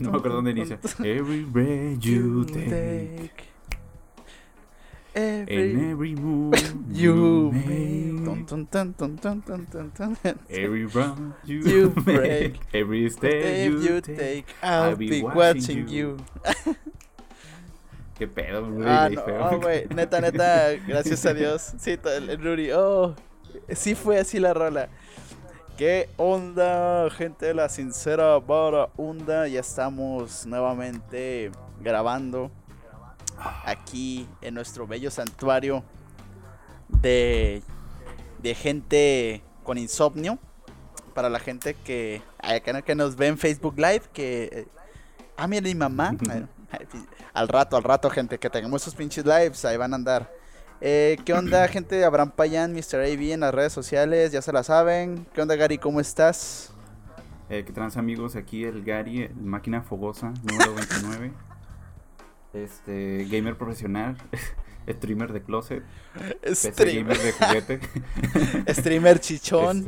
No me acuerdo dónde inicia. Every breath you take. Every, every move you make. Every run you, You break. Every step you, you take. take, I'll I'll be watching watching you. you. Qué pedo. Ah, no, güey, neta, neta, gracias a Dios. Sí, el, el oh, sí fue así la rola. ¿Qué onda, gente de la sincera vara onda? Ya estamos nuevamente grabando aquí en nuestro bello santuario de, de gente con insomnio. Para la gente que, que nos ve en Facebook Live, que... Ah, mira, mi mamá. Al rato, al rato, gente, que tengamos esos pinches lives, ahí van a andar. Eh, ¿Qué onda, gente? Abraham Payán, Mr. AB en las redes sociales, ya se la saben. ¿Qué onda, Gary? ¿Cómo estás? Eh, ¿Qué trans amigos? Aquí el Gary, el máquina fogosa, número 29. Este, gamer profesional, streamer de closet, PC Stream- gamer de juguete. streamer chichón.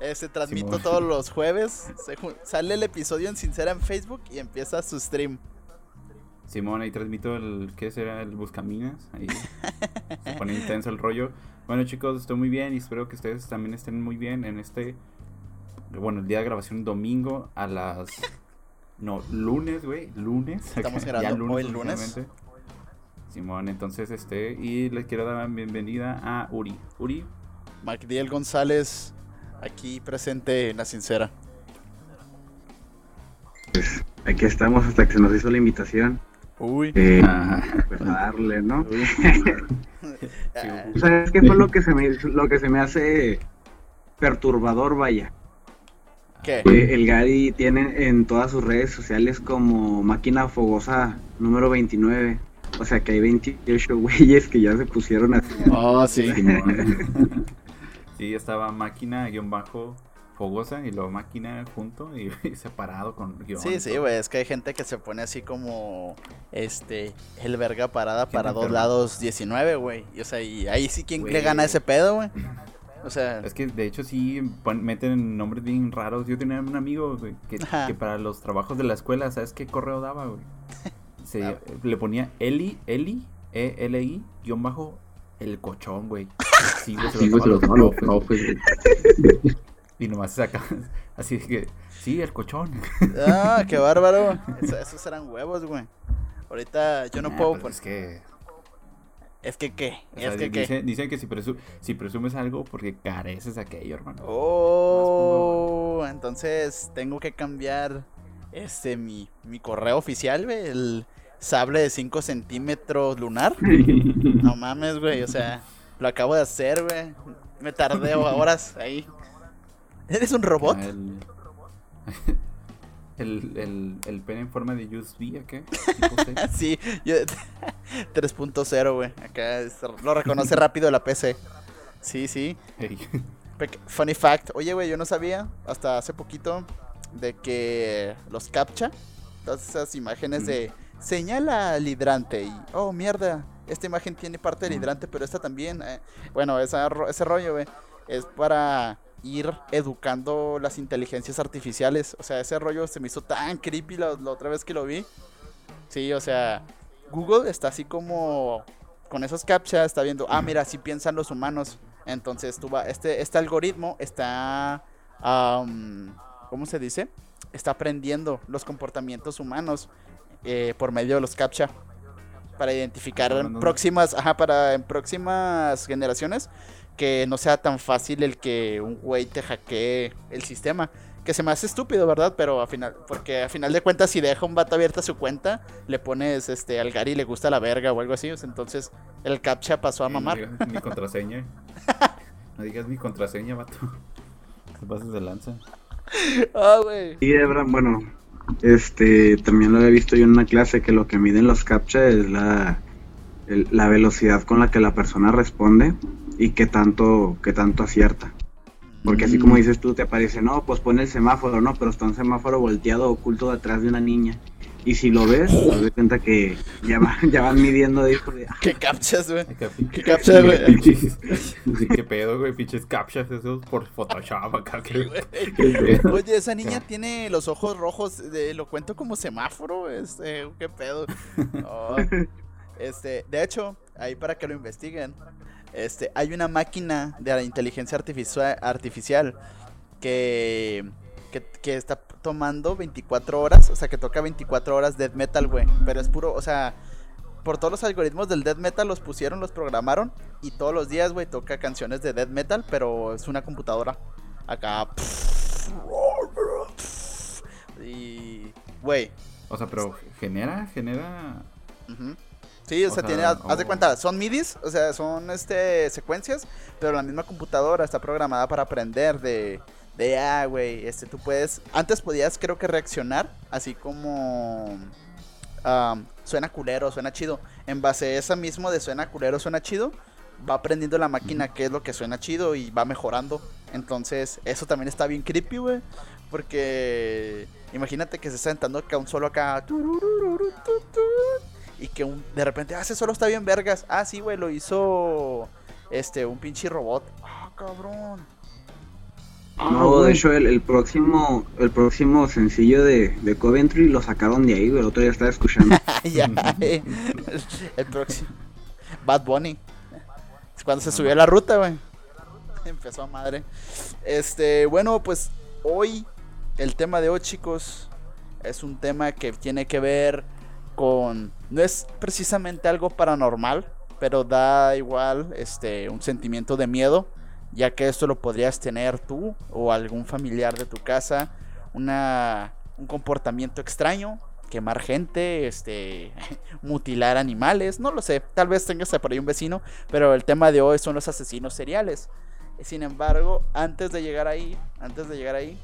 Este, Este, transmito Simón. todos los jueves. Se ju- sale el episodio en Sincera en Facebook y empieza su stream. Simón, ahí transmito el, ¿qué será? El Buscaminas. Ahí se pone intenso el rollo. Bueno, chicos, estoy muy bien y espero que ustedes también estén muy bien en este, bueno, el día de grabación domingo a las, no, lunes, güey, lunes. Estamos Ya grabando hoy lunes. oficialmente. Simón, entonces, este, y les quiero dar la bienvenida a Uri. Uri, Magdiel González, aquí presente en la Sincera. Aquí estamos hasta que se nos hizo la invitación. Uy. Eh, Ah. pues a darle, ¿no? ¿Sabes qué fue lo que se me, lo que se me hace perturbador, vaya? ¿Qué? El Gary tiene en todas sus redes sociales como máquina fogosa número 29. O sea que hay 28 güeyes que ya se pusieron así. Oh, sí. Sí, estaba máquina guion bajo fogosa y luego máquina junto y, separado con guion. Sí, sí, güey, es que hay gente que se pone así como, este, el verga parada para dos enferma. lados 19, güey. Y, o sea, y ahí sí, ¿quién le gana ese pedo, güey? O sea, Es que de hecho sí pon- meten nombres bien raros. Yo tenía un amigo güey, que, para los trabajos de la escuela, ¿sabes qué correo daba, güey? Se, Ah. Le ponía Eli, Eli, E-L-I, guion bajo, el cochón, güey. Sí, güey, se Sí, lo güey, se lo tomaban toman Y nomás se saca así que, sí, el cochón. ah, qué bárbaro. Eso- esos eran huevos, güey. Ahorita yo no Nah, puedo pues. Es que, Es que, ¿qué? o sea, Es que, ¿qué? dice- dicen que si, presu- si presumes algo porque careces aquello, hermano. Oh, entonces tengo que cambiar este mi, mi correo oficial, güey, el sable de 5 centímetros lunar. No mames, güey, o sea, lo acabo de hacer, güey. Me tardé horas ahí. ¿Eres un robot? El, el, el, el pene en forma de USB, ¿a qué? Tipo C. Sí, yo 3.0, güey. Acá es- lo reconoce rápido la PC. Sí, sí. Funny fact. Oye, güey, yo no sabía hasta hace poquito de que los captcha, todas esas imágenes de señala al hidrante y, oh, mierda, esta imagen tiene parte del hidrante, pero esta también. eh". Bueno, esa ese rollo, güey, es para ir educando las inteligencias artificiales. O sea, ese rollo se me hizo tan creepy la, la otra vez que lo vi. Sí, o sea, Google está así como con esos captcha, está viendo, ah, mira, así piensan los humanos. Entonces, tú va, este, este algoritmo está, am, ¿cómo se dice? Está aprendiendo los comportamientos humanos eh, por medio de los captcha para identificar no. próximas, ajá, para en próximas generaciones que no sea tan fácil el que un güey te hackee el sistema. Que se me hace estúpido, ¿verdad? Pero a final, porque a final de cuentas, si deja un vato abierta su cuenta, le pones este al Gary le gusta la verga o algo así. entonces el captcha pasó a mamar. No digas mi contraseña. No digas mi contraseña, vato. Te pasas de lanza. Ah, güey. Y Abraham, bueno, este, también lo había visto yo en una clase que lo que miden los captcha es la, el- la velocidad con la que la persona responde y qué tanto, qué tanto acierta. Porque así como dices tú, te aparece, no, pues pone el semáforo, no, pero está un semáforo volteado oculto detrás de una niña. Y si lo ves, te das cuenta que ya, va, ya van midiendo de hijo de. ¿Qué captchas, güey? ¿Qué captcha, güey? qué pedo, güey, pinches captchas esos por Photoshop acá. qué- qué pedo. Oye, esa niña tiene los ojos rojos, de- lo cuento como semáforo, este, qué pedo. Oh, este, de hecho, ahí para que lo investiguen, este, hay una máquina de la inteligencia artificial, artificial que, que, que está tomando 24 horas, o sea, que toca 24 horas death metal, güey, pero es puro, o sea, por todos los algoritmos del death metal los pusieron, los programaron y todos los días, güey, toca canciones de death metal, pero es una computadora. Acá. Y. Güey. O sea, pero genera, genera. ujú. Sí, o, O sea, sea, tiene. Haz de cuenta, son MIDIs, o sea, son este secuencias, pero la misma computadora está programada para aprender de. De, ah, güey, este, tú puedes. Antes podías, creo que reaccionar, así como. suena culero, suena chido. En base a esa mismo de suena culero, suena chido, va aprendiendo la máquina qué es lo que suena chido y va mejorando. Entonces, eso también está bien creepy, güey. Porque imagínate que se está sentando acá un solo acá. Y que un- de repente, ah, ese solo está bien vergas. Ah, sí, güey, lo hizo este, un pinche robot. Ah, cabrón. No, de hecho, el, el próximo el próximo sencillo de, de Coventry lo sacaron de ahí, güey. El otro día estaba escuchando. ya, eh, el, el próximo. Bad Bunny. Es Cuando se subió a la ruta, güey. Empezó a madre. Este, bueno, pues hoy, el tema de hoy, chicos, es un tema que tiene que ver con. No es precisamente algo paranormal, pero da igual este, un sentimiento de miedo, ya que esto lo podrías tener tú o algún familiar de tu casa. Una, un comportamiento extraño, quemar gente, este, mutilar animales, no lo sé, tal vez tengas por ahí un vecino, pero el tema de hoy son los asesinos seriales. Sin embargo, antes de llegar ahí, antes de llegar ahí,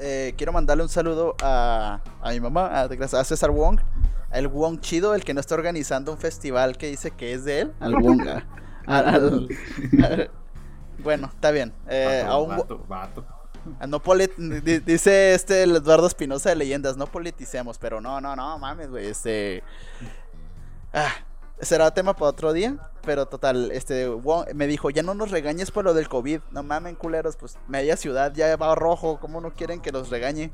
eh, quiero mandarle un saludo a, a mi mamá, a, a César Wong, el Wong chido, el que no está organizando un festival que dice que es de él, al Wong. a- al- bueno, está bien. eh, a vato, un, vato, vato. No dice este el Eduardo Espinosa de Leyendas, no politicemos, pero no, no, no, mames, güey, este... Ah, será tema para otro día, pero total, este, me dijo, ya no nos regañes por lo del COVID, no mamen culeros, pues media ciudad ya va rojo, ¿cómo no quieren que los regañe?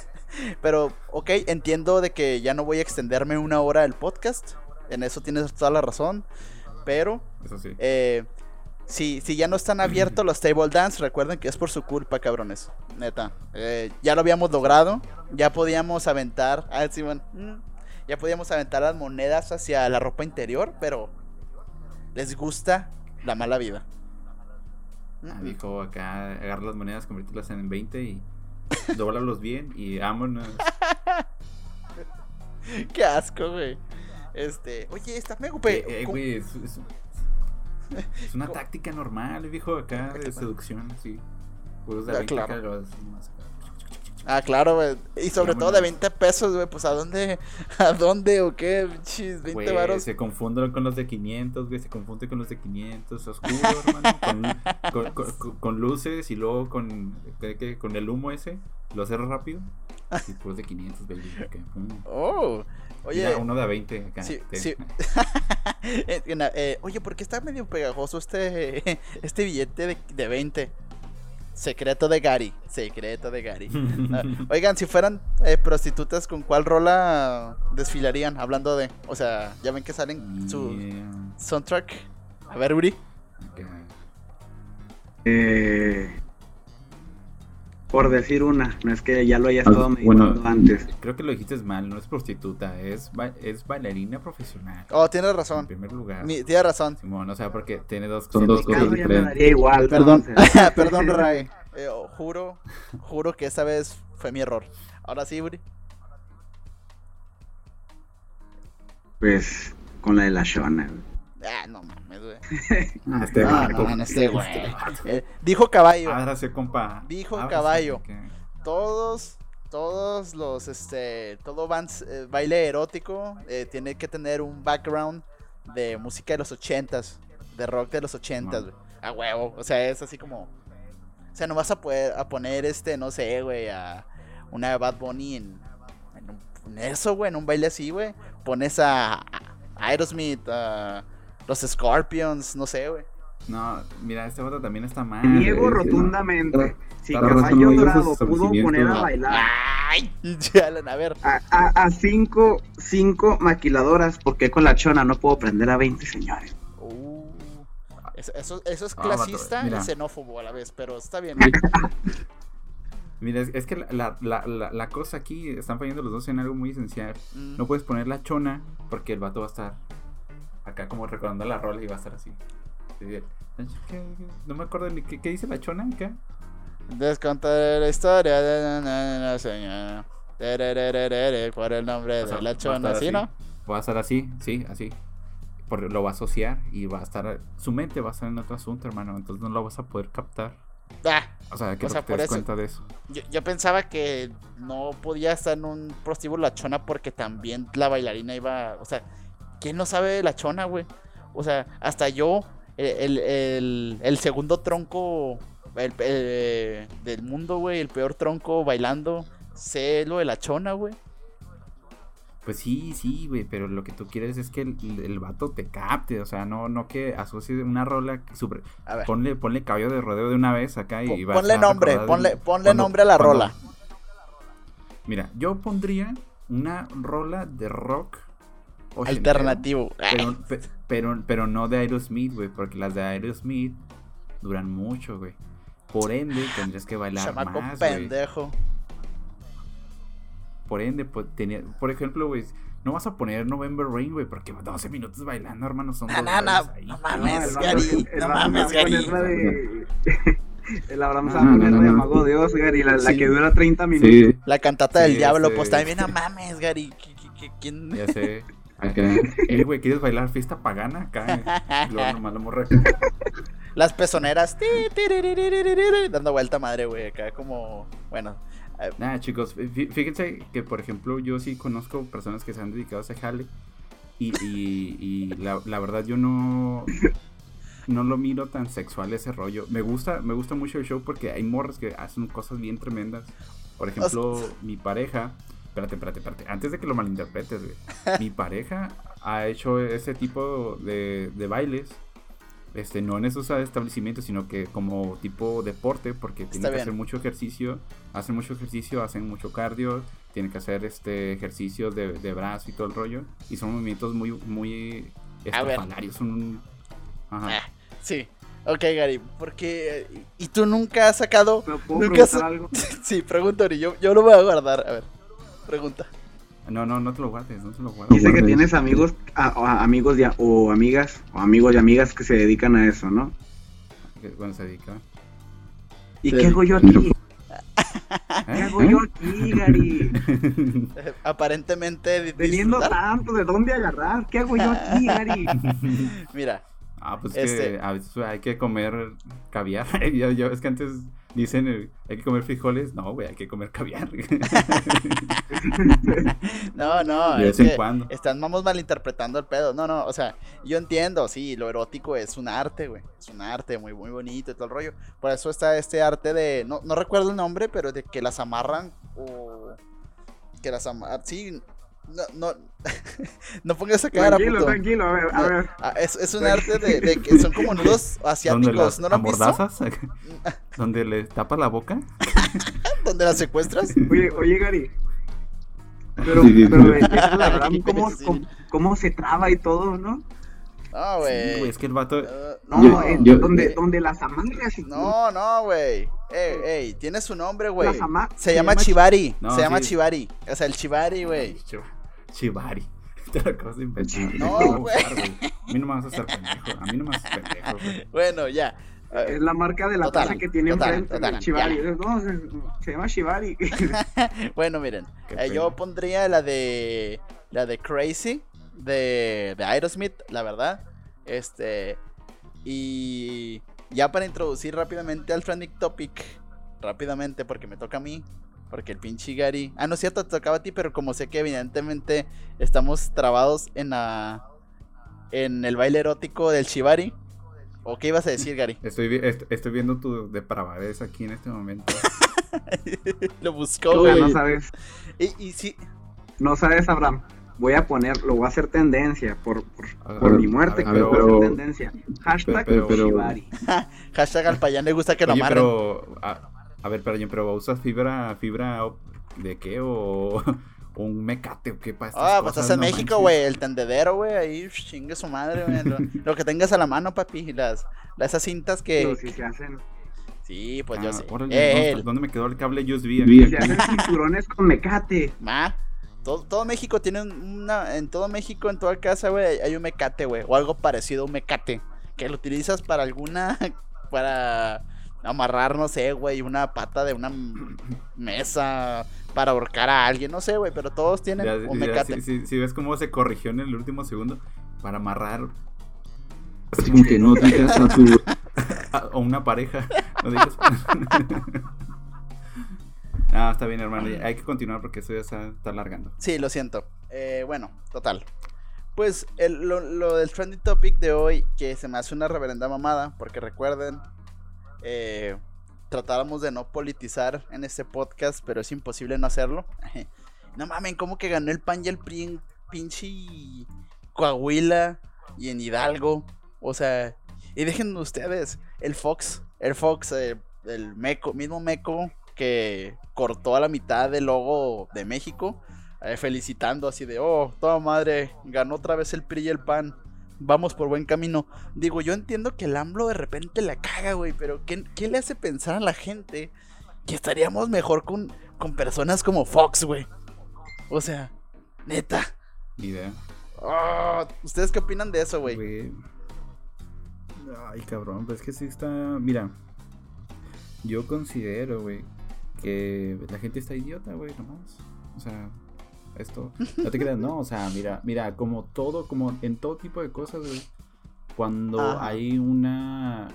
pero, ok, entiendo de que ya no voy a extenderme una hora el podcast, en eso tienes toda la razón, pero... Eso sí. Eh, si, si ya no están abiertos los table dance, recuerden que es por su culpa, cabrones. Neta. Eh, ya lo habíamos logrado. Ya podíamos aventar. Ah, sí, bueno, mm, ya podíamos aventar las monedas hacia la ropa interior, pero les gusta la mala vida. Ah, dijo acá, agarra las monedas, convertirlas en 20 y doblarlos bien y vámonos. Qué asco, güey. Este, oye, está me Eh, eh, güey, es, es- es una táctica normal, dijo acá, de seducción, sí. Puros de Ah, 20 claro. los- más- Ah, claro, güey. Y sobre todo de Vámonos. 20 pesos, güey. Pues a dónde, a dónde o qué, chis, 20 Güey, varos. se confunden con los de 500, güey, se confunde con los de 500, oscuro, hermano, con, con, con- con luces y luego con, ¿qué- con el humo ese, lo cerro rápido, y pues de 500, baby, pum. Oh, oye. Mira, uno de a 20 acá. Sí, sí. Eh, eh, oye, ¿por qué está medio pegajoso este, este billete de, de 20? Secreto de Gary. Secreto de Gary. Ah, Oigan, si fueran eh, prostitutas, ¿con cuál rola desfilarían? Hablando de. O sea, ya ven que salen su Yeah, soundtrack. A ver, Uri. acá. Eh, por decir una, no es que ya lo haya Ah, estado bueno. meditando antes. Creo que lo dijiste mal, no es prostituta, es, ba- es bailarina profesional. Oh, tienes En razón. primer lugar. Mi- tienes razón. Simón, o sea, porque tiene dos, Son dos dos cosas cosas Ya me diferentes. daría igual. Perdón, entonces. perdón, Ray. Eh, juro, juro que esta vez fue mi error. Ahora sí, Uri. Pues con la de la Shona. güey. Ah, no mames, güey. Ah, este Ah, vato. no, no, este güey. Eh, dijo caballo. Ábrase, compa. Dijo Ábrase, caballo. que- Todos, todos los, este, todo van- eh, baile erótico eh, tiene que tener un background de música de los ochentas, de rock de los ochentas, No. güey. A huevo, o sea, es así como, o sea, no vas a poder a poner, este, no sé, güey, a una Bad Bunny en, en un, en eso, güey, en un baile así, güey. Pones a, a Aerosmith, a los Scorpions, no sé, güey. No, mira, este vato también está mal. Niego güey. rotundamente. Si Está Caballo Dorado pudo poner a ¿no? bailar Ay, Alan, a ver. a, a- a cinco, cinco maquiladoras, porque con la chona no puedo prender a 20 señores? Uh, eso, eso, es Ah, clasista y xenófobo a la vez, pero está bien. Mira, es, es que la, la, la, la- la cosa aquí, están fallando los dos en algo muy esencial. Mm. No puedes poner la chona porque el vato va a estar acá como recordando la rola y va a estar así. ¿Qué- qué- No me acuerdo ni qué, qué dice la chona acá. Descontar la historia de la señora. Tererererere, Por el nombre O sea, de la chona, estar ¿sí, así. no? Va a estar así, sí, así. Porque lo va a asociar y va a estar. Su mente va a estar en otro asunto, hermano. Entonces no lo vas a poder captar. Ah, O sea, que O sea, te por des eso- cuenta de eso. yo, yo pensaba que no podía estar en un prostíbulo la chona porque también la bailarina iba. O sea, ¿quién no sabe de la chona, güey? O sea, hasta yo, el, el- segundo tronco el- el- del mundo, güey, el peor tronco bailando, sé lo de la chona, güey. Pues sí, sí, güey, pero lo que tú quieres es que el, el vato te capte, o sea, no, no que asocie una rola super- A ver. ponle, ponle caballo de rodeo de una vez acá y vas ponle a nombre, ponle, ponle cuando- nombre a la cuando- rola. Mira, yo pondría una rola de rock Alternativo. Pero, pe- pero, pero no de Aerosmith, güey, porque las de Aerosmith duran mucho, güey. Por ende, tendrías que bailar Chamaco más, güey. pendejo. Por ende, pues, tenía, por ejemplo, güey, no vas a poner November Rain, güey, porque 12 minutos bailando, hermano, son No, dos no, no, ahí. no mames, Gary, no mames, Gary. la de- El Abraham se va a poner de. Mago Dios, Gary, la, la Sí. que dura 30 minutos. Sí, La cantata del Sí, diablo, pues también, no mames, Gary. ¿qui- qui- qui- ¿Quién? ya sé. Acá, eh, güey, ¿quieres bailar fiesta pagana? Acá, eh, luego nomás la morra. Las pezoneras, ti, dando vuelta madre, güey, acá como, bueno, eh, Nada, chicos, fí- fíjense que, por ejemplo, yo sí conozco personas que se han dedicado a ese jale. Y, y, y la, la verdad, yo no. No lo miro tan sexual ese rollo. Me gusta, me gusta mucho el show porque hay morras que hacen cosas bien tremendas. Por ejemplo, mi pareja. Espérate, espérate, espérate. Antes de que lo malinterpretes, güey. Mi pareja ha hecho ese tipo de, de bailes. Este, no en esos establecimientos, sino que como tipo deporte, porque tienen Está que bien. hacer mucho ejercicio, hacen mucho ejercicio, hacen mucho cardio, tienen que hacer este ejercicios de, de brazo y todo el rollo, y son movimientos muy, muy estrafalarios, son un- Ajá. ah, sí. Ok, Gary, porque, eh, ¿y tú nunca has sacado? ¿Me puedo Nunca se- algo? Sí, pregunta, Ori, yo, yo lo voy a guardar, a ver, pregunta. No, no, no te lo guardes, no te lo guardes. Dice que tienes amigos, a- o a- amigos o amigas, o amigos y amigas que se dedican a eso, ¿no? Bueno, se dedica. ¿Y Sí. qué hago yo aquí? ¿Qué ¿Eh? hago yo aquí, Gary? Eh, Aparentemente, Teniendo tanto de dónde agarrar, ¿qué hago yo aquí, Gary? Mira, Ah, pues Este- que a veces hay que comer caviar. ya, ya ves que antes dicen eh, hay que comer frijoles. No, güey, hay que comer caviar. no, no, de vez en cuando. están vamos malinterpretando el pedo. No, no, o sea, yo entiendo, sí, lo erótico es un arte, güey. Es un arte muy, muy bonito y todo el rollo. Por eso está este arte de, no, no recuerdo el nombre, pero de que las amarran o que las amarran, sí, no, no, no pongas esa cara, Tranquilo, puto. tranquilo, a ver, a No, ver. ah, es, es un arte de, de que son como nudos Donde asiáticos, las ¿no lo han visto? amordazas, donde le tapas la boca. Donde las secuestras. Oye, oye, Gary. Pero, Sí, pero sí. eh, la verdad, ¿cómo, cómo, cómo se traba y todo, ¿no? No, güey. es que el vato. Uh, No, eh, yo- donde, eh, donde las amarras y No, no, güey. Ey, ey, tiene su nombre, güey. Ama- Se llama Chivari. No, se llama. Chivari. O sea, el Chivari, güey. Chiv- Chivari. Te lo acabas de inventar. No, a güey. mí no me vas a hacer pendejo. A mí no me vas a hacer pendejo, güey. Bueno, ya. Es la marca de la Total, taza que tiene total, enfrente, total, Chivari. ya. No, se, se llama Chivari. Bueno, miren. Eh, yo pondría la de. La de Crazy. De, de Aerosmith, la verdad. Este. Y. Ya para introducir rápidamente al Trending Topic. Rápidamente, porque me toca a mí. Porque el pinche Gary. Ah, no es cierto, te tocaba a ti, pero como sé que evidentemente estamos trabados en la. En el baile erótico del Chivari. ¿O qué ibas a decir, Gary? Estoy, vi- est- estoy viendo tu depravadez aquí en este momento. Lo buscó, güey. no sabes. Y, y sí. no sabes, Abraham. Voy a poner, lo voy a hacer tendencia por, por, mi muerte, a ver, que lo voy a pero- hacer tendencia. Hashtag pero- pero- Shibari. Hashtag al payán le gusta que lo Oye, amarren. pero. A, a ver, pero, pero ¿usas fibra, fibra de qué? ¿O, o un mecate o qué estas Ah, pues estás en No México, güey, el tendedero, güey, ahí chingue su madre, güey. Lo, lo que tengas a la mano, papi, las, las esas cintas que... Si se hacen, Sí, pues yo Ah, sé. órale, Eh, ¿dónde, me quedó el cable USB? si se hacen cinturones con mecate. Ma, todo, todo México tiene una. En todo México, en toda casa, güey, hay un mecate, güey. O algo parecido a un mecate. Que lo utilizas para alguna. Para amarrar, no sé, güey, una pata de una mesa. Para ahorcar a alguien, no sé, güey. Pero todos tienen Ya, un ya, mecate. si, si- si ves cómo se corrigió en el último segundo para amarrar Aunque no digas a tu a una pareja. No digas. ah, está bien, hermano. Hay que continuar porque esto ya está, está alargando. Sí, lo siento. Eh, bueno, total. Pues el- lo, lo del trending topic de hoy, que se me hace una reverenda mamada, porque recuerden, eh, tratáramos de no politizar en este podcast, pero es imposible no hacerlo. no mamen, ¿cómo que ganó el PAN y el PRI pinche Coahuila y en Hidalgo? O sea, y dejen ustedes, el Fox, el Fox, eh, el meco, mismo meco que cortó a la mitad del logo de México, eh, felicitando así de, oh, toda madre, ganó otra vez el PRI y el PAN, vamos por buen camino. Digo, yo entiendo que el AMLO de repente la caga, güey, pero ¿qué, qué le hace pensar a la gente que estaríamos mejor con, con personas como Fox, güey? O sea, neta. Ni idea. Ah, ¿Ustedes qué opinan de eso, güey? Güey. Ay, cabrón, pues es que sí está. Mira, yo considero, güey, que la gente está idiota, güey, nomás. O sea, esto. No te creas, no. O sea, mira, mira, como todo, como en todo tipo de cosas, güey. Cuando Ajá. hay una.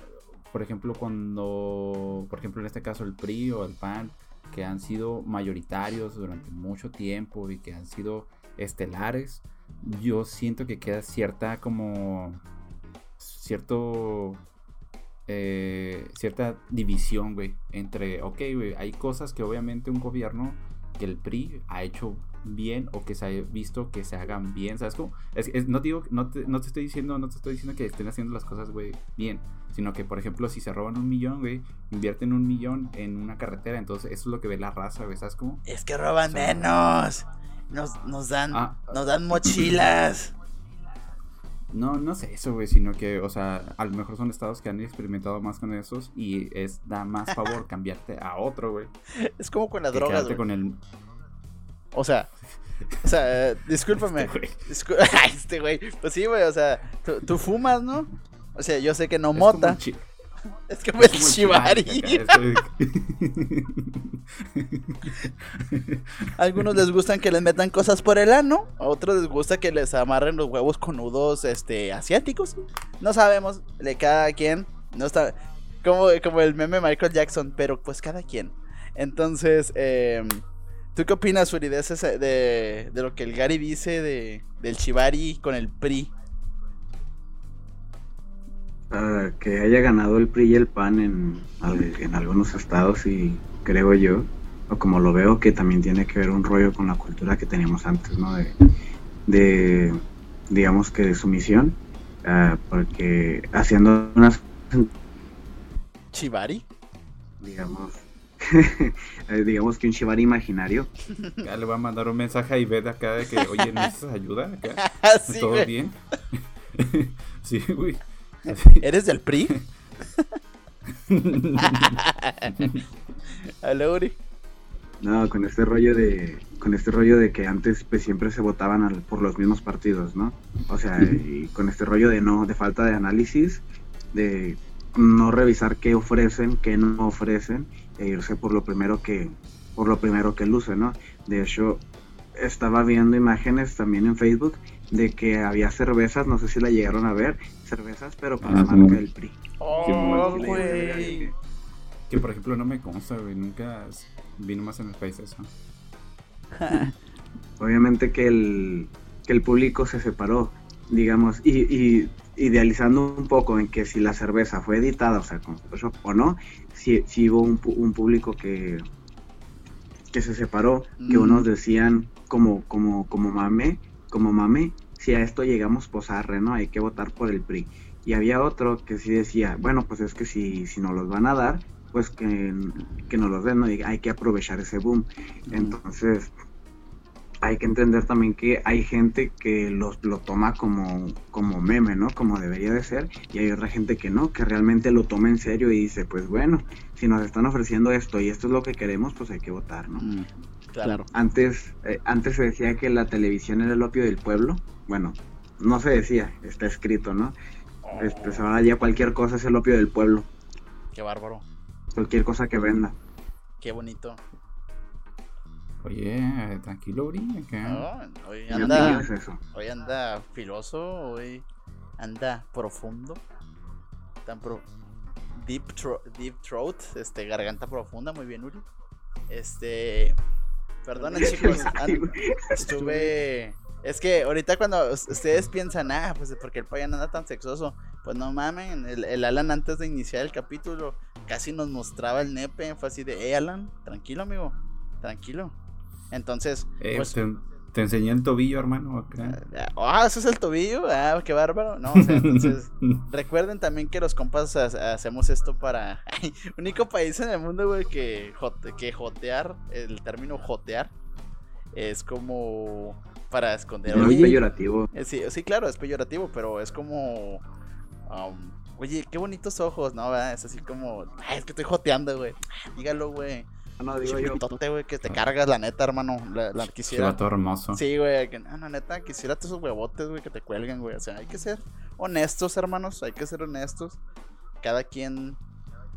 Por ejemplo, cuando. Por ejemplo, en este caso, el PRI o el PAN, que han sido mayoritarios durante mucho tiempo y que han sido estelares, yo siento que queda cierta como cierto eh, cierta división, güey, entre, ok, güey, hay cosas que obviamente un gobierno que el PRI ha hecho bien o que se ha visto que se hagan bien, ¿sabes cómo? Es, es- no digo, no te, no te estoy diciendo, no te estoy diciendo que estén haciendo las cosas, güey, bien, sino que, por ejemplo, si se roban un millón, güey, invierten un millón en una carretera, entonces eso es lo que ve la raza, güey, ¿sabes cómo? Es que roban O sea, menos. Nos, nos dan, Ah. nos dan mochilas. No, no sé eso, güey, sino que, o sea, a lo mejor son estados que han experimentado más con esos y es da más favor cambiarte a otro, güey. Es como con las que drogas, güey. con el... O sea, o sea, eh, discúlpame. Este, güey. Discú- este güey. Pues sí, güey, o sea, tú, tú fumas, ¿no? O sea, yo sé que no Es como mota. el chi- Es como como el chivari. A algunos les gustan que les metan cosas por el ano, a otros les gusta que les amarren los huevos con nudos este asiáticos. No sabemos, de cada quien. No está como, como el meme Michael Jackson, pero pues cada quien. Entonces, em, ¿tú qué opinas, Uri, de, ese- de, de lo que el Gary dice de, del Chivari con el PRI? Ah, que haya ganado el PRI y el PAN en, en algunos estados y creo yo, o como lo veo, que también tiene que ver un rollo con la cultura que teníamos antes, ¿no? De, de, digamos que de sumisión, ah, porque haciendo unas, ¿Chivari? digamos, digamos que un chivari imaginario, Ya le voy a mandar un mensaje a Ivette acá de que, oye, ¿necesitas ayuda? Acá? Así, ¿Todo güey. bien? sí, güey. ¿Eres del PRI? Hola, Uri. No, con este rollo de con este rollo de que antes pues siempre se votaban al- por los mismos partidos, ¿no? O sea, y con este rollo de no de falta de análisis, de no revisar qué ofrecen, qué no ofrecen e irse por lo primero que por lo primero que luce, ¿no? De hecho, estaba viendo imágenes también en Facebook de que había cervezas, no sé si la llegaron a ver, cervezas pero con Ah, la sí. marca del PRI. Oh, Sí, güey. Que, por ejemplo, no me consta, güey. Nunca vino más en el país eso. obviamente que el, que el público se separó, digamos, y, y idealizando un poco en que si la cerveza fue editada, o sea, con Photoshop o no, si, si hubo un, un público que, que se separó, que unos decían como, como, como mame, como mame, si a esto llegamos pues arre, ¿no? Hay que votar por el PRI. Y había otro que sí decía, bueno, pues es que si, si nos los van a dar, pues que, que nos los den, ¿no? Y hay que aprovechar ese boom. Entonces, hay que entender también que hay gente que los, lo toma como, como meme, ¿no? Como debería de ser, y hay otra gente que no, que realmente lo toma en serio y dice, pues bueno, si nos están ofreciendo esto y esto es lo que queremos, pues hay que votar, ¿no? Mm, claro. Antes, eh, antes se decía que la televisión era el opio del pueblo. Bueno, no se decía, está escrito, ¿no? Este, pues ahora ya cualquier cosa es el opio del pueblo. Qué bárbaro. Cualquier cosa que venda. Qué bonito. Oye, tranquilo, Uri. acá. No, hoy anda, eso. hoy anda filoso, hoy anda profundo. Tan pro deep, thro- deep throat, este garganta profunda, muy bien, Uri. Este, perdonen chicos, estuve es que ahorita cuando us- ustedes piensan, ah, pues porque el payan anda tan sexoso, pues no mamen, el, el Alan antes de iniciar el capítulo casi nos mostraba el nepe, fue así de, hey Alan, tranquilo amigo, tranquilo. Entonces, Eh, pues, te, te enseñé el tobillo, hermano. acá. ah, eso es el tobillo, ah, qué bárbaro, no, o sea, entonces, recuerden también que los compas ha- hacemos esto para, Ay, único país en el mundo, güey, que, jote- que jotear, el término jotear, es como para esconder No es peyorativo. eh, Sí, sí, claro, es peyorativo, pero es como. um, oye, qué bonitos ojos, ¿no? ¿verdad? Es así como. Ay, es que estoy joteando, güey. Dígalo, güey. No, digo yo. Chipitote, güey, que te cargas, la neta, hermano. La, la quisiera. va todo hermoso. Sí, güey, que no, la neta, quisiera todos esos huevotes, güey, que te cuelgan, güey. O sea, hay que ser honestos, hermanos. Hay que ser honestos. Cada quien,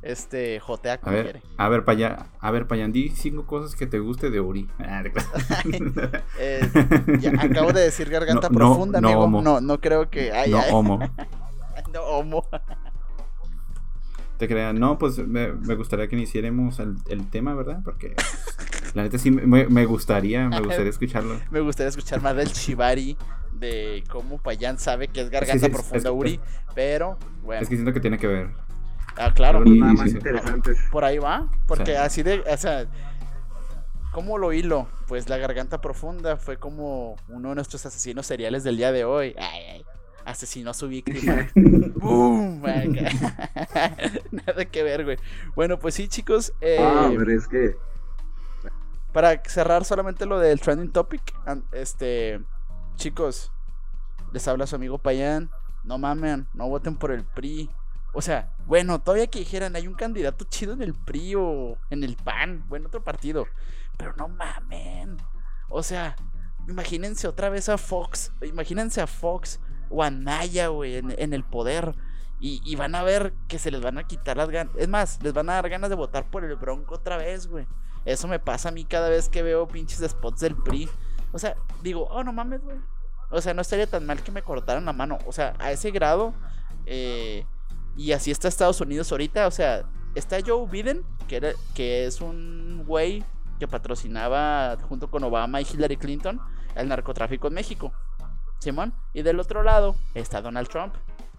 este, jotea A como ver, quiere. a ver, Paya, a ver, Payan, di cinco cosas que te guste de Uri. Ah, Eh, ya acabo de decir garganta No, no, profunda, no, amigo. homo. No, no creo que. Ay, no ay, homo. no, homo. Te crean, no, pues me, me gustaría que iniciáramos el, el tema, ¿verdad? Porque la neta sí me, me gustaría, me gustaría escucharlo. Me gustaría escuchar más del Shibari, de cómo Payan sabe que es garganta Sí, sí, es- profunda es- Uri, pero bueno, Es que siento que tiene que ver. ah, claro, Pero Y- nada más sí. interesantes. por ahí va, porque Sí. así de, o sea, ¿cómo lo hilo? Pues la garganta profunda fue como uno de nuestros asesinos seriales del día de hoy. Ay, ay, asesinó a su víctima. ¡Bum! Nada que ver, güey. Bueno, pues sí, chicos. eh, Ah, pero es que Para cerrar solamente lo del trending topic, este, chicos, les habla su amigo Payan, no mamen, no voten por el PRI. O sea, bueno, todavía que dijeran, hay un candidato chido en el PRI o en el PAN, o en otro partido, pero no mamen. O sea, imagínense otra vez a Fox, imagínense a Fox o a Naya, güey, en, el poder. Y, y van a ver que se les van a quitar las ganas. Es más, les van a dar ganas de votar por el Bronco otra vez, güey. Eso me pasa a mí cada vez que veo pinches spots del PRI. O sea, digo, oh, no mames, güey. O sea, no estaría tan mal que me cortaran la mano. O sea, a ese grado. eh, y así está Estados Unidos ahorita. O sea, está Joe Biden, que, era, que es un güey que patrocinaba junto con Obama y Hillary Clinton el narcotráfico en México. Simón. Y del otro lado está Donald Trump.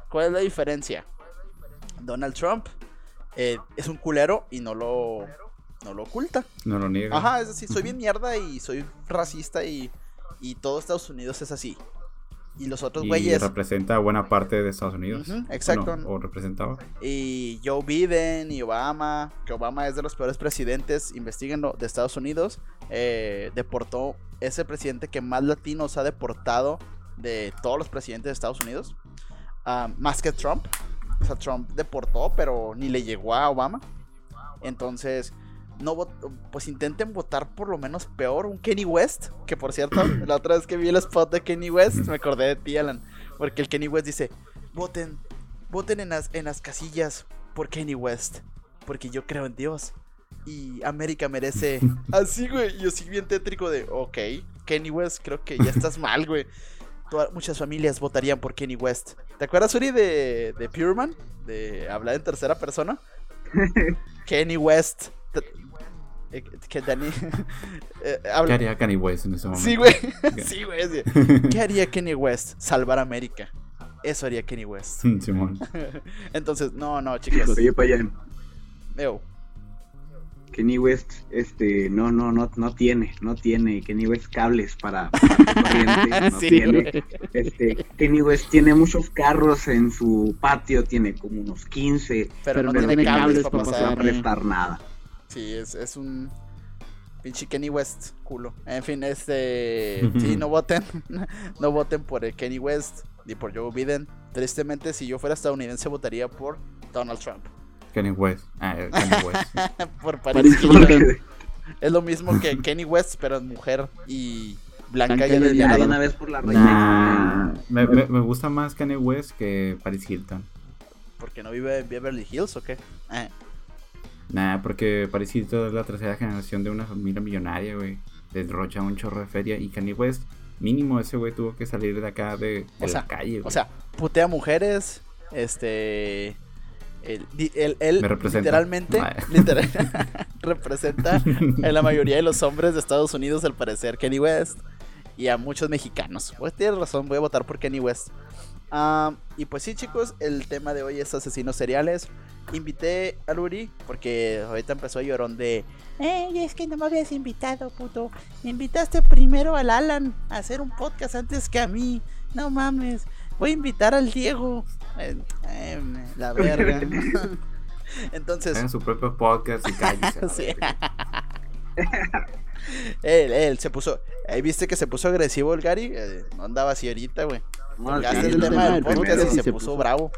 ¿Cuál es la diferencia? Donald Trump eh, es un culero y no lo, no lo oculta. No lo niego. Ajá, es decir, soy bien mierda y soy racista y, y todo Estados Unidos es así. Y los otros güeyes. representa buena parte de Estados Unidos. Exacto. O, no, o representaba. Y Joe Biden y Obama, que Obama es de los peores presidentes, investiguenlo, de Estados Unidos, eh, deportó, es el presidente que más latinos ha deportado de todos los presidentes de Estados Unidos, ah, más que Trump. O sea, Trump deportó, pero ni le llegó a Obama. Entonces, no pues intenten votar por lo menos peor un Kenny West, que por cierto, la otra vez que vi el spot de Kenny West, me acordé de ti, Alan, porque el Kenny West dice, voten, voten en las, en las casillas por Kenny West, porque yo creo en Dios. Y América merece. Así, güey. Yo sí bien tétrico de, ok, Kenny West, creo que ya estás mal, güey. Toda- muchas familias votarían por Kenny West. ¿Te acuerdas, Uri, de, de Pureman? De hablar en tercera persona. Kenny West. Eh, que Dani. eh, habla- ¿Qué haría Kanye West en ese momento? Sí, güey. Sí, güey. sí. ¿Qué haría Kenny West? Salvar América. Eso haría Kenny West. Simón. Entonces, no, no, chicos. Oye, Payan, Ew. Kenny West, este, no, no, no, no tiene, no tiene Kenny West cables para, para corriente, no Sí, tiene. güey. Este, Kenny West tiene muchos carros en su patio, tiene como unos 15, Pero, no, Pero tiene cables para no se va a pasar. prestar nada. Sí, es, es un pinche Kenny West, culo. En fin, este. Sí, no voten. no voten por el Kenny West ni por Joe Biden. Tristemente, si yo fuera estadounidense, votaría por Donald Trump. Kanye West. Ah, eh, Kanye West. por Paris Hilton. Es lo mismo que Kenny West, pero es mujer y blanca, y de una vez por la reina. Nah, me, me, me gusta más Kanye West que Paris Hilton. Porque no vive en Beverly Hills o qué? Eh, Nah, porque Paris Hilton es la tercera generación de una familia millonaria, güey. Desrocha un chorro de feria. Y Kanye West, mínimo ese güey tuvo que salir de acá de, de O sea, la calle, güey. O sea, putea mujeres, este... Él, él- él literalmente literal- representa a la mayoría de los hombres de Estados Unidos, al parecer, Kenny West. Y a muchos mexicanos. Pues tienes razón, voy a votar por Kenny West. Ah, y pues sí, chicos, el tema de hoy es asesinos seriales. Invité a Luri porque ahorita empezó a llorón de... Ey, es que no me habías invitado, puto. Me invitaste primero al Alan a hacer un podcast antes que a mí. No mames. Voy a invitar al Diego. Eh, eh, la verga. Entonces, Hagan su propio podcast y cállese. Sí. él, él se puso. Ahí viste que se puso agresivo el Gary. Eh, no andaba así ahorita, güey. No, Ya sí, hace el el tema del primero. podcast y se, se puso, puso. bravo.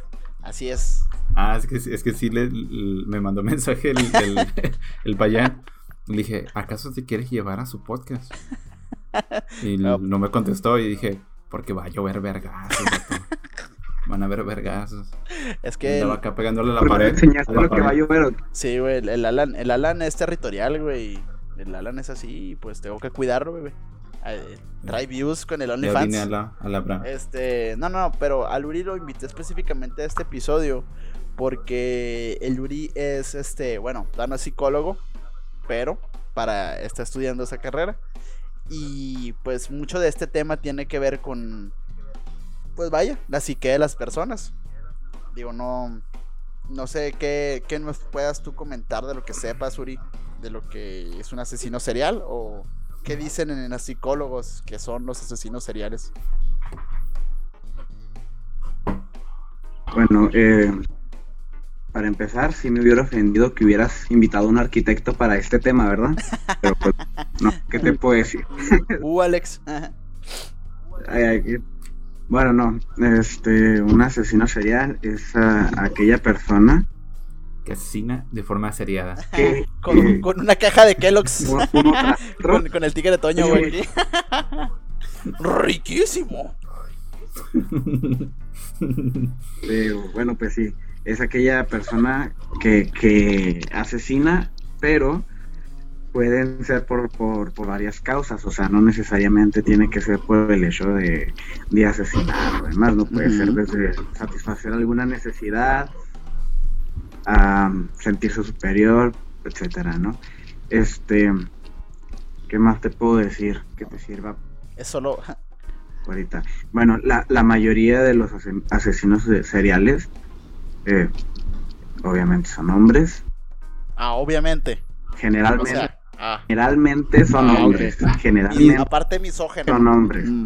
Así es. Ah, es que, es que sí le, me mandó mensaje el, el, el payán. Le dije, ¿acaso te quieres llevar a su podcast? Y No. no me contestó y dije, porque va a llover vergazos. Van a haber vergazos. Es que. El- acá pegándole a la ¿Por qué pared. enseñaste lo que va a llover? sí, güey. El, el Alan, el Alan es territorial, güey. El Alan es así. y Pues tengo que cuidarlo, bebé. Eh, trae views con el OnlyFans. a la, a la bra. Este, no, no, pero al Uri lo invité específicamente a este episodio porque el Uri es, este, bueno, no es psicólogo, pero para está estudiando esa carrera y pues mucho de este tema tiene que ver con, pues vaya, la psique de las personas. Digo, no, no sé qué, qué nos puedas tú comentar de lo que sepas, Uri, de lo que es un asesino serial o qué dicen en los psicólogos que son los asesinos seriales. Bueno, eh, para empezar, sí me hubiera ofendido que hubieras invitado a un arquitecto para este tema, ¿verdad? Pero pues, no, ¿qué te puedo decir? Uh, Alex. Ay, ay, Bueno, no, este, un asesino serial es aquella persona Que asesina de forma seriada. que con, eh, con una caja de Kellogg's. con el tigre de Toño, güey. Riquísimo. eh, bueno, pues sí, es aquella persona que, que asesina, pero pueden ser por, por, por varias causas, o sea, no necesariamente tiene que ser por el hecho de, de asesinar, además, no puede ser desde satisfacer alguna necesidad, a sentirse superior, etcétera, ¿no? Este, ¿qué más te puedo decir que te sirva Es solo. ahorita. Bueno, la, la mayoría de los ase- asesinos seriales, eh, obviamente son hombres. Ah, obviamente. O Generalmente, sea, ah. generalmente son Ah, hombres. ok. Y Generalmente aparte misógeno. son hombres. Mm.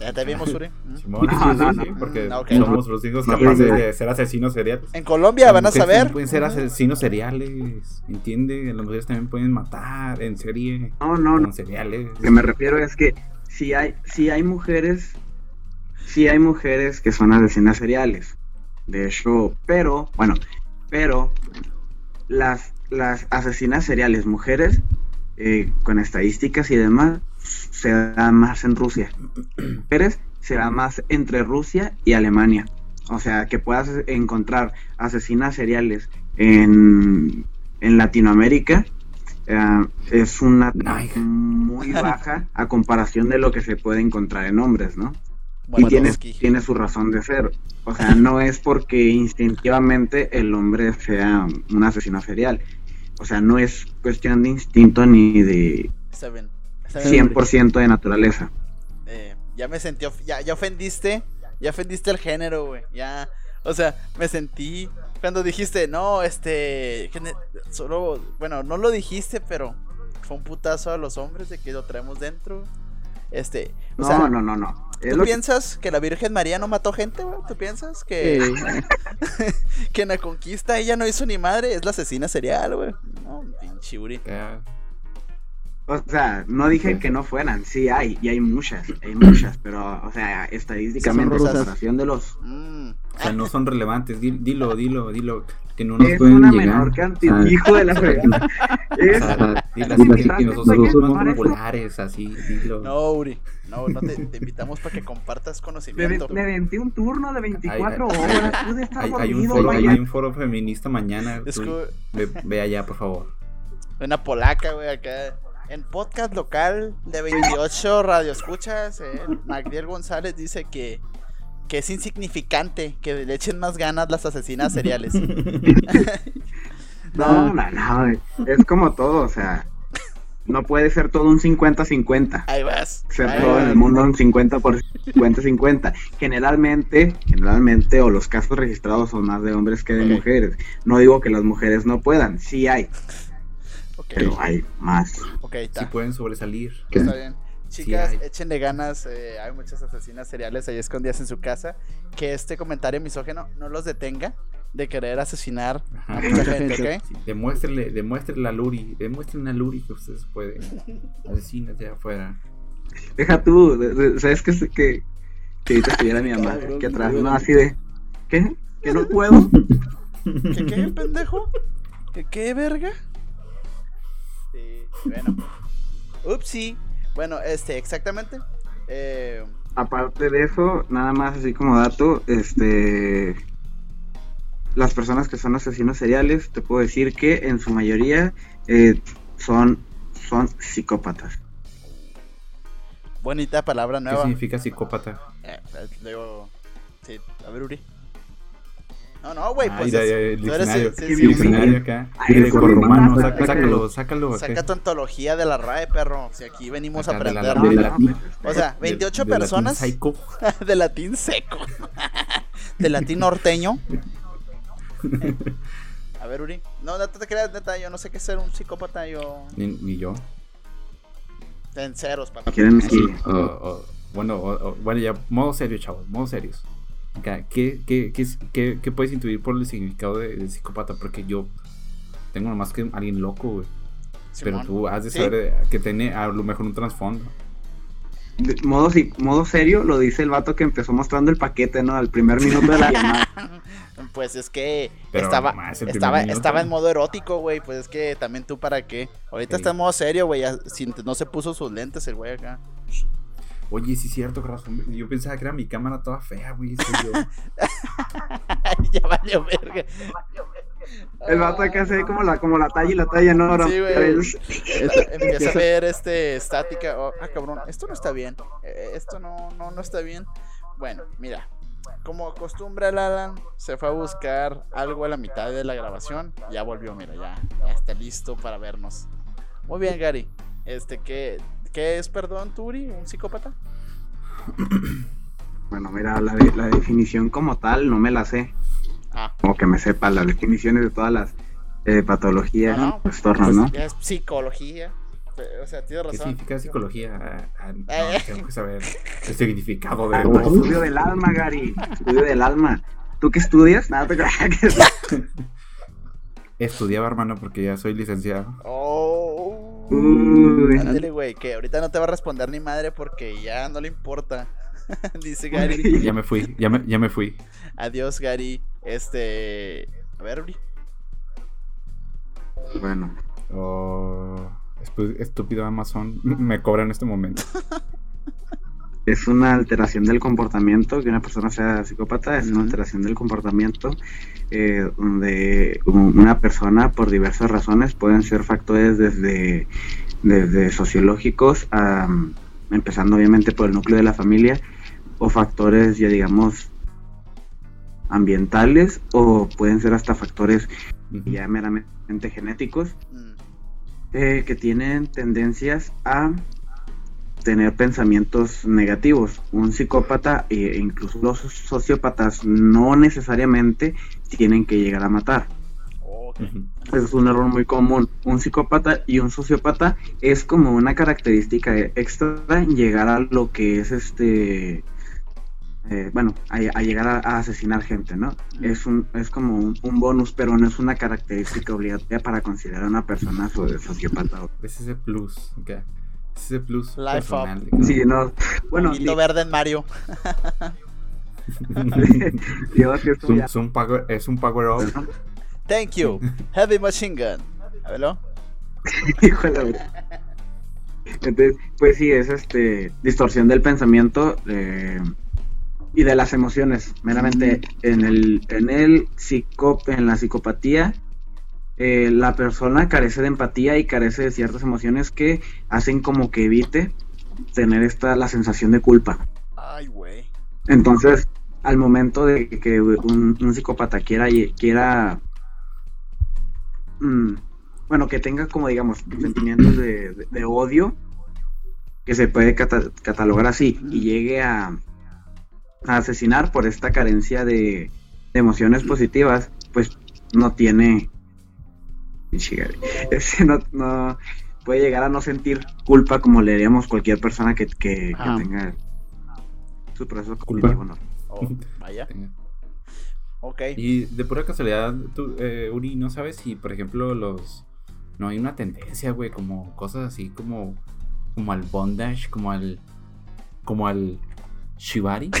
Ya te vimos, Uri. Mm. Simón, No, sí, no, sí, no. sí, porque ok. somos los hijos capaces de ser asesinos seriales. En Colombia van a saber. Pueden ser asesinos seriales, ¿entiende? Las mujeres también pueden matar en serie, No, no, no. seriales. Lo que me refiero es que si hay, si hay mujeres, si hay mujeres que son asesinas seriales. De hecho, pero, bueno, pero las, las asesinas seriales mujeres, eh, con estadísticas y demás, se da más en Rusia. Mujeres se da más entre Rusia y Alemania. O sea, que puedas encontrar asesinas seriales en, en Latinoamérica eh, es una muy baja a comparación de lo que se puede encontrar en hombres, ¿no? Bueno, y tiene, tiene su razón de ser. O sea, no es porque instintivamente el hombre sea un asesino serial. O sea, no es cuestión de instinto ni de Está bien. Está bien. 100% de naturaleza. Eh, ya me sentí. Ya, ya ofendiste. Ya ofendiste el género, güey. Ya. O sea, me sentí cuando dijiste, no, este, solo, bueno, no lo dijiste, pero fue un putazo a los hombres de que lo traemos dentro. Este, o No, sea, no, no, no. ¿Tú lo piensas que la Virgen María no mató gente, güey? ¿Tú piensas que, Eh, que en la conquista ella no hizo ni madre? Es la asesina serial, güey. No, pinche Uri. O sea, no dije que no fueran, sí hay, y hay muchas, hay muchas, pero, o sea, estadísticamente, la población de los... Mm. O sea, no son relevantes. Di- Dilo, dilo, dilo. Que no nos Es pueden una llegar. menor cantidad, Ah. hijo de la fregada. O Es, sea, dilo Dilo así así que, nosotros somos- populares, así, dilo. No, Uri. No, no te, te invitamos para que compartas conocimiento. me aventé un turno de 24 Ay, ay, horas, pude estar Hay, hay un foro, hay un foro feminista mañana. Es que ve, ve allá, por favor. una polaca, güey, acá. En podcast local de 28 radioescuchas, eh, Magdiel González dice que, que es insignificante que le echen más ganas las asesinas seriales. No, no, no, es como todo, o sea, no puede ser todo un 50-50. Ahí vas. ser ahí todo en el mundo un 50 por 50-50. Generalmente, generalmente, o los casos registrados son más de hombres que de mujeres. No digo que las mujeres no puedan, sí hay, pero hay más. ok, Si está. pueden sobresalir. ¿Qué? Está bien. Chicas, hay. échenle ganas. eh, hay muchas asesinas seriales ahí escondidas en su casa. Que este comentario misógeno no los detenga de querer asesinar a Ajá. mucha gente, ¿ok? Sí, demuéstrenle, demuéstrenle a Luri, demuéstrenle a Luri que ustedes pueden. Asesinas de afuera. Deja tú, de- de- ¿sabes qué? Que, que ahorita estuviera mi mamá, que atrás, no, así de, ¿qué? ¿Que no puedo? ¿Qué qué, pendejo? ¿Qué qué, verga? Sí, bueno. Upsi. Bueno, este, exactamente. Eh, Aparte de eso, nada más así como dato, este las personas que son asesinos seriales, te puedo decir que en su mayoría eh, son, son psicópatas. bonita palabra ¿Qué nueva. significa psicópata? Eh, eh, luego, sí, a ver, Uri. No, no, güey, pues. mira, es- tú eres- diccionario. sí, sí, el diccionario acá. Ay, Greco-romano, eso, saca- sácalo. sácalo. Saca tu antología de la RAE, perro. Si aquí venimos a Acá de la- aprender. de No, latín. O sea, De- 28 de personas psycho. de latín seco. de latín norteño. A ver, Uri. No, no te creas, neta. Yo no sé qué ser un psicópata. Yo. Ni, ni yo. En ceros, papá. Quieren Sí. O- o- bueno, o- o- bueno, ya, modo serio, chavos, modo serios. ¿qué, qué, qué, qué- qué puedes intuir por el significado de, de psicópata? Porque yo tengo nomás que alguien loco, güey. Pero tú has de saber que tiene a lo mejor un trasfondo. De modo, si- modo serio lo dice el vato que empezó mostrando el paquete, ¿no? Al primer minuto de la llamada. Pues es que Pero estaba, estaba, minuto. estaba en modo erótico, güey. Pues es que también tú para qué. Ahorita Sí. está en modo serio, güey. ya No se puso sus lentes el güey acá. Oye, sí es cierto, corazón. Yo pensaba que era mi cámara toda fea, güey. soy yo. ya valió verga. El vato se ve como la, como la talla y la talla, ¿no? Ahora, Sí, güey. empieza a ver este estática. oh, ah, cabrón, esto no está bien. eh, esto no, no, no está bien. Bueno, mira. Como acostumbra el Alan, se fue a buscar algo a la mitad de la grabación. Ya volvió, mira, ya, ya está listo para vernos. Muy bien, Gary. Este, ¿qué, qué es, perdón, Turi? ¿Un psicópata? Bueno, mira, la, de- la definición como tal no me la sé. Como que me sepa las definiciones de todas las eh, patologías, no, no, trastornos, pues, ¿no? ya es psicología. O sea, tienes ¿Qué razón. significa psicología? Ah, ah, no, Eh. tengo que saber el significado de Ah, todo. Estudio del alma, Gary. Estudio del alma. ¿Tú qué estudias? Nada, te creas. Estudiaba, hermano, porque ya soy licenciado. Oh. Uy. Ándale, güey, que ahorita no te va a responder ni madre porque ya no le importa. Dice Gary. Ya me fui, ya me, ya me fui. Adiós, Gary. Este. A ver, Uri. Bueno, Oh, estúpido Amazon me cobra en este momento. es una alteración del comportamiento, que una persona sea psicópata, es una alteración del comportamiento eh, donde una persona por diversas razones pueden ser factores desde, desde sociológicos, a, empezando obviamente por el núcleo de la familia, o factores ya digamos ambientales, o pueden ser hasta factores ya meramente genéticos, Mm, eh, que tienen tendencias a tener pensamientos negativos. Un psicópata e incluso los sociópatas no necesariamente tienen que llegar a matar. Es un error muy común. Un psicópata y un sociópata es como una característica extra llegar a lo que es este. Eh, bueno, a, a llegar a, a asesinar gente, ¿no? Es un es como un, un bonus, pero no es una característica obligatoria para considerar a una persona so- sociópata. Es ese plus, ok. Es ese plus Life personal. up. Sí, no. Bueno, di- verde en Mario. Es un, es un power, es un power up. Thank you. Heavy Machine Gun. A verlo. Hijo de la verga. Entonces, pues sí, es este distorsión del pensamiento eh, y de las emociones. Meramente en el, en el psico- en la psicopatía, eh, la persona carece de empatía y carece de ciertas emociones que hacen como que evite tener esta la sensación de culpa. Ay, güey. Entonces, al momento de que un, un psicópata quiera, quiera mm, bueno, que tenga como digamos sentimientos de, de- de odio, que se puede cata- catalogar así, y llegue a, a asesinar por esta carencia de, de emociones positivas, pues no tiene... No, no- puede llegar a no sentir culpa como le haríamos cualquier persona que, que- tenga su proceso Culpa. ¿no? Oh, vaya. Ok. Y de pura casualidad, tú, eh, Uri, ¿no sabes si, por ejemplo, los... No hay una tendencia, güey, como cosas así como... Como al bondage, como al... Como al shibari.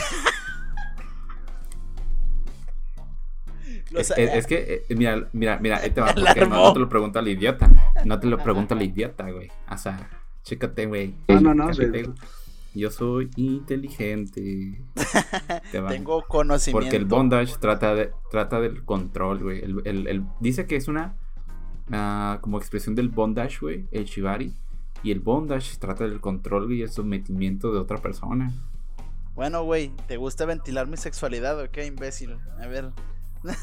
Lo Es, sa- es- es que, eh, mira, mira, mira, ahí te va, porque no te lo pregunto al idiota. No te lo pregunto al idiota, güey. O sea, chécate, güey. No, no, no, Chécate. Yo soy inteligente. Te va. Tengo conocimiento. Porque el bondage trata, de, trata del control, güey. El, el- el- dice que es una ah, como expresión del bondage, güey, el shibari. Y el bondage trata del control y el sometimiento de otra persona. Bueno, güey, ¿te gusta ventilar mi sexualidad o qué, imbécil? A ver.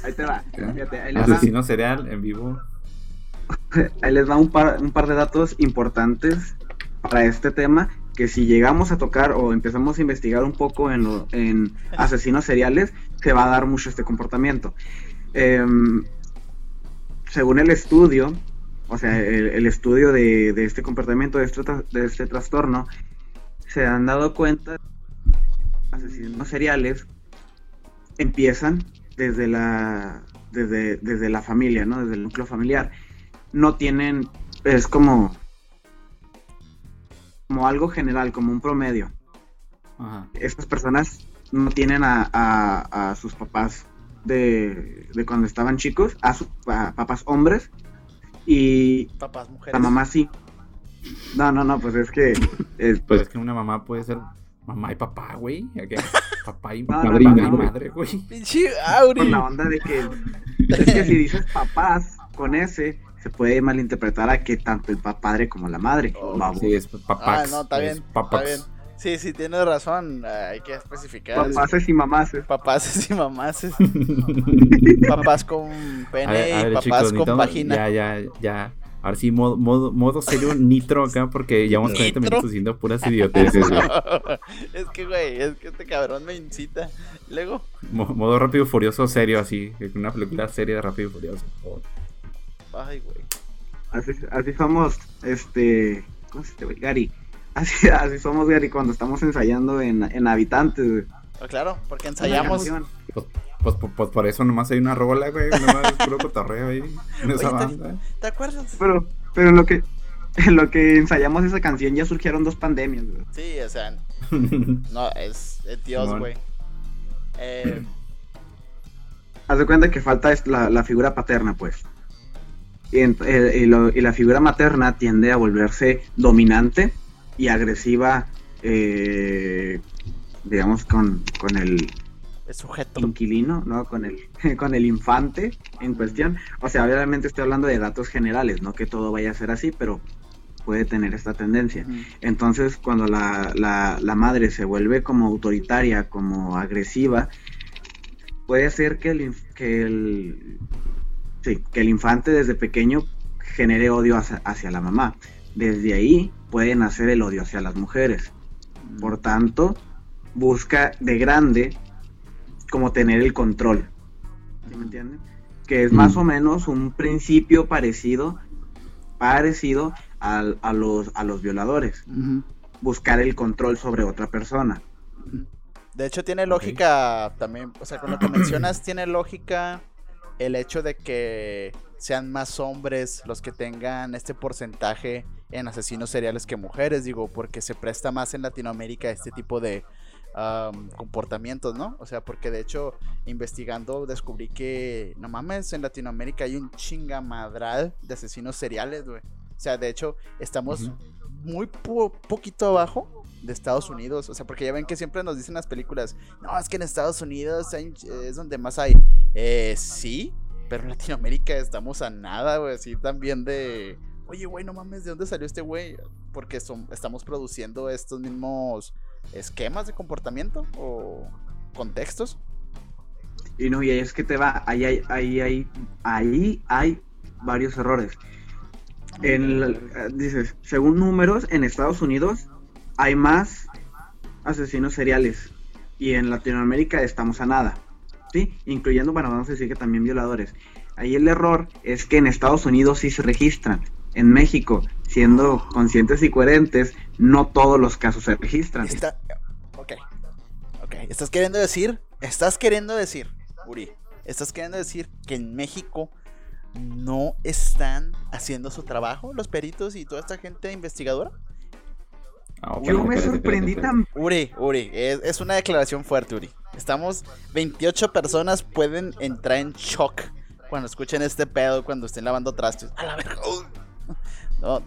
Ahí te va. Fíjate, ahí, les va, Asesino cereal en vivo. ahí les va un par, un par de datos importantes para este tema. Que si llegamos a tocar o empezamos a investigar un poco en, lo- en asesinos seriales, se va a dar mucho este comportamiento. Em, según el estudio, o sea, el, el estudio de, de este comportamiento, de este, de este trastorno, se han dado cuenta asesinos seriales empiezan desde la desde, desde la familia, ¿no? Desde el núcleo familiar. No tienen, es como como algo general, como un promedio. Ajá. Estas personas no tienen a, a- a sus papás de, de cuando estaban chicos, a sus a papás hombres, y Papás, mujeres. la mamá sí. No, no, no, pues es que es, Pues es que una mamá puede ser mamá y papá, güey. Papá y, No, no, y no. madre, güey. Pinche Auri. con la onda de que es que si dices papás con ese se puede malinterpretar a que tanto el pa- padre como la madre Oh. Sí, es Ah, no, está es bien. Está papax. bien. Sí, sí, tienes razón. Hay que especificar. papaces y mamaces Papás y mamás. papás con pene A ver, a ver, y papás chicos, con vagina. Ya, ya, ya. Ahora sí, modo, modo, modo serio nitro acá, porque llevamos 40 ¿Nitro? minutos diciendo puras idioteces, güey. es que, güey, es que este cabrón me incita. Luego, Mo- Modo rápido y furioso serio, así. Una película seria de rápido y furioso. favor. ay, güey. así, así somos este ¿cómo se te ve? Gary así, así somos Gary cuando estamos ensayando en, en habitantes güey. Ah, claro, porque ensayamos. Pues, pues, pues, por eso nomás hay una rola, güey. Nomás es puro cotorreo ahí. En esa Oye, banda. ¿Te acuerdas? pero pero en lo que en lo que ensayamos esa canción ya surgieron dos pandemias güey. Sí, o sea, no, es, es Dios, güey. Eh, haz de cuenta que falta es la, la figura paterna pues y, en- eh, y lo- y la figura materna tiende a volverse dominante y agresiva eh, digamos con, con el sujeto. inquilino, ¿no? Con el, con el infante en cuestión. O sea, obviamente estoy hablando de datos generales, no que todo vaya a ser así, pero puede tener esta tendencia. Entonces, cuando la, la, la madre se vuelve como autoritaria, como agresiva, puede ser que el, que el, sí, que el infante desde pequeño genere odio hacia, hacia la mamá. Desde ahí puede nacer el odio hacia las mujeres. Por tanto, busca de grande como tener el control. ¿Sí me entienden? Que es más o menos un principio parecido, parecido al- a, los, a los violadores. Buscar el control sobre otra persona. De hecho, tiene lógica también, o sea, con lo que mencionas, tiene lógica el hecho de que sean más hombres los que tengan este porcentaje en asesinos seriales que mujeres, digo, porque se presta más en Latinoamérica este tipo de am, comportamientos, ¿no? O sea, porque de hecho, investigando, descubrí que, no mames, en Latinoamérica hay un chingamadral de asesinos seriales, güey. O sea, de hecho, estamos muy po- poquito abajo de Estados Unidos. O sea, porque ya ven que siempre nos dicen las películas, no, es que en Estados Unidos hay- es donde más hay. Eh, sí, pero en Latinoamérica estamos a nada, güey. Así también de, oye, güey, no mames, ¿de dónde salió este güey? Porque son, estamos produciendo estos mismos esquemas de comportamiento o contextos. Y no, y ahí es que te va, ahí hay, ahí hay, ahí hay varios errores. En la- eh, dices, según números, en Estados Unidos hay más asesinos seriales. Y en Latinoamérica estamos a nada. ¿Sí? Incluyendo, bueno, vamos a decir que también violadores. Ahí el error es que en Estados Unidos sí se registran. En México, siendo conscientes y coherentes, no todos los casos se registran. Está... Ok. Ok. ¿Estás queriendo decir? ¿Estás queriendo decir, Uri? ¿Estás queriendo decir que en México no están haciendo su trabajo los peritos y toda esta gente investigadora? Ah, Yo me espérate, sorprendí espérate, espérate. tan Uri, Uri, es, es una declaración fuerte, Uri. Estamos, 28 personas pueden entrar en shock cuando escuchen este pedo, cuando estén lavando trastes. A la verga. No,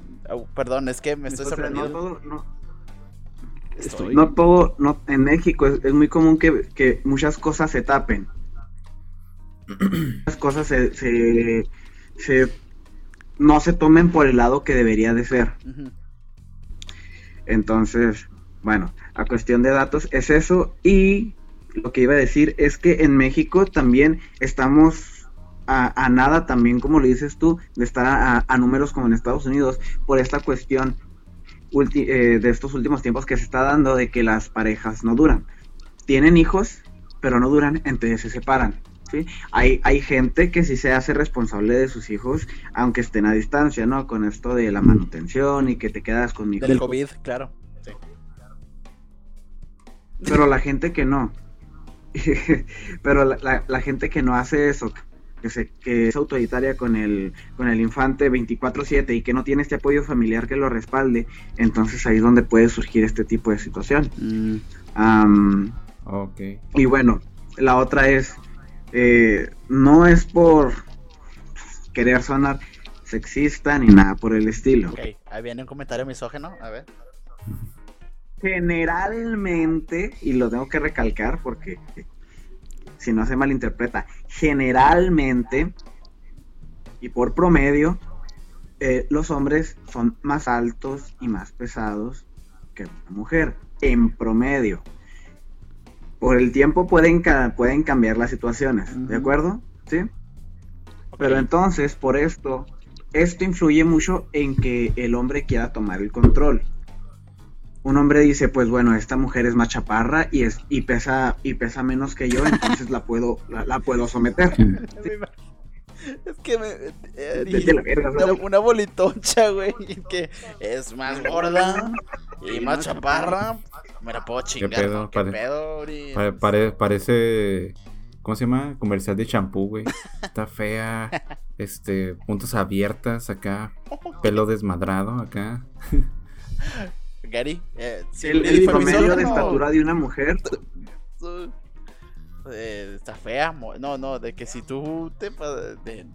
perdón, es que me estoy no sorprendiendo. todo- no- Estoy- No todo, no, en México es, es muy común que, que muchas cosas se tapen. Muchas cosas se, se, se- no se tomen por el lado que debería de ser. Entonces, bueno, a cuestión de datos es eso. Y lo que iba a decir es que en México también estamos a, a nada, también como lo dices tú, de estar a, a números como en Estados Unidos por esta cuestión ulti- eh, de estos últimos tiempos que se está dando de que las parejas no duran. Tienen hijos, pero no duran, entonces se separan. ¿sí? Hay, hay gente que sí se hace responsable de sus hijos, aunque estén a distancia, ¿no? Con esto de la manutención y que te quedas con mi Del. COVID, claro. Sí. Pero la gente que no. Pero la, la- la gente que no hace eso, que, se, que es autoritaria con el, con el infante 24/7 y que no tiene este apoyo familiar que lo respalde, entonces ahí es donde puede surgir este tipo de situación. Mm, Am, Ok. y bueno, la otra es, eh, no es por querer sonar sexista ni nada por el estilo. ok, ahí viene un comentario misógeno. A ver. Generalmente, y lo tengo que recalcar porque si no se malinterpreta, generalmente y por promedio, eh, los hombres son más altos y más pesados que una mujer, en promedio. Por el tiempo pueden, ca- pueden cambiar las situaciones, ¿de acuerdo? ¿Sí? Pero entonces, por esto, esto influye mucho en que el hombre quiera tomar el control. Un hombre dice, pues bueno, esta mujer es más chaparra y es y pesa y pesa menos que yo, entonces la puedo la, la puedo someter. Es que me. eh, la verga, una, una bolitocha, güey. Que es más gorda y más chaparra. Me la puedo chingar. pedo? ¿no? ¿Qué Pare- pedo? Pare- pare- parece. ¿Cómo se llama? Comercial de champú, güey. Está fea. Este, puntos abiertas acá. Pelo desmadrado acá. Gary, eh, sí, El, promedio de estatura de una mujer, Eh, está fea. No, no, de que si tú te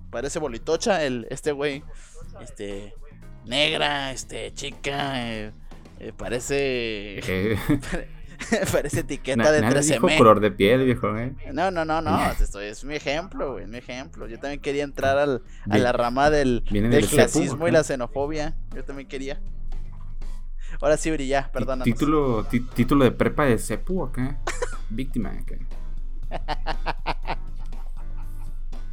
parece bolitocha, el, este güey, este, negra, este, chica, eh, eh, parece, parece etiqueta na- de nadie 13 dijo color de piel, viejo, eh. No, no, no, no, esto es mi ejemplo, güey, es mi ejemplo. Yo también quería entrar al, a la rama del, del clasismo y la xenofobia. Yo también quería. Ahora sí, Uri, ya, perdónanos. Título, ti- título de prepa de Cepu acá. Víctima acá.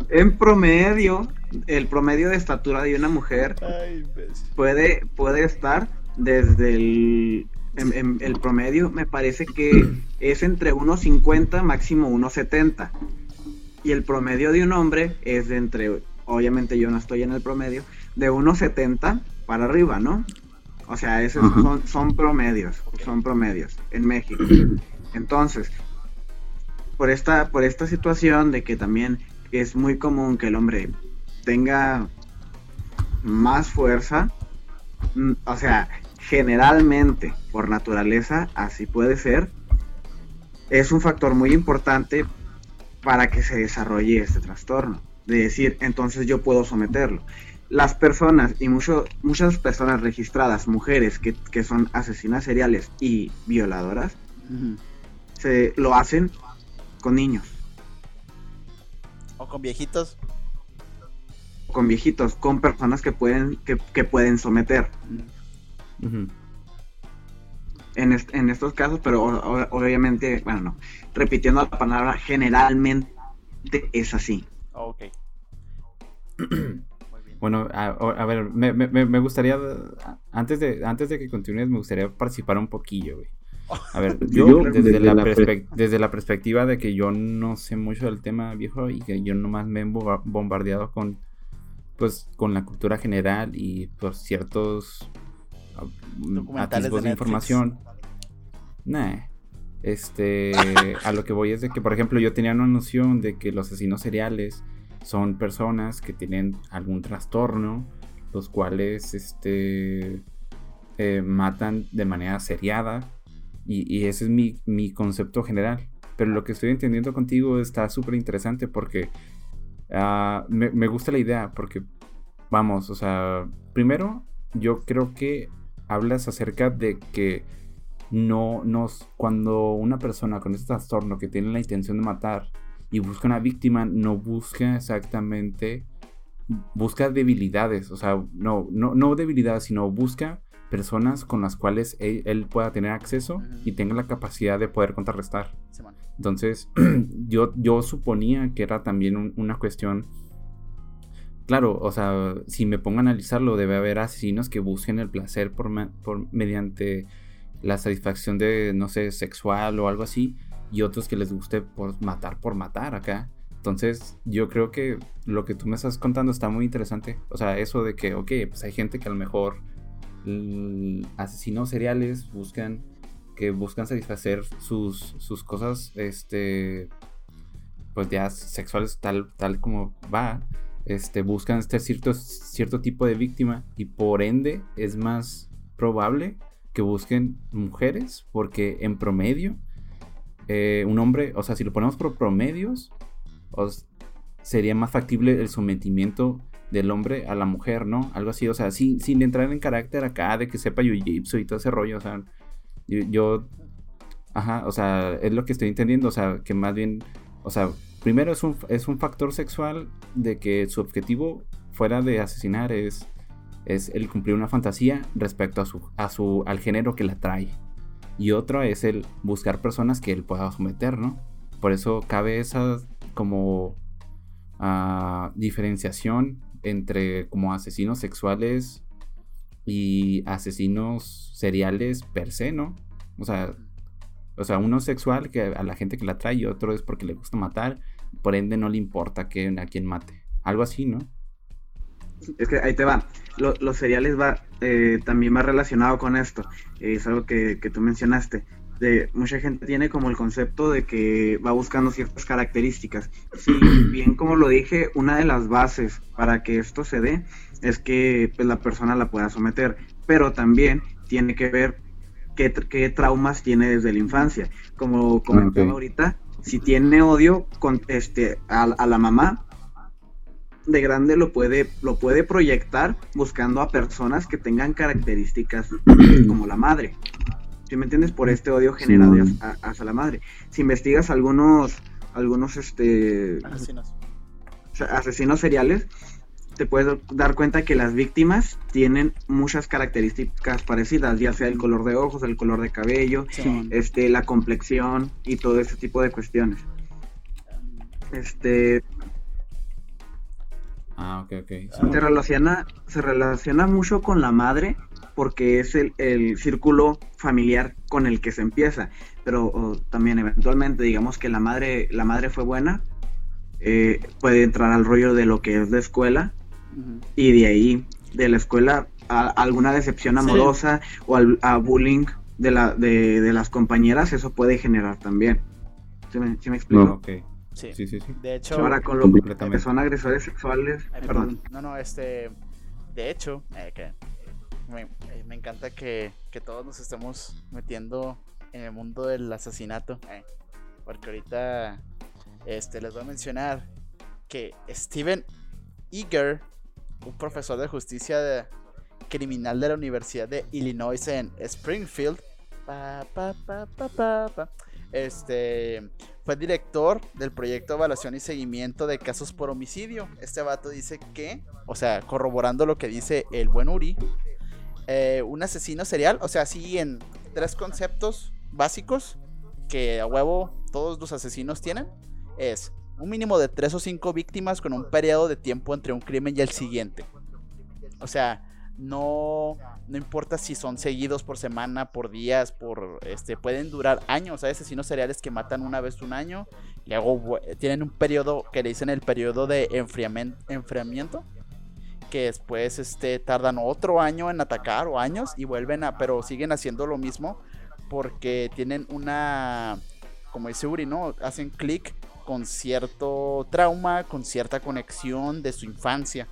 en promedio, el promedio de estatura de una mujer Ay, puede, puede estar desde el En, en- el promedio me parece que es entre 1.50 máximo 1.70. Y el promedio de un hombre es de entre, obviamente yo no estoy en el promedio, de 1.70 para arriba, ¿no? O sea, esos son, son promedios, son promedios en México. Entonces, por esta, por esta situación de que también es muy común que el hombre tenga más fuerza, mm, o sea, generalmente por naturaleza así puede ser, es un factor muy importante para que se desarrolle este trastorno. De decir, entonces yo puedo someterlo. Las personas y mucho, muchas personas registradas, mujeres que, que son asesinas seriales y violadoras, se lo hacen con niños, O con viejitos. con viejitos, con personas que pueden, que, que pueden someter. En, est- en estos casos, pero o- obviamente, bueno, no, repitiendo la palabra, generalmente es así. Ok. Bueno, a, a ver, me, me- me- me gustaría, antes de, antes de que continúes, me gustaría participar un poquillo, güey. A ver, yo, Yo, desde, desde la desde la perspectiva de que yo no sé mucho del tema viejo y que yo nomás me he bomba- bombardeado con, pues, con la cultura general y pues ciertos ah, mm, atisbos de información. Nah. Este, a lo que voy es de que, por ejemplo, yo tenía una noción de que los asesinos seriales son personas que tienen algún trastorno, los cuales, este, eh, matan de manera seriada. Y, ese es mi, mi concepto general. Pero lo que estoy entendiendo contigo está súper interesante porque ah, me, me gusta la idea. Porque, vamos, o sea, primero, yo creo que hablas acerca de que no nos. Cuando una persona con este trastorno que tiene la intención de matar y busca una víctima, no busca exactamente. Busca debilidades, o sea, no, no, no debilidades, sino busca personas con las cuales él, él pueda tener acceso y tenga la capacidad de poder contrarrestar. Entonces, yo, yo suponía que era también un- una cuestión. Claro, o sea, si me pongo a analizarlo, debe haber asesinos que busquen el placer por, por mediante la satisfacción de, no sé, sexual o algo así, y otros que les guste por matar por matar acá. Entonces, yo creo que lo que tú me estás contando está muy interesante. O sea, eso de que, ok, pues hay gente que a lo mejor asesinos seriales buscan que buscan satisfacer sus, sus cosas, este, pues ya sexuales tal, tal como va, este, buscan este cierto, cierto tipo de víctima y por ende es más probable que busquen mujeres porque en promedio eh, un hombre, o sea, si lo ponemos por promedios, os- sería más factible el sometimiento del hombre a la mujer, ¿no? Algo así, o sea, sin, sin entrar en carácter acá de que sepa jiu-jitsu y todo ese rollo, o sea, yo, yo- ajá, o sea, es lo que estoy entendiendo, o sea, que más bien, o sea, primero es un, es un factor sexual de que su objetivo fuera de asesinar es, es el cumplir una fantasía respecto a su, a su, al género que la trae. Y otro es el buscar personas que él pueda someter, ¿no? Por eso cabe esa como ah, diferenciación entre como asesinos sexuales y asesinos seriales per se, ¿no? O sea, o sea, uno es sexual que a la gente que la trae y otro es porque le gusta matar, por ende no le importa que, a quien mate. Algo así, ¿no? Es que ahí te va. Lo- los cereales va eh, también va relacionado con esto. Eh, es algo que, que tú mencionaste. De, mucha gente tiene como el concepto de que va buscando ciertas características. Sí, bien como lo dije, una de las bases para que esto se dé es que pues, la persona la pueda someter, pero también tiene que ver qué, qué traumas tiene desde la infancia. Como comentaba Ok. ahorita, si tiene odio con este a, a la mamá, de grande lo puede, lo puede proyectar buscando a personas que tengan características como la madre. ¿Sí me entiendes? Por este odio generado hacia la madre. Si investigas algunos, algunos este, Asesinos. asesinos seriales, te puedes dar cuenta que las víctimas tienen muchas características parecidas, ya sea el color de ojos, el color de cabello, este, la complexión y todo ese tipo de cuestiones. Este, Ah, ok, ok. sí. Se relaciona, se relaciona mucho con la madre porque es el, el círculo familiar con el que se empieza. Pero o, también eventualmente, digamos que la madre, la madre fue buena, eh, puede entrar al rollo de lo que es la escuela y de ahí, de la escuela, a, alguna decepción Sí. amorosa o al, a bullying de, la, de, de las compañeras, eso puede generar también. ¿Sí me, sí me explico? No. Sí. Sí, sí, sí. De hecho, Ahora con que son agresores sexuales, Ay, perdón. No, no, este. De hecho, eh, que me, eh, me encanta que, que todos nos estemos metiendo en el mundo del asesinato. eh, porque ahorita este, les voy a mencionar que Steven Eager, un profesor de justicia de- criminal de la Universidad de Illinois en Springfield, pa, pa, pa, pa, pa, pa, este, fue director del proyecto de evaluación y seguimiento de casos por homicidio. Este vato dice que, o sea, corroborando lo que dice el buen Uri, eh, un asesino serial, o sea, sí en tres conceptos básicos que a huevo todos los asesinos tienen, es un mínimo de tres o cinco víctimas con un periodo de tiempo entre un crimen y el siguiente. O sea, no, no importa si son seguidos por semana, por días, por este, pueden durar años. Hay asesinos seriales que matan una vez un año, y luego tienen un periodo que le dicen el periodo de enfriamiento, que después este, tardan otro año en atacar o años y vuelven a, pero siguen haciendo lo mismo porque tienen una, como dice Uri, ¿no? Hacen clic con cierto trauma, con cierta conexión de su infancia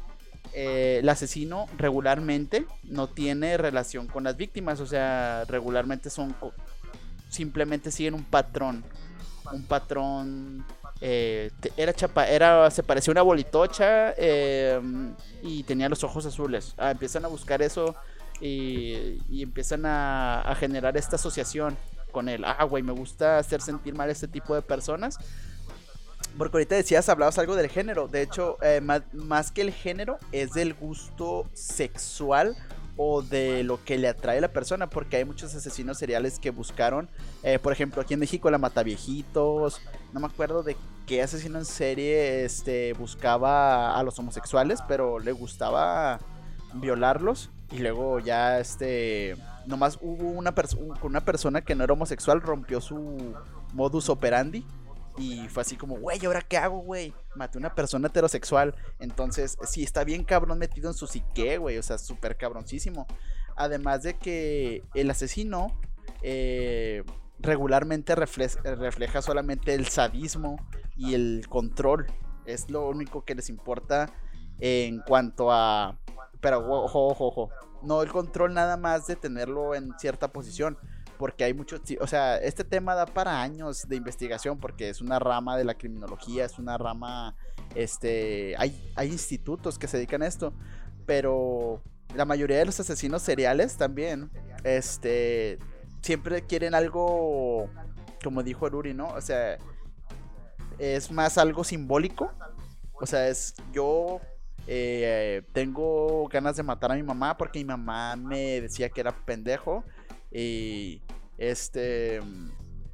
eh, el asesino regularmente no tiene relación con las víctimas, o sea, regularmente son simplemente siguen un patrón, un patrón eh, era chapa, era se parecía una bolitocha eh, y tenía los ojos azules. Ah, empiezan a buscar eso y, y empiezan a, a generar esta asociación con él. Ah, güey, me gusta hacer sentir mal a este tipo de personas. Porque ahorita decías, hablabas algo del género. De hecho, eh, más, más que el género, es del gusto sexual o de lo que le atrae a la persona. Porque hay muchos asesinos seriales que buscaron, eh, por ejemplo, aquí en México, la Mataviejitos. No me acuerdo de qué asesino en serie este, buscaba a los homosexuales, pero le gustaba violarlos. Y luego ya, este, nomás hubo una, una persona que no era homosexual, rompió su modus operandi. Y fue así como, güey, ¿ahora qué hago, güey? Maté a una persona heterosexual. Entonces, sí, está bien cabrón metido en su psique, güey. O sea, súper cabroncísimo. Además de que el asesino eh, regularmente refle- refleja solamente el sadismo y el control. Es lo único que les importa en cuanto a... Pero, ojo, ojo, ojo. No el control nada más de tenerlo en cierta posición porque hay muchos, o sea, este tema da para años de investigación porque es una rama de la criminología, es una rama, este, hay, hay institutos que se dedican a esto, pero la mayoría de los asesinos seriales también, este, siempre quieren algo, como dijo Aruri, ¿no? O sea, es más algo simbólico, o sea, es yo eh, tengo ganas de matar a mi mamá porque mi mamá me decía que era pendejo y este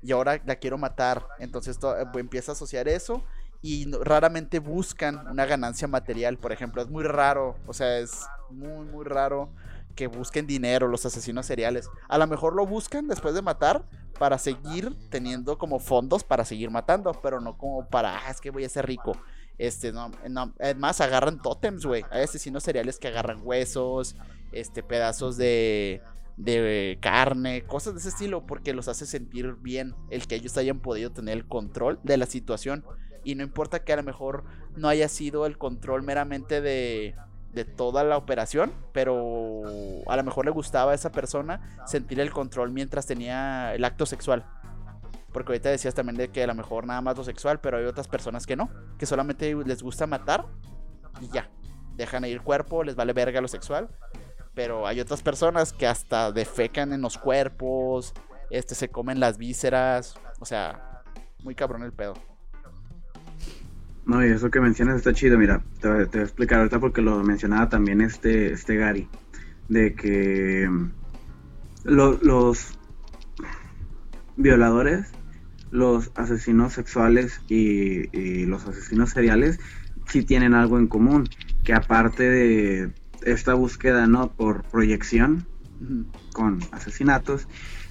y ahora la quiero matar. Entonces to- eh, empieza a asociar eso y raramente buscan una ganancia material. Por ejemplo es muy raro o sea es muy muy raro que busquen dinero los asesinos seriales. A lo mejor lo buscan después de matar para seguir teniendo como fondos para seguir matando pero no como para ah, es que voy a ser rico este no, no es más agarran tótems güey. Hay asesinos seriales que agarran huesos este pedazos de de carne, cosas de ese estilo, porque los hace sentir bien el que ellos hayan podido tener el control de la situación. Y no importa que a lo mejor no haya sido el control meramente de, de toda la operación, pero a lo mejor le gustaba a esa persona sentir el control mientras tenía el acto sexual. Porque ahorita decías también de que a lo mejor nada más lo sexual, pero hay otras personas que no, que solamente les gusta matar y ya. Dejan ahí el cuerpo, les vale verga lo sexual pero hay otras personas que hasta defecan en los cuerpos, este se comen las vísceras, o sea, muy cabrón el pedo. No, y eso que mencionas está chido, mira, te, te voy a explicar ahorita porque lo mencionaba también este, este Gary, de que mm, lo- los violadores, los asesinos sexuales y, y los asesinos seriales sí tienen algo en común, que aparte de esta búsqueda, ¿no? Por proyección con asesinatos,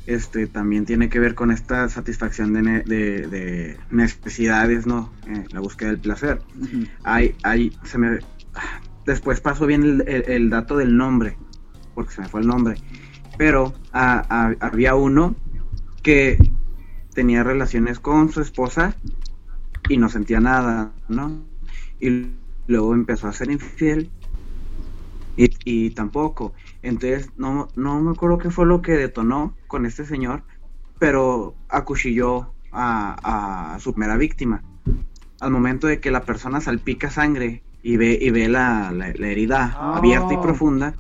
este también tiene que ver con esta satisfacción de, ne- de- de necesidades, ¿no? Eh, la búsqueda del placer. Hay, hay, se me... Después pasó bien el, el- el dato del nombre, porque se me fue el nombre. Pero ah, había uno que tenía relaciones con su esposa y no sentía nada, ¿no? Y luego empezó a ser infiel y, y tampoco. Entonces, no, no me acuerdo qué fue lo que detonó con este señor, pero acuchilló a, a su primera víctima. Al momento de que la persona salpica sangre y ve, y ve la, la- la herida Ah. abierta y profunda,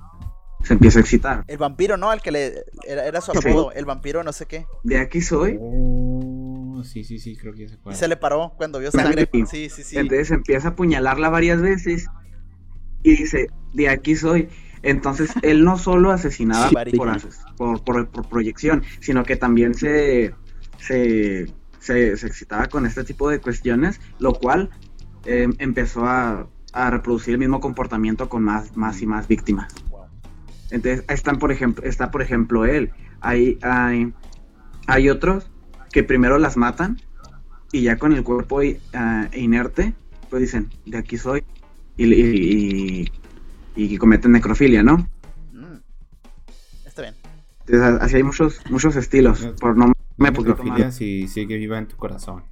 se empieza a excitar. El vampiro, ¿no? Al que le. Era, era su Sí. apodo. El vampiro, no sé qué. De aquí soy. Oh, sí, sí, sí, creo que se Y acuerda. se le paró cuando vio sangre. Sí, sí, sí. Entonces empieza a apuñalarla varias veces y dice, de aquí soy. Entonces él no solo asesinaba Sí, por, ases- por, por- por proyección, sino que también se, se, se- se excitaba con este tipo de cuestiones, lo cual eh, empezó a, a reproducir el mismo comportamiento con más, más y más víctimas. Entonces están por ejemplo, está por ejemplo él. Hay, hay, hay otros que primero las matan y ya con el cuerpo ah, inerte, pues dicen, de aquí soy. Y, y, y- y cometen necrofilia, ¿no? Mm. Está bien. Entonces, así hay muchos, muchos estilos. Por no me necrofilia si sigue viva en tu corazón.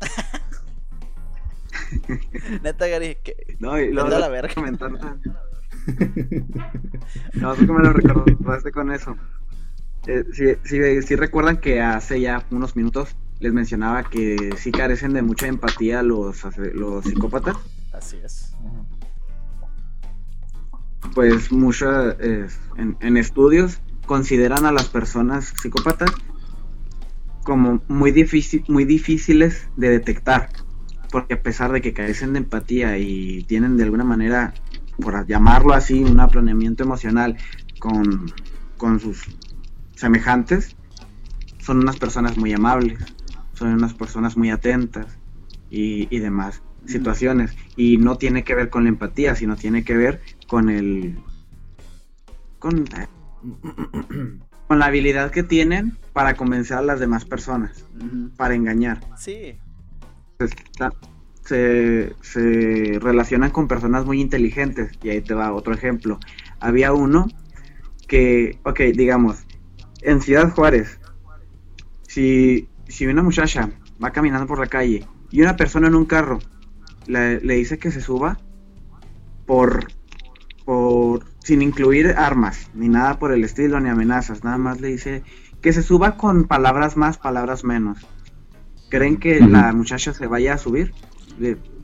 Neta, Gary. que- No, y a la verga. comentar- No, sé que me lo recordaste con eso. Eh, sí- sí recuerdan que hace ya unos minutos les mencionaba que sí carecen de mucha empatía los, los psicópatas. Así es. Pues muchas en, en estudios consideran a las personas psicópatas como muy difícil, muy difíciles de detectar, porque a pesar de que carecen de empatía y tienen de alguna manera, por llamarlo así, un planeamiento emocional con, con sus semejantes, son unas personas muy amables, son unas personas muy atentas y demás situaciones. Y no tiene que ver con la empatía, sino tiene que ver con el... con, con la habilidad que tienen para convencer a las demás personas, para engañar. Sí. Está- se, se relacionan con personas muy inteligentes. Y ahí te va otro ejemplo. Había uno que, ok, digamos, en Ciudad Juárez, si, si una muchacha va caminando por la calle y una persona en un carro le, le dice que se suba por, por, sin incluir armas, ni nada por el estilo, ni amenazas, nada más le dice que se suba con palabras más, palabras menos. ¿Creen que la muchacha se vaya a subir?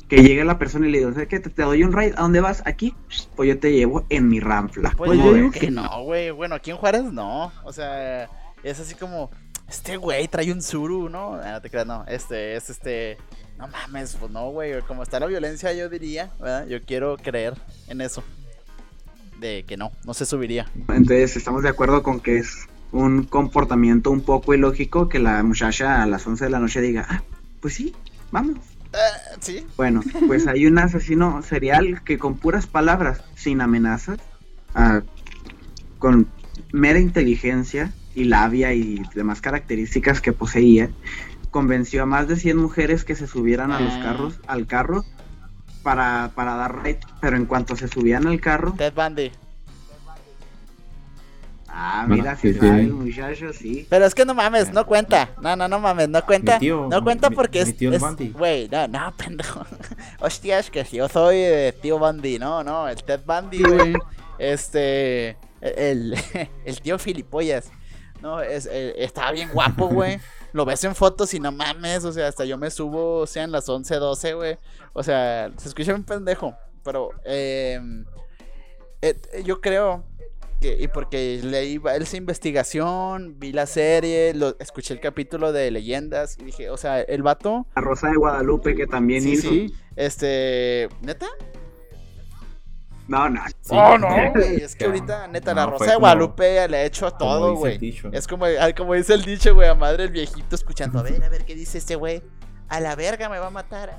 Que llegue la persona y le diga, ¿sabes qué? Te, te doy un ride, ¿a dónde vas? Aquí, pues yo te llevo en mi ranfla. Pues Pues yo digo que no, güey. Bueno, aquí en Juárez no. O sea, es así como, este güey trae un suru, ¿no? Ah, no te creas, no. Este, es este. No mames, pues no, güey. Como está la violencia, yo diría, ¿verdad? Yo quiero creer en eso. De que no, no se subiría. Entonces estamos de acuerdo con que es un comportamiento un poco ilógico que la muchacha a las 11 de la noche diga, ah, pues sí, vamos. Eh, sí. Bueno, pues hay un asesino serial que con puras palabras, sin amenazas, ah, con mera inteligencia y labia y demás características que poseía, convenció a más de 100 mujeres que se subieran a los Ah. carros, al carro, para, para dar ride, pero en cuanto se subían al carro, Ted Bundy. ah, mira, Ah, si sí, sabe sí. el muchacho, sí. Pero es que no mames, no cuenta. No, no, no mames, no cuenta. Mi tío, no cuenta porque mi es. Güey, no, no, pendejo. Hostia, es que si yo soy de tío Bundy, no, no, el Ted Bundy, güey. Este. El, el tío Filipollas. No, es, eh, estaba bien guapo, güey. Lo ves en fotos y no mames, o sea, hasta yo me subo, sean las 11, 12, güey. O sea, se escucha bien pendejo, pero eh, eh, yo creo que, y porque leí esa investigación, vi la serie, lo, escuché el capítulo de leyendas y dije, o sea, el vato, La Rosa de Guadalupe que también sí, hizo. sí, este, neta, No, no. Sí. oh no, güey, es que ahorita, neta, No, la Rosa de como- Guadalupe le ha hecho como todo, güey. Es como, como dice el dicho, güey, a madre el viejito escuchando, a ver, a ver qué dice este güey. a la verga me va a matar.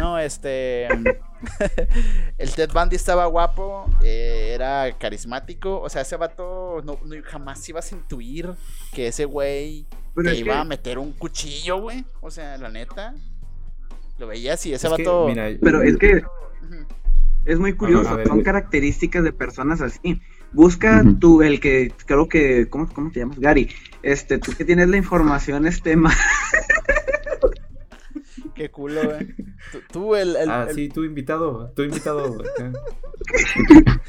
No, este. el Ted Bundy estaba guapo, eh, era carismático. O sea, ese vato no, no- jamás ibas a intuir que ese güey te iba que- a meter un cuchillo, güey. O sea, la neta. Lo veías y ese Es que, vato. mira, Pero es que. Es muy curioso, ver, son características de personas así. Busca Ujú. tú, el que creo que, ¿cómo, cómo te llamas? Gary, este, tú que tienes la información, este, más, Qué culo, güey. Tú, tú, el. el- Ah, el- sí, tu invitado, tu invitado.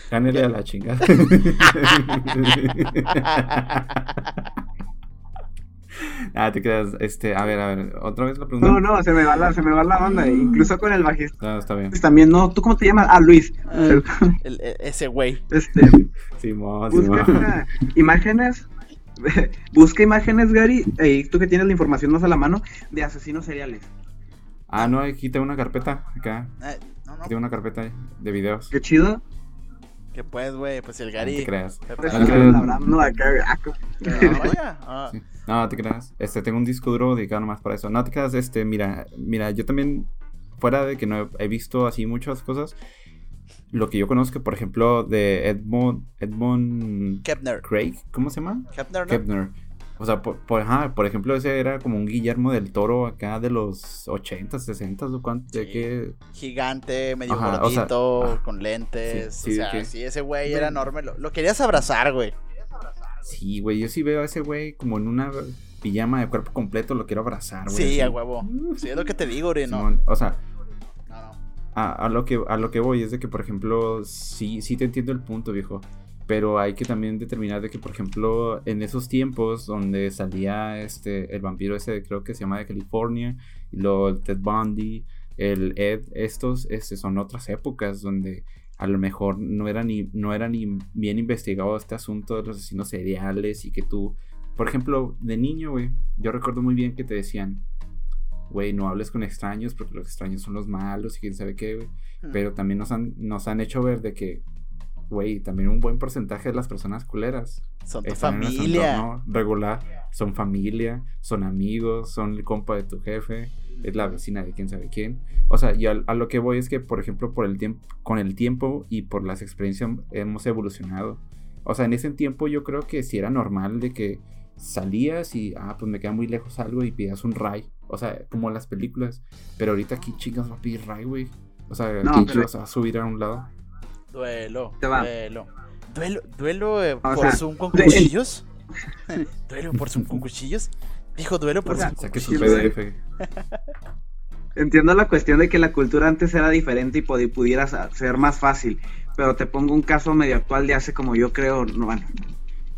Gánele a la chingada. ah, te quedas, este, a ver, a ver, otra vez la pregunta. no, no, se me va la, se me va la onda, incluso con el bajista No, está bien. también, no, ¿tú cómo te llamas? Ah, Luis, Ah. el- el- ese güey. este, Simón, busca Simón. imágenes, busca imágenes, Gary, y tú que tienes la información más a la mano, de asesinos seriales. Ah, no, aquí tengo una carpeta, acá. Ay, no, no. Tengo una carpeta de videos. Qué chido. Que pues, güey, pues el No Gary. te creas. Pepe Pues, Ah, no, acá, acá. No, vaya. Ah, Sí. No, te creas. Este, tengo un disco duro dedicado nomás para eso. No te creas, este, mira, mira, yo también, fuera de que no he, visto así muchas cosas, lo que yo conozco, por ejemplo, de Edmund, Edmund Kepner. Craig, ¿cómo se llama? Kepner, ¿no? Kepner. O sea, por, por, ajá, por ejemplo, ese era como un Guillermo del Toro acá de los 80, 60, o cuánto, de. Gigante, medio Ajá, o sea, gordito, con lentes. Sí, o sí, sea, que- sí, ese güey era enorme. Lo, lo querías abrazar, güey. Sí, güey, yo sí veo a ese güey como en una pijama de cuerpo completo, lo quiero abrazar, güey. Sí, así. a huevo. Sí, es lo que te digo, güey. No, O sea, no, no. A, a lo que, a lo que voy es de que, por ejemplo, sí, sí te entiendo el punto, viejo. Pero hay que también determinar de que, por ejemplo, en esos tiempos donde salía este, el vampiro ese, creo que se llama de California, y luego el Ted Bundy, el Ed, estos este, son otras épocas donde a lo mejor no era ni, no era ni bien investigado este asunto de los asesinos seriales y que tú, por ejemplo, de niño, güey, yo recuerdo muy bien que te decían, güey, no hables con extraños porque los extraños son los malos y quién sabe qué, güey. Hmm. Pero también nos han, nos han hecho ver de que, güey, también un buen porcentaje de las personas culeras Son tu en familia. entorno regular, son familia, son amigos, son el compa de tu jefe, es la vecina de quién sabe quién. O sea, y a, a lo que voy es que, por ejemplo, por el tiempo, con el tiempo y por las experiencias hemos evolucionado. O sea, en ese tiempo yo creo que sí era normal de que salías y, ah, pues me queda muy lejos algo y pidas un ray. O sea, como las películas. Pero ahorita aquí chingas va a pedir ray, güey. O sea, No, aquí pero- vas a subir a un lado. Duelo, Te va. duelo. Duelo, duelo eh, por sea, Zoom con cuchillos. duelo por Zoom con cuchillos. Dijo duelo por O sea, Saque. PDF. Entiendo la cuestión de que la cultura antes era diferente y pudiera ser más fácil, pero te pongo un caso medio actual de hace como yo creo, no, bueno,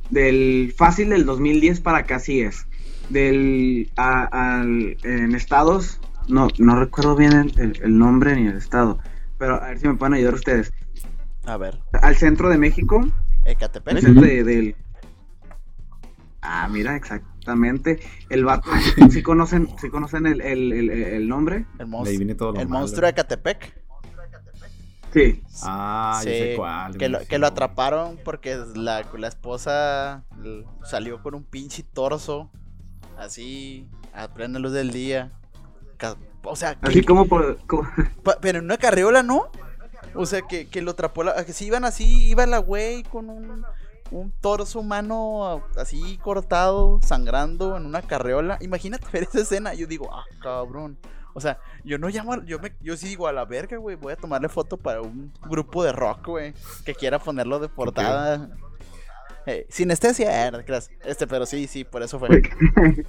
del fácil del 2010 para acá sí es. Del a- al- en estados, no no recuerdo bien el, el- el nombre ni el estado, pero a ver si me pueden ayudar ustedes. A ver, Al centro de México, Ecatepec. al centro de- del Ah, mira, exactamente. El vato, ¿sí conocen, sí conocen el, el- el- el nombre? El, monstruo, viene todo lo el monstruo de Ecatepec. Sí. Ah, Sí, sé cuál. Que lo, que lo atraparon porque la, la esposa salió con un pinche torso. Así, a plena luz del día. O sea, que- Así como por... como- pero en una carriola, ¿no? O sea, que, que lo atrapó la... Que si iban así, iba la güey con un, un torso humano así cortado, sangrando en una carriola. Imagínate ver esa escena. Yo digo, ah, cabrón. O sea, yo no llamo, yo me, yo sí digo a la verga, güey, voy a tomarle foto para un grupo de rock, güey, que quiera ponerlo de portada. Eh, sinestesia, eh, creas. este, pero sí, sí, por eso fue.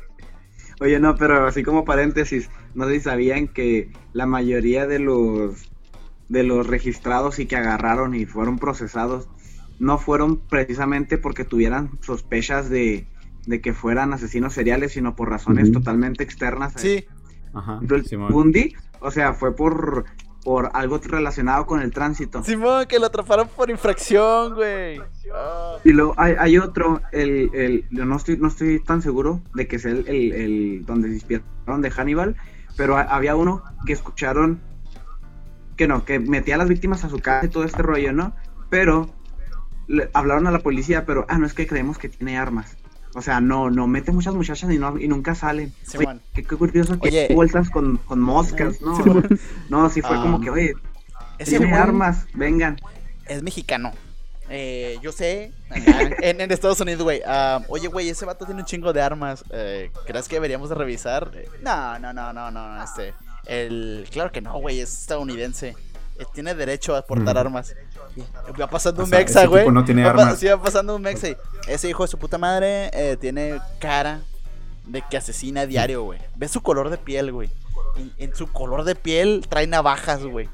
Oye, no, pero así como paréntesis, no sé si sabían que la mayoría de los de los registrados y que agarraron y fueron procesados no fueron precisamente porque tuvieran sospechas de, de que fueran asesinos seriales, sino por razones totalmente externas. a- Sí, Ajá, el Simón. Bundy, o sea, fue por por algo relacionado con el tránsito. Simón, que lo atraparon por infracción, güey. Y luego hay, hay otro, el, el, yo no estoy, no estoy tan seguro de que sea el, el, el- donde se inspiraron de Hannibal, pero ha- había uno que escucharon que no, que metía a las víctimas a su casa y todo este rollo, ¿no? Pero le- hablaron a la policía, pero, ah, no es que creemos que tiene armas. O sea, no, no mete muchas muchachas y, no, y nunca salen. Sí, Oye, qué, qué curioso que Oye. bolsas con, con moscas, ¿no? no, sí fue Ah. como que, oye, Ese tiene armas, vengan. es mexicano. Eh, yo sé, en, en Estados Unidos, güey. ah, oye, güey, ese vato tiene un chingo de armas. Eh, ¿Crees que deberíamos de revisar? Eh, no, no, no, no, no, este. El, claro que no, güey, es estadounidense. Eh, tiene derecho a portar Mm. armas. Va pasando O un mexa, ese güey. tipo no tiene Va armas. Sí, va pasando un mexa. y Ese hijo de su puta madre eh, tiene cara de que asesina a diario, güey. Ve su color de piel, güey. En, en su color de piel trae navajas, güey.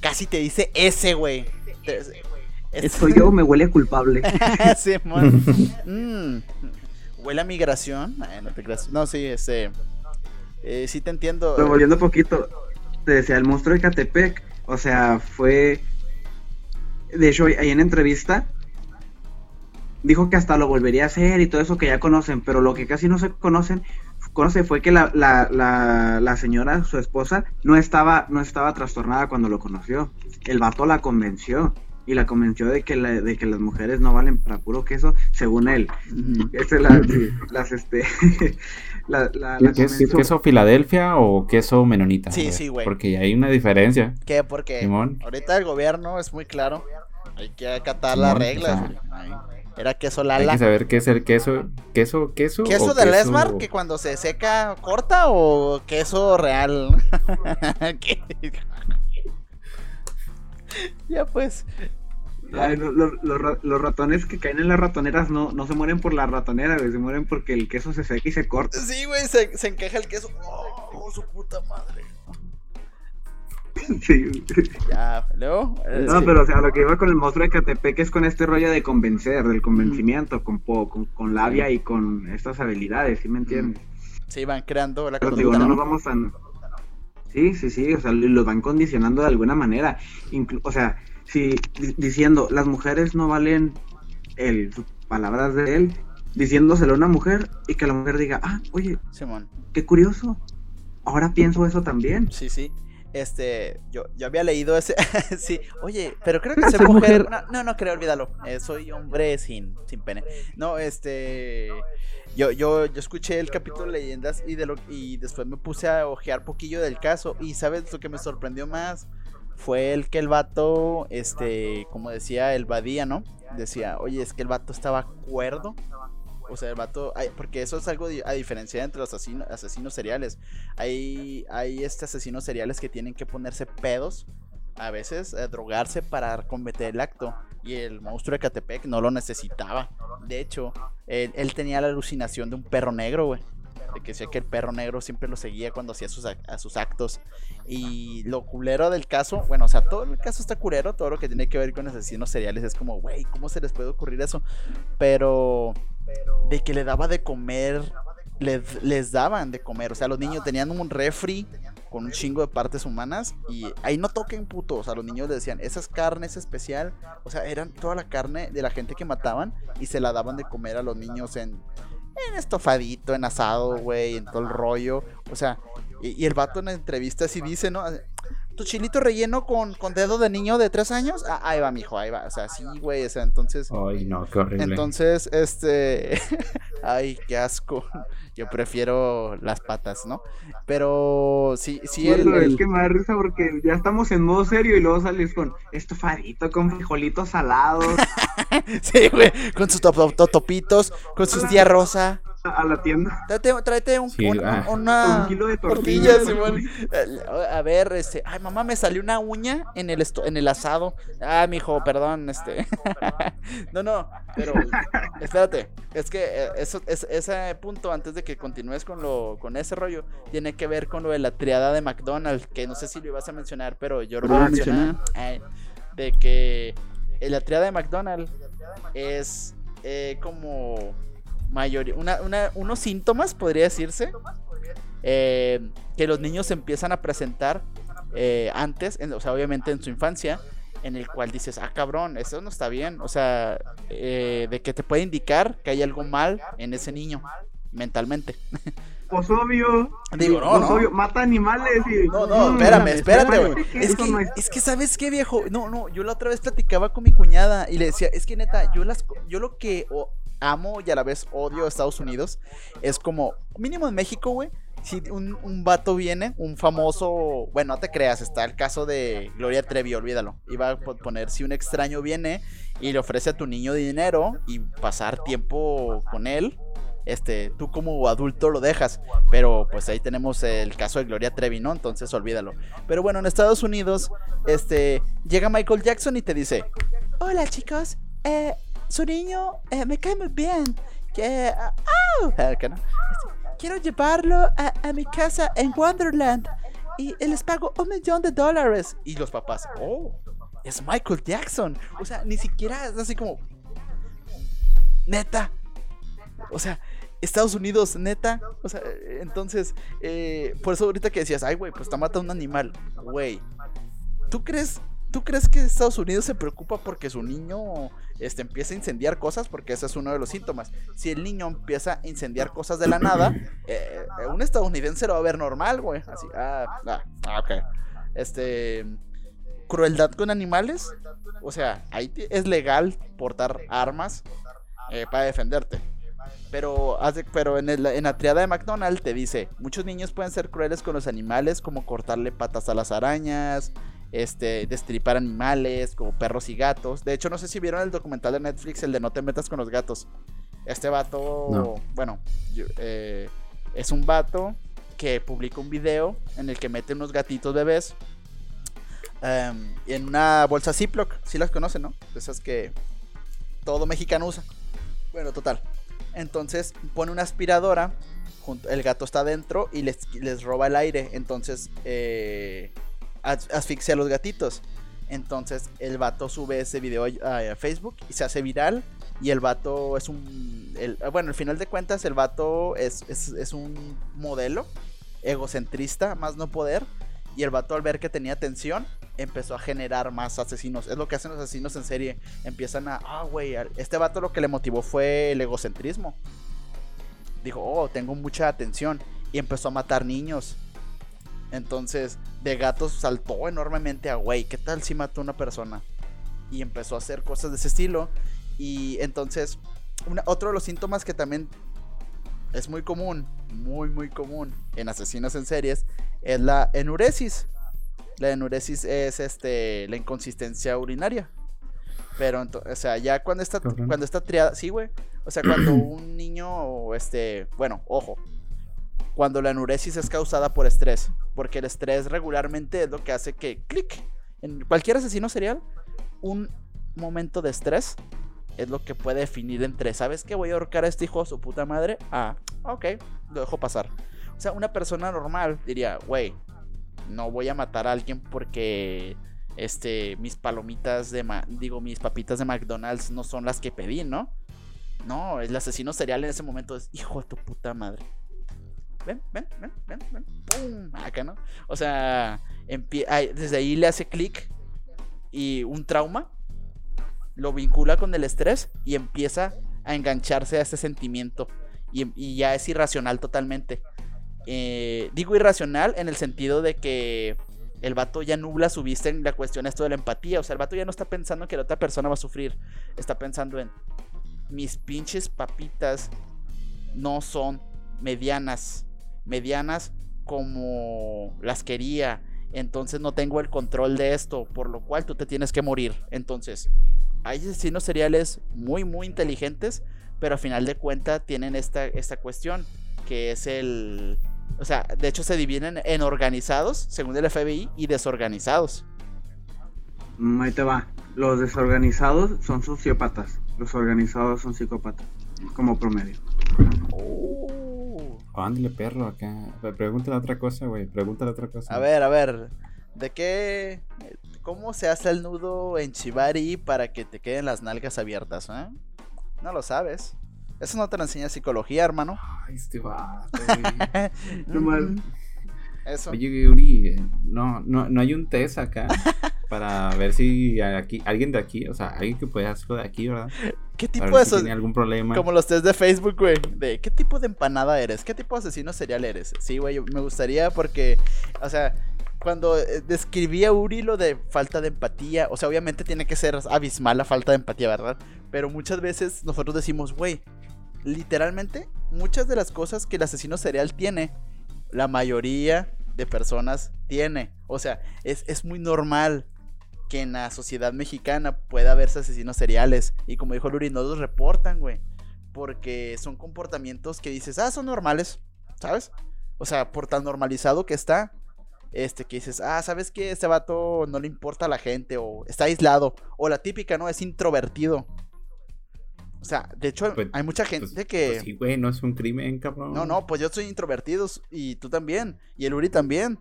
Casi te dice ese, güey. Te- es- Soy yo, me huele a culpable. Simón. Mm. Huele a migración. Ay, no te creas. No, sí, este. eh, sí te entiendo. Pero volviendo un poquito, te decía, el monstruo de Catepec, o sea, fue... De hecho, ahí en entrevista, dijo que hasta lo volvería a hacer y todo eso que ya conocen, pero lo que casi no se conocen, conoce fue que la, la, la, la señora, su esposa, no estaba, no estaba trastornada cuando lo conoció. El vato la convenció. Y la convenció de que, la- de que las mujeres no valen para puro queso, según él. Es la, sí, las, este, la, la, la ¿Qué es queso Filadelfia o queso menonita? Sí, ver, sí, güey. Porque hay una diferencia. ¿Qué? Porque Simón. ahorita el gobierno es muy claro. Hay que acatar las reglas. Era queso Hay Lala. que saber qué es el queso. ¿Queso? ¿Queso? ¿Queso o de Lesmar que cuando se seca corta o queso real? Ya pues. Ay, lo- lo- los ra- los ratones que caen en las ratoneras no, no se mueren por la ratonera, güey, se mueren porque el queso se seca y se corta. Sí, güey, se, se encaja el queso. Oh, su puta madre. Sí. Ya, luego. No, sí. pero o sea, lo que iba con el monstruo de Catepec es con este rollo de convencer, del convencimiento, con, po- con, con labia y con estas habilidades, ¿sí me entiendes? Se iban creando la Pero digo, no nos ¿no? vamos tan... Sí, sí, sí, o sea, lo van condicionando de alguna manera. Inclu- o sea, si di- diciendo, las mujeres no valen el, sus palabras de él, diciéndoselo a una mujer y que la mujer diga, ah, oye, Simón. qué curioso, ahora pienso eso también. Sí, sí. Este, yo, yo había leído ese. sí, oye, pero creo que Ser soy mujer. mujer. No, no, no creo, olvídalo. Eh, soy hombre sin, sin pene. No, este. Yo, yo, yo escuché el capítulo de leyendas y de lo y después me puse a ojear poquillo del caso. Y sabes lo que me sorprendió más fue el que el vato, este, como decía el Badía, ¿no? Decía, oye, es que el vato estaba cuerdo. O sea, el vato, porque eso es algo a diferencia entre los asesino- asesinos seriales. Hay, hay este asesinos seriales que tienen que ponerse pedos, a veces eh, drogarse para cometer el acto. Y el monstruo de Catepec no lo necesitaba. De hecho, él, él tenía la alucinación de un perro negro, güey. De que decía que el perro negro siempre lo seguía cuando hacía sus, a sus actos. Y lo culero del caso, bueno, o sea, todo el caso está culero, todo lo que tiene que ver con asesinos seriales es como, güey, ¿cómo se les puede ocurrir eso? Pero de que le daba de comer, les, les daban de comer, o sea, los niños tenían un refri con un chingo de partes humanas y ahí no toquen puto, o sea, los niños le decían, esa es carne, es especial, o sea, eran toda la carne de la gente que mataban y se la daban de comer a los niños en, en estofadito, en asado, güey, en todo el rollo, o sea, y, el vato en la entrevista así dice, ¿no? Tu chilito relleno con, con dedo de niño de tres años, ah, ahí va, mijo, ahí va, o sea, sí, güey, o sea, entonces... Ay, no, qué horrible. Entonces, este. Ay, qué asco. Yo prefiero las patas, ¿no? Pero sí, sí, el. Bueno, el- Es que me da risa porque ya estamos en modo serio y luego sales con estofadito, con frijolitos salados Sí, güey. Con sus top- top- topitos, con sus tía rosa. A la tienda. Tráete, tráete un, Sí, un- ah. una. Un kilo de tortillas. Simón. Eh, A ver, este. Ay, mamá, me salió una uña en el, esto- en el asado. Ah, mijo, perdón, este. no, no, pero. Espérate. Es que eh, eso, es- ese punto, antes de que continúes con, lo, con ese rollo, tiene que ver con lo de la triada de McDonald's. Que no sé si lo ibas a mencionar, pero yo lo voy a Ah, mencionar. Ay, de que eh, la triada de McDonald's es eh, como mayoría, una, una- unos síntomas, podría decirse, eh, que los niños empiezan a presentar eh, antes, en- o sea, obviamente en su infancia, en el cual dices, ah, cabrón, eso no está bien, o sea, eh, de que te puede indicar que hay algo mal en ese niño, mentalmente. Pues obvio. Digo, no, Pues no. obvio, mata animales y. No, no, espérame, espérate, güey. Es no que, es- es que, ¿sabes qué, viejo? No, no, yo la otra vez platicaba con mi cuñada y le decía, es que neta, yo las, yo lo que amo y a la vez odio a Estados Unidos. Es como, mínimo en México, güey. Si un, un vato viene, un famoso, bueno, no te creas, está el caso de Gloria Trevi, olvídalo. Iba a po- poner, si un extraño viene y le ofrece a tu niño dinero y pasar tiempo con él, este, tú como adulto lo dejas. Pero pues ahí tenemos el caso de Gloria Trevi, ¿no? Entonces olvídalo. Pero bueno, en Estados Unidos, este, llega Michael Jackson y te dice, hola chicos, eh, su niño eh, me cae muy bien. Que, ah, no. Este, Quiero llevarlo a, mi casa en Wonderland y les pago un millón de dólares. Y los papás, oh, es Michael Jackson. O sea, ni siquiera es así como, neta. O sea, Estados Unidos, neta. O sea, eh, entonces, eh, por eso ahorita que decías, ay, güey, pues está matando un animal. Güey, ¿tú crees, ¿tú crees que Estados Unidos se preocupa porque su niño este, empieza a incendiar cosas? Porque ese es uno de los síntomas. Si el niño empieza a incendiar cosas de la nada, eh, eh, un estadounidense lo va a ver normal, güey. Así, ah, ah, ah, ok. Este. Crueldad con animales. O sea, ahí es legal portar armas eh, para defenderte. Pero, pero en, el- en la triada de McDonald's te dice, muchos niños pueden ser crueles con los animales, como cortarle patas a las arañas, este, destripar animales, como perros y gatos. De hecho, no sé si vieron el documental de Netflix, el de No te metas con los gatos. Este vato, No. bueno, yo- eh, es un vato que publica un video en el que mete unos gatitos bebés em, en una bolsa Ziploc. Si las conocen, ¿no? Esas que todo mexicano usa. Bueno, total. Entonces pone una aspiradora, junto- el gato está adentro y les, les roba el aire. Entonces eh, asfixia a los gatitos. Entonces el vato sube ese video a, Facebook y se hace viral. Y el vato es un... bueno, al final de cuentas el vato es, es, un modelo egocentrista, más no poder. Y el vato al ver que tenía atención empezó a generar más asesinos. Es lo que hacen los asesinos en serie. Empiezan a, ah, güey, este vato lo que le motivó fue el egocentrismo. Dijo, oh, tengo mucha atención. Y empezó a matar niños. Entonces, de gatos saltó enormemente a, güey, ¿qué tal si mató a una persona? Y empezó a hacer cosas de ese estilo. Y entonces, una- otro de los síntomas que también es muy común, muy, muy común en asesinos en series, es la enuresis. La enuresis es este la inconsistencia urinaria. Pero o sea, ya cuando está cuando está triada, sí, güey. O sea, cuando un niño este, bueno, ojo. Cuando la enuresis es causada por estrés, porque el estrés regularmente es lo que hace que clic en cualquier asesino serial, un momento de estrés es lo que puede definir entre, ¿sabes qué? Voy a ahorcar a este hijo de su puta madre. Ah, ok, lo dejo pasar. O sea, una persona normal diría, güey, no voy a matar a alguien porque este mis palomitas de ma- digo mis papitas de McDonald's no son las que pedí, ¿no? No, el asesino serial en ese momento es hijo de tu puta madre. Ven, ven, ven, ven, ven. ¡Pum! Acá, ¿no? O sea, desde ahí le hace clic y un trauma lo vincula con el estrés y empieza a engancharse a ese sentimiento y, y ya es irracional totalmente. Eh, digo irracional en el sentido de que el vato ya nubla su vista en la cuestión esto de la empatía. O sea, el vato ya no está pensando que la otra persona va a sufrir. Está pensando en mis pinches papitas no son medianas. Medianas como las quería. Entonces no tengo el control de esto. Por lo cual tú te tienes que morir. Entonces, hay asesinos seriales muy, muy inteligentes. Pero a final de cuentas tienen esta, esta cuestión. Que es el... O sea, de hecho se dividen en organizados, según el FBI, y desorganizados. Mm, Ahí te va. Los desorganizados son sociópatas. Los organizados son psicópatas. Como promedio. Ándale, perro, acá. Pre- Pregúntale otra cosa, güey. Pregúntale otra cosa. A ver, a ver. ¿De qué? ¿Cómo se hace el nudo en Chivari para que te queden las nalgas abiertas, eh? No lo sabes. Eso no te lo enseña psicología, hermano. Ay, este vato, güey. No mal. Eso. Oye, Uri, eh, no, no, no hay un test acá para ver si aquí, alguien de aquí, o sea, alguien que pueda hacerlo de aquí, ¿verdad? ¿Qué tipo de si so- tiene algún problema. Como los test de Facebook, güey. De qué tipo de empanada eres, qué tipo de asesino serial eres. Sí, güey, me gustaría porque, o sea, cuando eh, describía Uri lo de falta de empatía, o sea, obviamente tiene que ser abismal la falta de empatía, ¿verdad? Pero muchas veces nosotros decimos, güey, literalmente, muchas de las cosas que el asesino serial tiene, la mayoría de personas tiene. O sea, es, es muy normal que en la sociedad mexicana pueda haberse asesinos seriales. Y como dijo Luri, no los reportan, güey. Porque son comportamientos que dices, ah, son normales, ¿sabes? O sea, por tan normalizado que está, este, que dices, ah, ¿sabes qué? Este vato no le importa a la gente, o está aislado, o la típica, ¿no? Es introvertido. O sea, de hecho, Pues- hay mucha gente Pues- que... pues sí, güey, no es un crimen, cabrón. No, no, pues yo soy introvertido y tú también. Y el Uri también.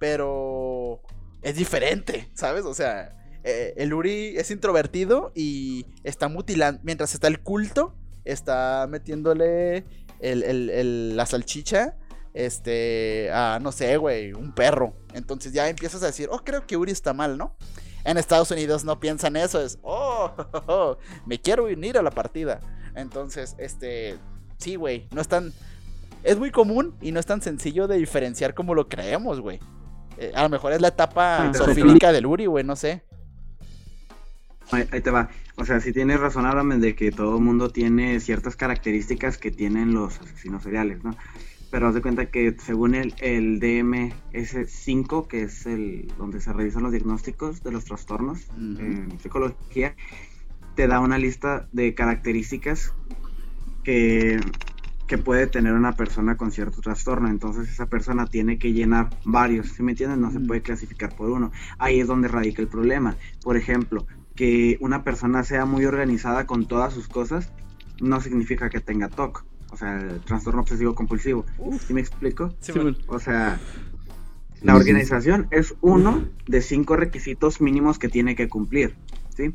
Pero es diferente, ¿sabes? O sea, eh, el Uri es introvertido y está mutilando. Mientras está el culto, está metiéndole el- el- el- la salchicha. Este, a no sé, güey, un perro. Entonces ya empiezas a decir, oh, creo que Uri está mal, ¿no? En Estados Unidos no piensan eso, es, oh, me quiero unir a la partida. Entonces, este, sí, güey, no es tan... Es muy común y no es tan sencillo de diferenciar como lo creemos, güey. Eh, a lo mejor es la etapa zoofílica del Uri, güey, no sé. Ahí, ahí te va. O sea, si tienes razón, háblame de que todo el mundo tiene ciertas características que tienen los asesinos seriales, ¿no? Pero haz de cuenta que según el, el DMS5, que es el donde se revisan los diagnósticos de los trastornos en psicología, te da una lista de características que, que puede tener una persona con cierto trastorno. Entonces esa persona tiene que llenar varios, ¿sí me entiendes? No se puede clasificar por uno. Ahí es donde radica el problema. Por ejemplo, que una persona sea muy organizada con todas sus cosas no significa que tenga TOC, o sea, el trastorno obsesivo compulsivo. ¿Sí me explico? Simón. O sea, la organización es uno de cinco requisitos mínimos que tiene que cumplir, ¿sí?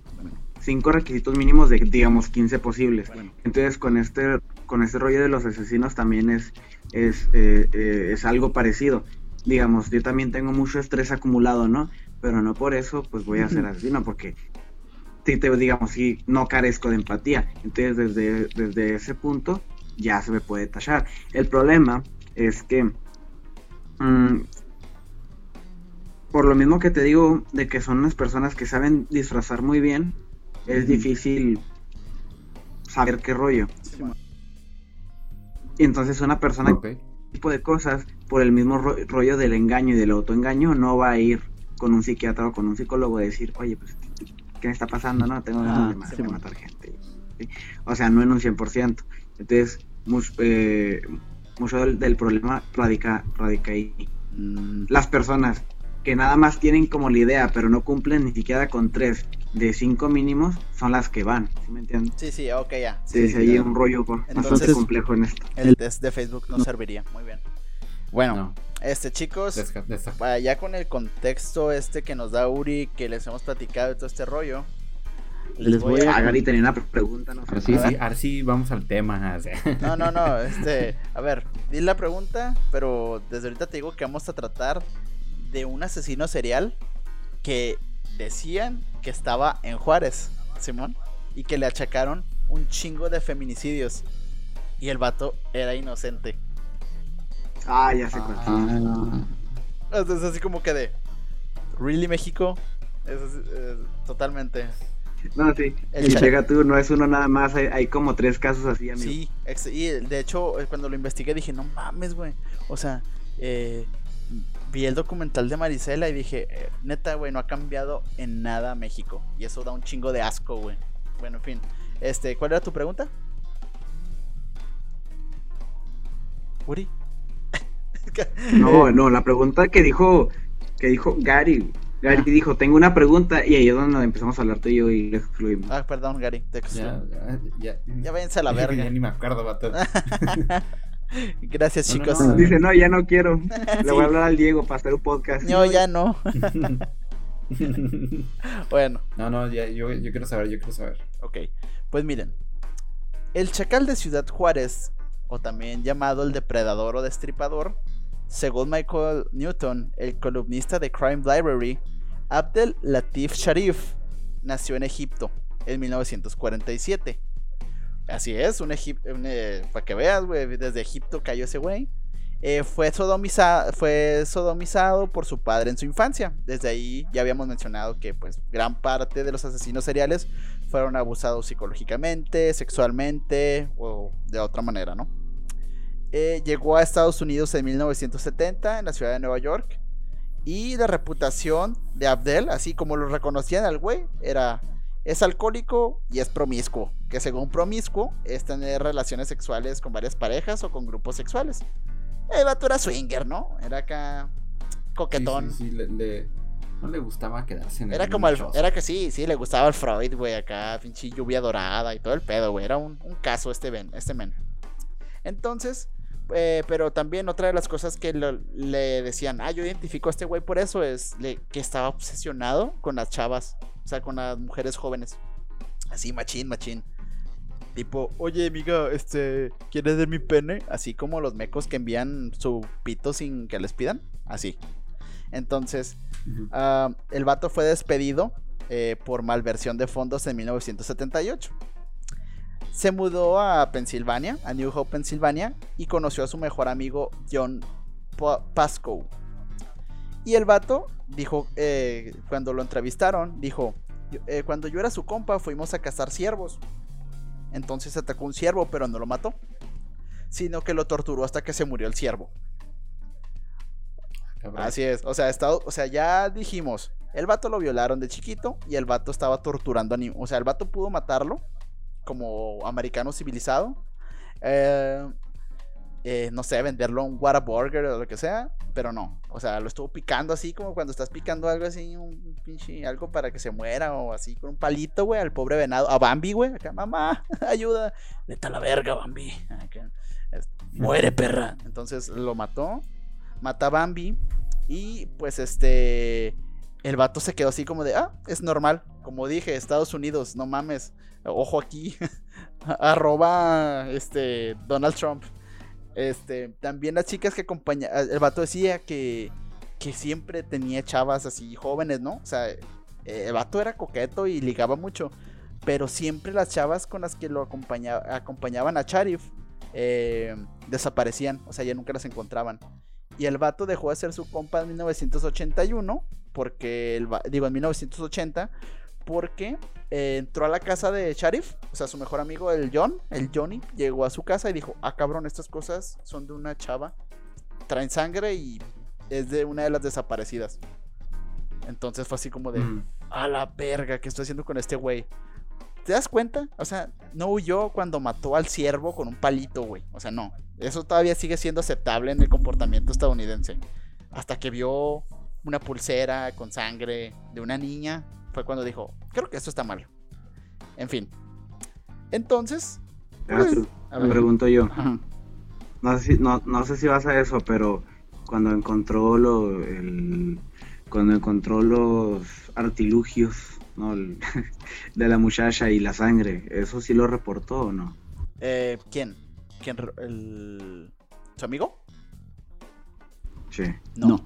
Cinco requisitos mínimos de, digamos, 15 posibles. Bueno. Entonces, con este, con este rollo de los asesinos también es, es, eh, eh, es algo parecido. Digamos, yo también tengo mucho estrés acumulado, ¿no? Pero no por eso, pues voy a ser asesino, porque si te digamos, si no carezco de empatía. Entonces, desde, desde ese punto, ya se me puede tachar. El problema es que, mm, por lo mismo que te digo, de que son unas personas que saben disfrazar muy bien, es difícil saber qué rollo. Y entonces una persona Ok. tipo de cosas, por el mismo ro- rollo del engaño y del autoengaño, no va a ir con un psiquiatra o con un psicólogo a decir, oye, pues, ¿qué me está pasando? No, tengo ganas Ah, de, ma- sí, de bueno. matar gente. ¿sí? O sea, no en un 100%. Entonces, eh, mucho del, del problema radica, radica ahí. Mm, Las personas que nada más tienen como la idea, pero no cumplen ni siquiera con tres de cinco mínimos, son las que van. ¿Sí me entiendes? Sí, sí, ok, ya. Sí, Sí, sí, hay claro. un rollo con- bastante Entonces- complejo en esto. El test de Facebook no serviría. Muy bien. Bueno, No, este, chicos, desca- ya con el contexto este que nos da Uri, que les hemos platicado de todo este rollo. Les voy a- Ah, Gary tenía una pregunta, no sé. Ahora sí, Sí, A ahora sí vamos al tema. o sea. No, no, no, este, a ver, di la pregunta, pero desde ahorita te digo que vamos a tratar de un asesino serial que decían que estaba en Juárez, Simón, y que le achacaron un chingo de feminicidios. Y el vato era inocente. Ah, ya sé cuál. Ah, Entonces así como que de, ¿really México? Es, es- es- totalmente. No, sí. El y llega tú, no es uno nada más, hay, hay como tres casos así, amigo. Sí, y de hecho eh, cuando lo investigué dije, no mames, güey. O sea, eh, vi el documental de Marisela y dije, eh, neta, güey, no ha cambiado en nada México. Y eso da un chingo de asco, güey. Bueno, en fin. Este, ¿cuál era tu pregunta? Uri. No, no, la pregunta que dijo, que dijo Gary, Gary Ah. dijo, tengo una pregunta, y ahí es donde empezamos a hablar tú y yo y le excluimos. Ah, perdón, Gary. Te Ya, ya, ya. Ya váyanse a la verga. ya ni me acuerdo, vato. Gracias, No, no, chicos. no. Dice, no, ya no quiero. Le Sí. voy a hablar al Diego para hacer un podcast. No, ya no. bueno. no, no, ya, yo, yo quiero saber, yo quiero saber. Ok, pues miren, el chacal de Ciudad Juárez, o también llamado el depredador o destripador, según Michael Newton, el columnista de Crime Library, Abdel Latif Sharif nació en Egipto en 1947. Así es, un Egipto, para que veas, güey, desde Egipto cayó ese güey. Eh, fue, sodomiza- fue sodomizado por su padre en su infancia. Desde ahí ya habíamos mencionado que pues gran parte de los asesinos seriales fueron abusados psicológicamente, sexualmente o de otra manera, ¿no? Eh, llegó a Estados Unidos en 1970 en la ciudad de Nueva York y la reputación de Abdel, así como lo reconocían al güey, era es alcohólico y es promiscuo, que según promiscuo es tener relaciones sexuales con varias parejas o con grupos sexuales. El vato era swinger, ¿no? Era acá coquetón. Sí, sí, sí, le- le- no le gustaba quedarse en Era el como el, era que sí, sí, le gustaba el Freud, güey, acá, pinche lluvia dorada y todo el pedo, güey. Era un, un caso este ben, este men. Entonces, eh, pero también otra de las cosas que lo- le decían, ah, yo identifico a este güey por eso, es le- que estaba obsesionado con las chavas, o sea, con las mujeres jóvenes. Así, machín, machín. Tipo, oye, amiga, este, ¿quieres de mi pene? Así como los mecos que envían su pito sin que les pidan. Así. Entonces. Ah, el vato fue despedido eh, por malversión de fondos en 1978. Se mudó a Pensilvania, a New Hope, Pensilvania, y conoció a su mejor amigo John Pa- Pascoe. Y el vato dijo, eh, cuando lo entrevistaron, dijo, "Yo- eh, cuando yo era su compa fuimos a cazar ciervos. Entonces atacó un ciervo, pero no lo mató, sino que lo torturó hasta que se murió el ciervo. Así es, o sea, está- o sea, ya dijimos, el vato lo violaron de chiquito y el vato estaba torturando a niños. O sea, el vato pudo matarlo como americano civilizado. Eh, eh, no sé, venderlo a un Whataburger o lo que sea, pero no. O sea, lo estuvo picando así como cuando estás picando algo así, un pinche algo para que se muera o así con un palito, güey, al pobre venado, a Bambi, güey, acá, mamá, ayuda, vete la verga, Bambi. Muere, perra. Entonces lo mató, mata a Bambi y pues este el vato se quedó así como de, ah, es normal. Como dije, Estados Unidos, no mames. Ojo aquí. Arroba este Donald Trump. Este, también las chicas que acompañaban. El vato decía que, que siempre tenía chavas así jóvenes, ¿no? O sea, eh, el vato era coqueto y ligaba mucho. Pero siempre las chavas con las que lo acompaña- acompañaban a Sharif eh, desaparecían. O sea, ya nunca las encontraban. Y el vato dejó de ser su compa en 1981, porque el digo en 1980, porque eh, entró a la casa de Sharif, o sea, su mejor amigo, el John, el Johnny, llegó a su casa y dijo, ah, cabrón, estas cosas son de una chava, traen sangre y es de una de las desaparecidas. Entonces fue así como de, Mm. a la verga, ¿qué estoy haciendo con este güey? ¿Te das cuenta? O sea, no huyó cuando mató al ciervo con un palito, güey. O sea, no. Eso todavía sigue siendo aceptable en el comportamiento estadounidense. Hasta que vio una pulsera con sangre de una niña, fue cuando dijo, creo que esto está mal. En fin. Entonces, pues, me ver. pregunto yo. Ajá. No sé, si, no, no sé si vas a eso, pero cuando encontró lo, el, cuando encontró los artilugios ¿no? El- de la muchacha y la sangre, ¿eso sí lo reportó o no? Eh, ¿Quién? ¿Quién? re- El... ¿Su amigo? Sí. No.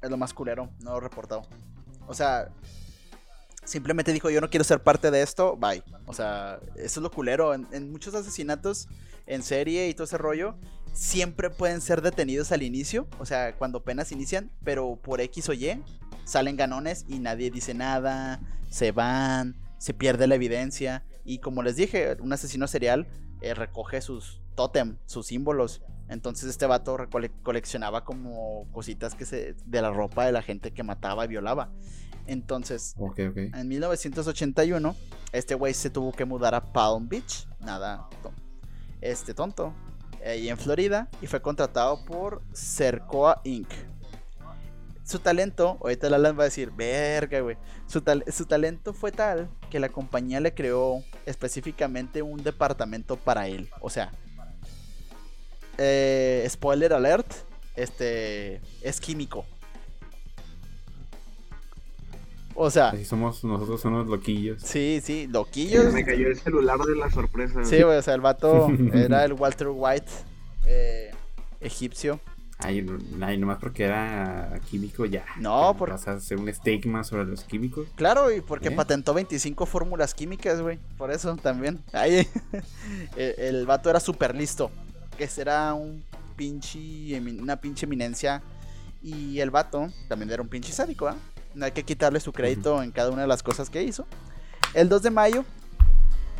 Es lo más culero, no lo he reportado. O sea, simplemente dijo, yo no quiero ser parte de esto, bye. O sea, eso es lo culero. En, muchos asesinatos en serie y todo ese rollo, siempre pueden ser detenidos al inicio, o sea, cuando apenas inician, pero por X o Y salen ganones y nadie dice nada, se van, se pierde la evidencia. Y como les dije, un asesino serial eh, recoge sus tótem, sus símbolos. Entonces este vato recole- coleccionaba como cositas que se de la ropa de la gente que mataba y violaba. Entonces, en 1981, este güey se tuvo que mudar a Palm Beach, nada este tonto, ahí en Florida, y fue contratado por Cercoa Inc. Su talento, ahorita Lalan va a decir, verga, güey. Su, tal- su talento fue tal que la compañía le creó específicamente un departamento para él. O sea, eh, spoiler alert, este es químico. O sea, Así somos nosotros unos loquillos. sí, sí, loquillos. Me cayó el celular de la sorpresa. Sí, güey, o sea, el vato era el Walter White eh, egipcio. Ay, ay, nomás porque era químico ya. No, Ya por- Vas a hacer un estigma sobre los químicos. Claro, y porque ¿Eh? patentó 25 fórmulas químicas, güey. Por eso también. Ahí, el, el vato era súper listo. Que será un pinche, una pinche eminencia. Y el vato también era un pinche sádico, ¿ah? No hay que quitarle su crédito en cada una de las cosas que hizo. El 2 de mayo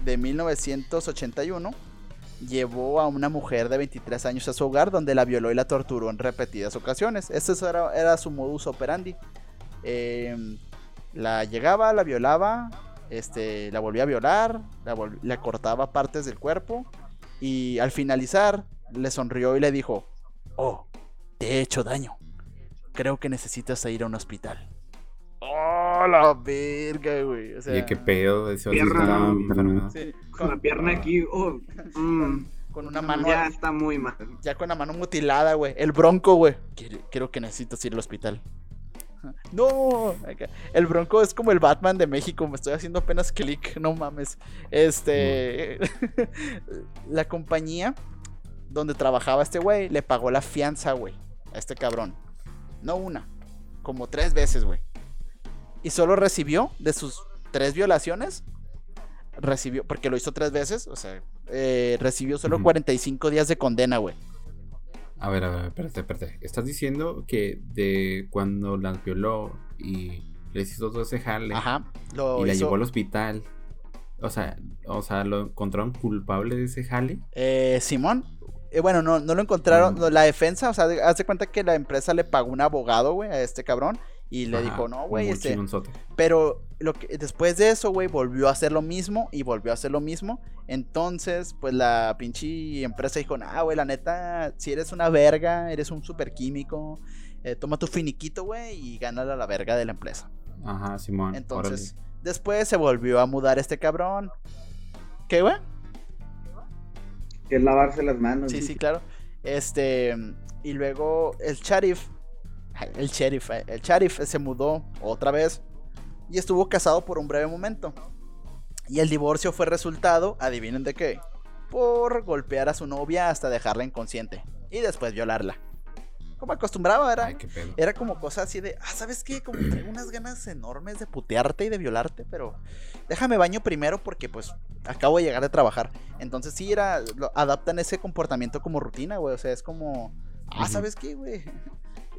de 1981 llevó a una mujer de 23 años a su hogar donde la violó y la torturó en repetidas ocasiones. Ese era, su modus operandi. Eh, la llegaba, la violaba, este, la volvía a violar, la le cortaba partes del cuerpo y al finalizar le sonrió y le dijo, oh, te he hecho daño. Creo que necesitas ir a un hospital. Oh, la verga, güey. O sea, Oye, qué pedo. Ese vato Pierna, sí, Con la pierna aquí, oh, mm, con una mano ya está muy mal. Ya con la mano mutilada, güey. El bronco, güey. Quiero, quiero que necesitas ir al hospital. No, el bronco es como el Batman de México. Me estoy haciendo apenas clic, no mames. Este. la compañía donde trabajaba este güey le pagó la fianza, güey, a este cabrón. No una, como tres veces, güey. Y solo recibió de sus tres violaciones. Recibió, porque lo hizo tres veces, o sea, eh, recibió solo Ujú. 45 días de condena, güey. A ver, a ver, espérate, espérate. Estás diciendo que de cuando las violó y les hizo todo ese jale Ajá. Lo y la llevó al hospital. O sea, o sea, lo encontraron culpable de ese jale. eh, Simón. eh, bueno, no, no lo encontraron. Mm. la defensa, o sea, de cuenta que la empresa le pagó un abogado, güey, a este cabrón. Y le Ajá, dijo, no, güey, este. Pero lo que, después de eso, güey, volvió a hacer lo mismo y volvió a hacer lo mismo. Entonces, pues la pinche empresa dijo, nah, güey, la neta, si eres una verga, eres un super químico, eh, toma tu finiquito, güey, y gánale a la verga de la empresa. Ajá, Simón. Entonces, después se volvió a mudar este cabrón. ¿Qué, güey? Que es lavarse las manos. Sí, sí, claro. Este, y luego el sheriff, el sheriff, eh, el sheriff se mudó otra vez y estuvo casado por un breve momento. Y el divorcio fue resultado, adivinen de qué, por golpear a su novia hasta dejarla inconsciente y después violarla. Como acostumbraba, era, Ay, era como cosa así de, ah, ¿sabes qué? Como traigo unas ganas enormes de putearte y de violarte, pero déjame baño primero porque pues acabo de llegar de trabajar. Entonces sí era, lo- adaptan ese comportamiento como rutina, güey. O sea, es como, ah. ¿sabes qué, güey?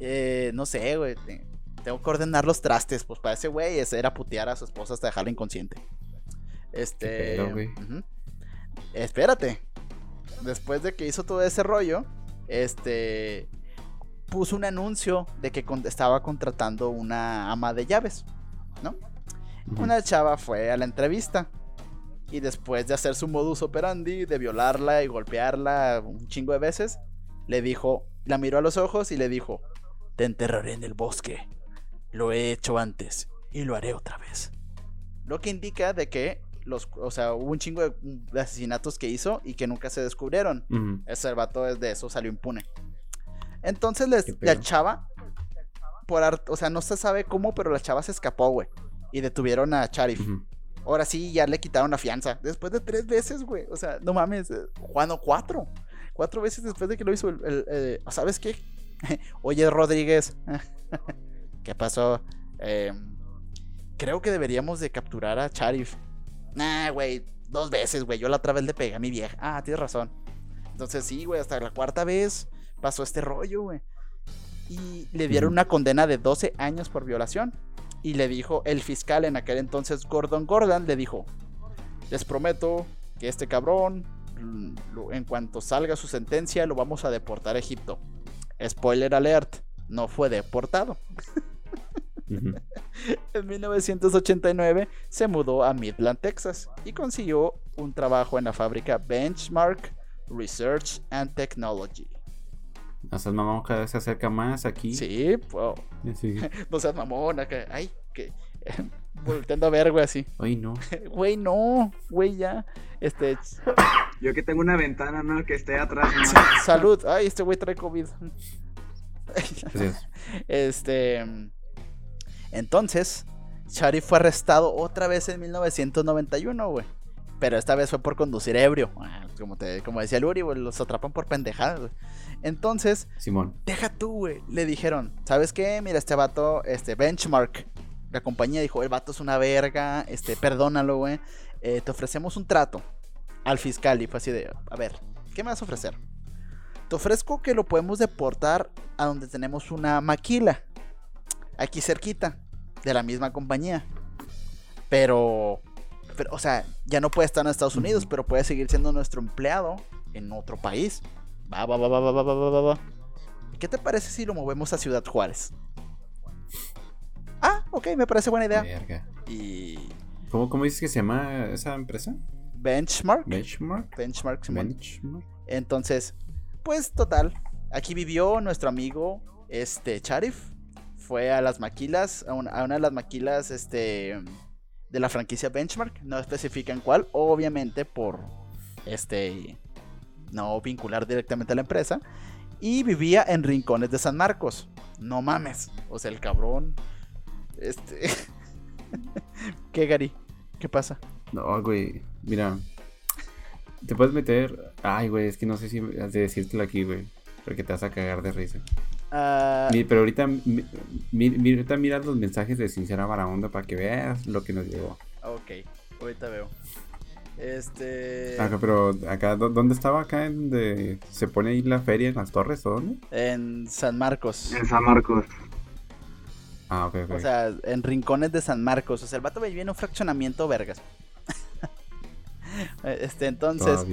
Eh, no sé, güey. te- tengo que ordenar los trastes. Pues para ese güey ese era putear a su esposa hasta dejarla inconsciente. Este... Pedo. Espérate. Después de que hizo todo ese rollo, este puso un anuncio de que con- estaba contratando una ama de llaves, ¿no? Una chava fue a la entrevista y después de hacer su modus operandi, de violarla y golpearla un chingo de veces, le dijo, la miró a los ojos y le dijo, te enterraré en el bosque. Lo he hecho antes y lo haré otra vez. Lo que indica de que los, o sea, hubo un chingo de, de asesinatos que hizo y que nunca se descubrieron. Ujú. Ese vato es de eso salió impune. Entonces les- la chava, por ar- o sea, no se sabe cómo, pero la chava se escapó, güey. Y detuvieron a Charif. Ahora sí, ya le quitaron la fianza. Después de tres veces, güey. O sea, no mames. eh, Juan, o cuatro. Cuatro veces después de que lo hizo el... el- eh, ¿Sabes qué? Oye, Rodríguez. ¿Qué pasó? Eh, creo que deberíamos de capturar a Charif. Nah, güey. Dos veces, güey. Yo la otra vez le pegué a mi vieja. Ah, tienes razón. Entonces sí, güey. Hasta la cuarta vez pasó este rollo, güey. Y le dieron una condena de 12 años por violación. Y le dijo el fiscal en aquel entonces, Gordon Gordon, le dijo, les prometo que este cabrón, mm, en cuanto salga su sentencia, lo vamos a deportar a Egipto. Spoiler alert, no fue deportado. En 1989 se mudó a Midland, Texas, y consiguió un trabajo en la fábrica Benchmark Research and Technology. O sea, mamá cada vez se acerca más aquí. Sí, pues, Sí. no seas mamón, acá, ay, que volteando a ver, güey, así. Ay, no. Güey, no, güey, ya. Este, Yo que tengo una ventana, ¿no? Que esté atrás. ¿no? salud. Ay, este güey trae COVID. Gracias. Este. Entonces, Sharif fue arrestado otra vez en 1991, güey. Pero esta vez fue por conducir ebrio. Ah, Como, te, como decía Luri, güey, los atrapan por pendejadas, güey. Entonces, Simón. deja tú, güey. Le dijeron, ¿sabes qué? Mira, este vato, este Benchmark. La compañía dijo, el vato es una verga, este, perdónalo, güey. Eh, te ofrecemos un trato al fiscal y fue así de, a ver, ¿qué me vas a ofrecer? Te ofrezco que lo podemos deportar a donde tenemos una maquila, aquí cerquita, de la misma compañía. Pero Pero, o sea, ya no puede estar en Estados Unidos, pero puede seguir siendo nuestro empleado en otro país. Va, va, va, va, va, va, va, va, va. ¿Qué te parece si lo movemos a Ciudad Juárez? Ah, ok, me parece buena idea. Verga. Y ¿Cómo, ¿Cómo dices que se llama esa empresa? Benchmark. Benchmark. Benchmark, Simón. Benchmark. Entonces, pues total, aquí vivió nuestro amigo este Charif. Fue a las maquilas, a una de las maquilas este de la franquicia Benchmark, no especifican cuál, obviamente por este no vincular directamente a la empresa y vivía en Rincones de San Marcos. No mames, o sea, el cabrón este ¿Qué Gary? ¿Qué pasa? No, güey. Mira. Te puedes meter. Ay, güey, es que no sé si has de decírtelo aquí, güey. Porque te vas a cagar de risa. Ah, Mi- pero ahorita, mi- mi- ahorita mira los mensajes de Sincera Barahonda para que veas lo que nos llegó. ok, ahorita veo. Este Acá, pero acá, ¿dó- ¿dónde estaba? Acá en donde se pone ahí la feria en las torres, ¿o dónde? En San Marcos. En San Marcos. Ah, ok, ok. O sea, en rincones de San Marcos. O sea, el vato vivía en un fraccionamiento vergas. este, entonces,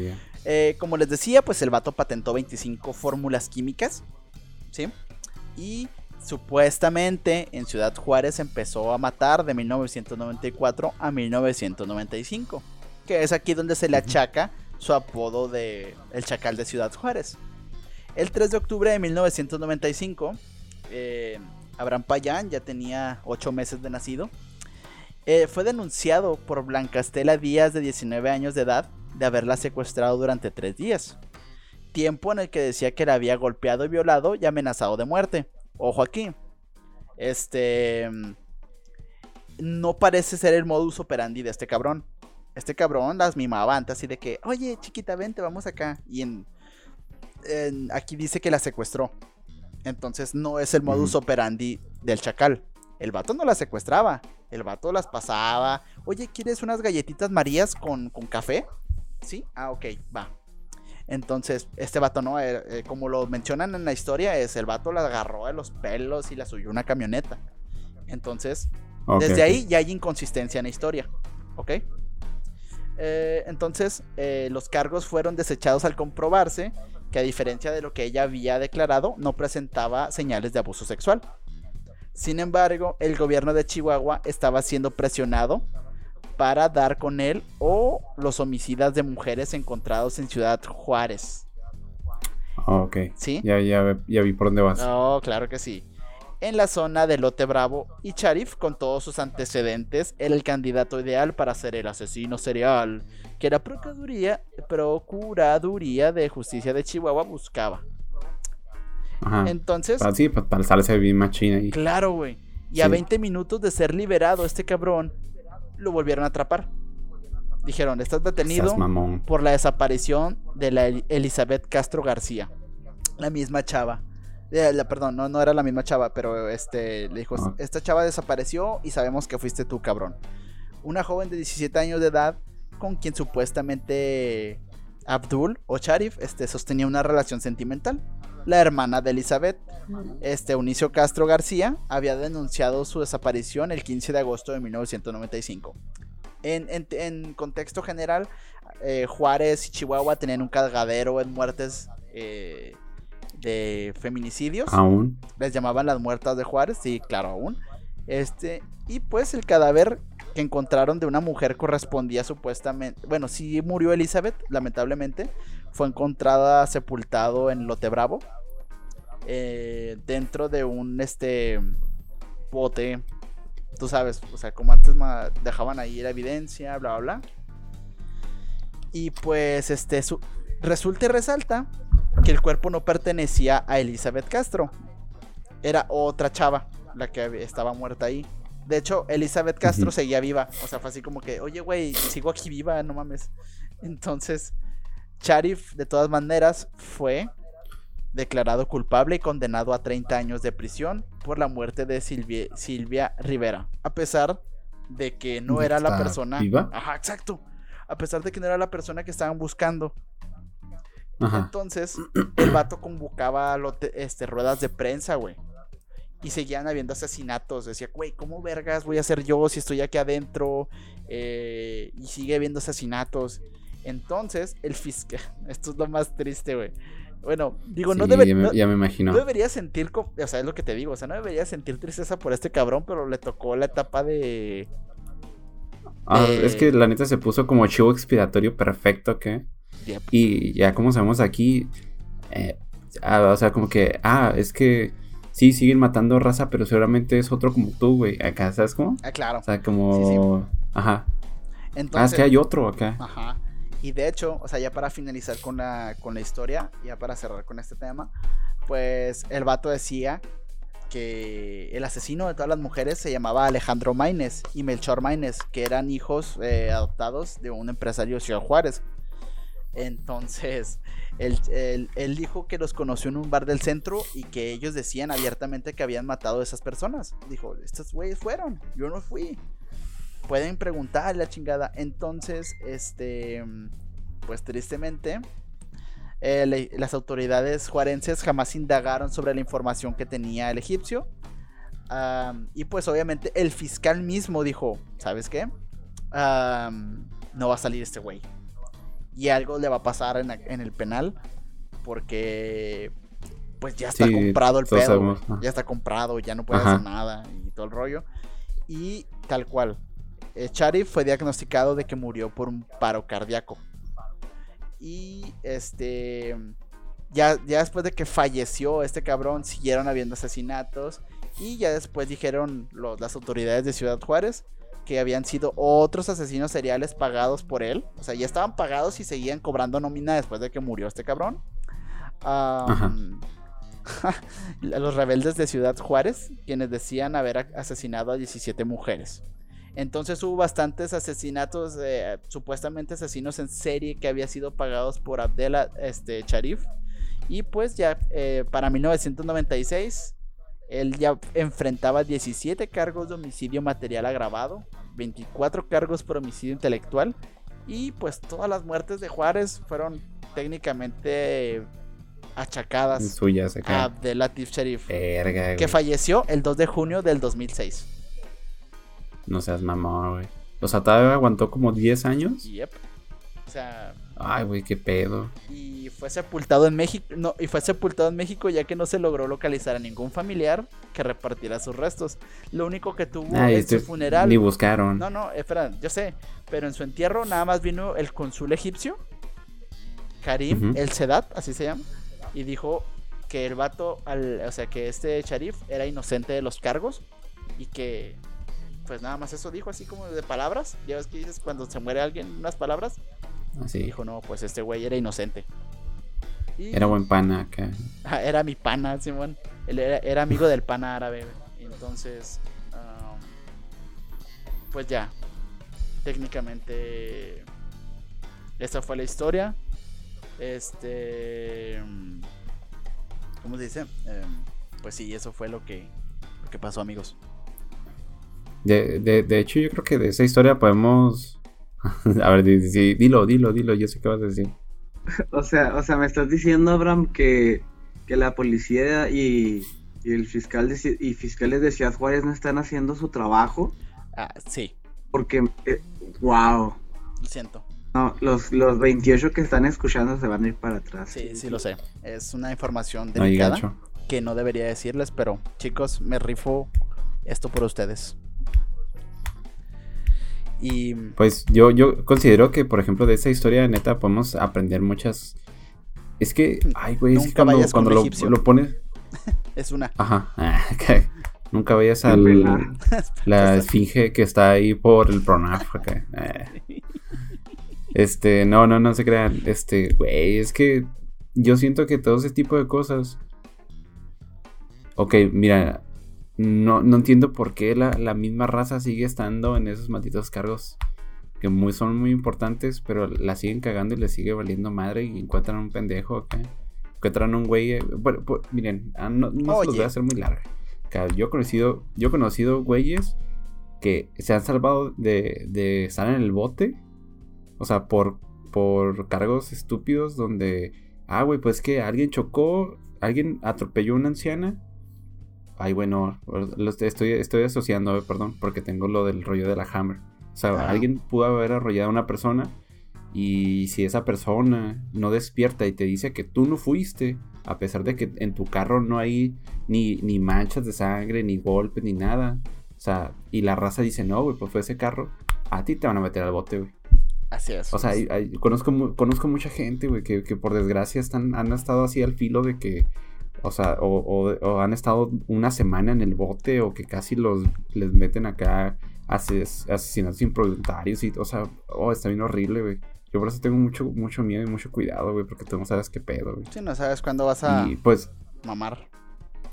eh, como les decía, pues el vato patentó 25 fórmulas químicas. ¿Sí? Y supuestamente en Ciudad Juárez empezó a matar de 1994 a 1995. Que es aquí donde se le achaca su apodo de El Chacal de Ciudad Juárez. El 3 de octubre de 1995, eh, Abraham Payán ya tenía 8 meses de nacido. eh, fue denunciado por Blancastela Díaz, de 19 años de edad, de haberla secuestrado durante 3 días. Tiempo en el que decía que la había golpeado y violado y amenazado de muerte. Ojo aquí. Este. mm, No parece ser el modus operandi de este cabrón. Este cabrón las mimaba antes así de que, oye, chiquita, vente, vamos acá. Y en, en- aquí dice que la secuestró. Entonces no es el modus operandi del chacal. El vato no la secuestraba. El vato las pasaba. Oye, ¿quieres unas galletitas marías con, con café? Sí. Ah, ok, va. Entonces, este vato no, Eh, eh, como lo mencionan en la historia, es el vato la agarró de los pelos y la subió a una camioneta. Entonces, desde ahí ya hay inconsistencia en la historia. ¿Ok? Eh, entonces, los cargos fueron desechados al comprobarse que a diferencia de lo que ella había declarado, no presentaba señales de abuso sexual. Sin embargo, el gobierno de Chihuahua estaba siendo presionado para dar con él o los homicidas de mujeres encontrados en Ciudad Juárez. Ah, ok. ¿Sí? Ya, ya, ya vi por dónde vas. No, claro que sí. En la zona de Lote Bravo y Charif, con todos sus antecedentes, era el candidato ideal para ser el asesino serial que la Procuraduría, Procuraduría de Justicia de Chihuahua buscaba. Ajá. Entonces, Ah, sí, para bien machina ahí. claro, güey. Y a Sí. 20 minutos de ser liberado, este cabrón lo volvieron a atrapar. Dijeron, estás detenido por la desaparición de la El- Elizabeth Castro García. La misma chava. Eh, la- perdón, no, no era la misma chava, pero este le dijo, Ah. esta chava desapareció y sabemos que fuiste tú, cabrón. Una joven de 17 años de edad con quien supuestamente Abdul o Sharif este, sostenía una relación sentimental. La hermana de Elizabeth, este Unicio Castro García, había denunciado su desaparición el 15 de agosto de 1995. En, en- en contexto general, eh, Juárez y Chihuahua tenían un cagadero en muertes eh, de feminicidios. Aún. Les llamaban las muertas de Juárez, sí, claro, aún. Este, y pues el cadáver que encontraron de una mujer correspondía supuestamente, bueno, sí murió Elizabeth, lamentablemente, fue encontrada sepultado en Lote Bravo, eh, dentro de un este bote, tú sabes, o sea, como antes dejaban ahí la evidencia, bla, bla, bla. Y pues este, su- resulta y resalta que el cuerpo no pertenecía a Elizabeth Castro, era otra chava la que estaba muerta ahí. De hecho, Elizabeth Castro seguía viva. O sea, fue así como que, oye, güey, sigo aquí viva, no mames. Entonces, Sharif, de todas maneras, fue declarado culpable y condenado a 30 años de prisión por la muerte de Silvia, Silvia Rivera. A pesar de que no ¿De era la persona. viva? Ajá, exacto. A pesar de que no era la persona que estaban buscando. Ajá. Entonces, el vato convocaba este, ruedas de prensa, güey. Y seguían habiendo asesinatos. Decía, güey, ¿cómo vergas voy a ser yo si estoy aquí adentro? Eh, y sigue habiendo asesinatos. Entonces, el fiscal. Esto es lo más triste, güey. Bueno, digo, no, debe- ya, me, no- ya me imagino. no debería sentir, o sea, es lo que te digo, o sea, no debería sentir tristeza por este cabrón, pero le tocó la etapa de... Ah, es que la neta se puso como chivo expiatorio perfecto, ¿qué? Yep. Y ya como sabemos aquí, eh, ah, o sea, como que, ah, es que sí, siguen matando raza, pero seguramente es otro como tú, güey. Acá, ¿sabes cómo? Ah, claro. O sea, como... Ajá. Ah, es Entonces, que hay otro acá. Ajá. Y de hecho, o sea, ya para finalizar con la, con la historia, ya para cerrar con este tema, pues el vato decía que el asesino de todas las mujeres se llamaba Alejandro Maínez y Melchor Maínez, que eran hijos eh, adoptados de un empresario de Ciudad Juárez. Entonces, él, dijo que los conoció en un bar del centro y que ellos decían abiertamente que habían matado a esas personas. Dijo, estos güeyes fueron, yo no fui pueden preguntar la chingada. Entonces, este, pues tristemente, eh, las autoridades juarenses jamás indagaron sobre la información que tenía el egipcio. Y pues obviamente el fiscal mismo dijo, ¿sabes qué? No va a salir este güey. Y algo le va a pasar en, en el penal porque pues ya está Sí, comprado el pedo. Ya está comprado, ya no puede Ajá. hacer nada y todo el rollo. Y tal cual. eh, Charif fue diagnosticado de que murió por un paro cardíaco. Y este. Ya, ya después de que falleció este cabrón, siguieron habiendo asesinatos. Y ya después dijeron los- las autoridades de Ciudad Juárez que habían sido otros asesinos seriales pagados por él. O sea, ya estaban pagados y seguían cobrando nómina después de que murió este cabrón. Los rebeldes de Ciudad Juárez, quienes decían haber asesinado a 17 mujeres. Entonces hubo bastantes asesinatos, eh, supuestamente asesinos en serie que había sido pagados por Abdel este, Sharif. Y pues ya eh, para 1996, él ya enfrentaba 17 cargos de homicidio material agravado, 24 cargos por homicidio intelectual. Y pues todas las muertes de Juárez fueron técnicamente achacadas Suyas a acá. Abdelatif Sharif, Verga, que falleció el 2 de junio del 2006. No seas mamón, güey. O sea, todavía aguantó como 10 años. Yep. O sea, Ay, güey, qué pedo. y fue sepultado en México, no, y fue sepultado en México ya que no se logró localizar a ningún familiar que repartiera sus restos. Lo único que tuvo Ay, en su funeral. Ni buscaron. No, no, espera, yo sé, pero en su entierro nada más vino el cónsul egipcio, Karim el Sedat, así se llama, y dijo que el vato, al, o sea, que este Sharif era inocente de los cargos y que, pues nada más eso dijo así como de palabras. Ya ves que dices cuando se muere alguien unas palabras. Así. Dijo, no, pues este güey era inocente. Y- Era buen pana acá. Ah, era mi pana, Simón. Él era, era amigo del pana árabe. Entonces, um, pues ya. Técnicamente, esa fue la historia. Este. ¿Cómo se dice? Em, pues sí, eso fue lo que, lo que pasó, amigos. De, de, de hecho, yo creo que de esa historia podemos. A ver, di- di- dilo, dilo, dilo. Yo sé qué vas a decir. O sea, o sea, me estás diciendo, Abraham, que, que la policía y, y el fiscal de, y fiscales de Ciudad Juárez no están haciendo su trabajo Ah, sí, porque, eh, wow, lo siento. no, los, los 28 que están escuchando se van a ir para atrás. Sí, sí lo sé. Es una información delicada. que no debería decirles, pero chicos, me rifo esto por ustedes. Y Pues yo, yo considero que, por ejemplo, de esa historia, neta, podemos aprender muchas. Es que, ay, güey, es que cuando, cuando lo, lo pones. es una. Ajá. Nunca vayas al. pena. La esfinge que está ahí por el Pronaf. acá. Eh. Este, no, no, no se crean. Este, güey, es que yo siento que todo ese tipo de cosas. Ok, mira, no, no entiendo por qué la, la misma raza sigue estando en esos malditos cargos que muy, son muy importantes, pero la siguen cagando y le sigue valiendo madre y encuentran un pendejo acá. Encuentran un güey. eh, Bueno, pues, miren, ah, no, no se los voy a hacer muy larga. Yo he conocido, yo he conocido güeyes que se han salvado de, de estar en el bote. O sea, por, por cargos estúpidos donde, ah, güey, pues que alguien chocó, alguien atropelló a una anciana. Ay, bueno, lo estoy, estoy, asociando, eh, perdón, porque tengo lo del rollo de la Hammer. O sea, alguien pudo haber arrollado a una persona y si esa persona no despierta y te dice que tú no fuiste, a pesar de que en tu carro no hay ni, ni manchas de sangre, ni golpes, ni nada. O sea, y la raza dice, no, güey, pues fue ese carro. A ti te van a meter al bote, güey. Así es. O sea, hay- hay- conozco, conozco mucha gente, güey, que, que por desgracia están, han estado así al filo de que, o sea, o, o- o han estado una semana en el bote o que casi los les meten acá ases- asesinatos involuntarios y, o sea, oh, está bien horrible, güey. Yo por eso tengo mucho, mucho miedo y mucho cuidado, güey, porque tú no sabes qué pedo, güey. Sí, no sabes cuándo vas a Y pues, mamar.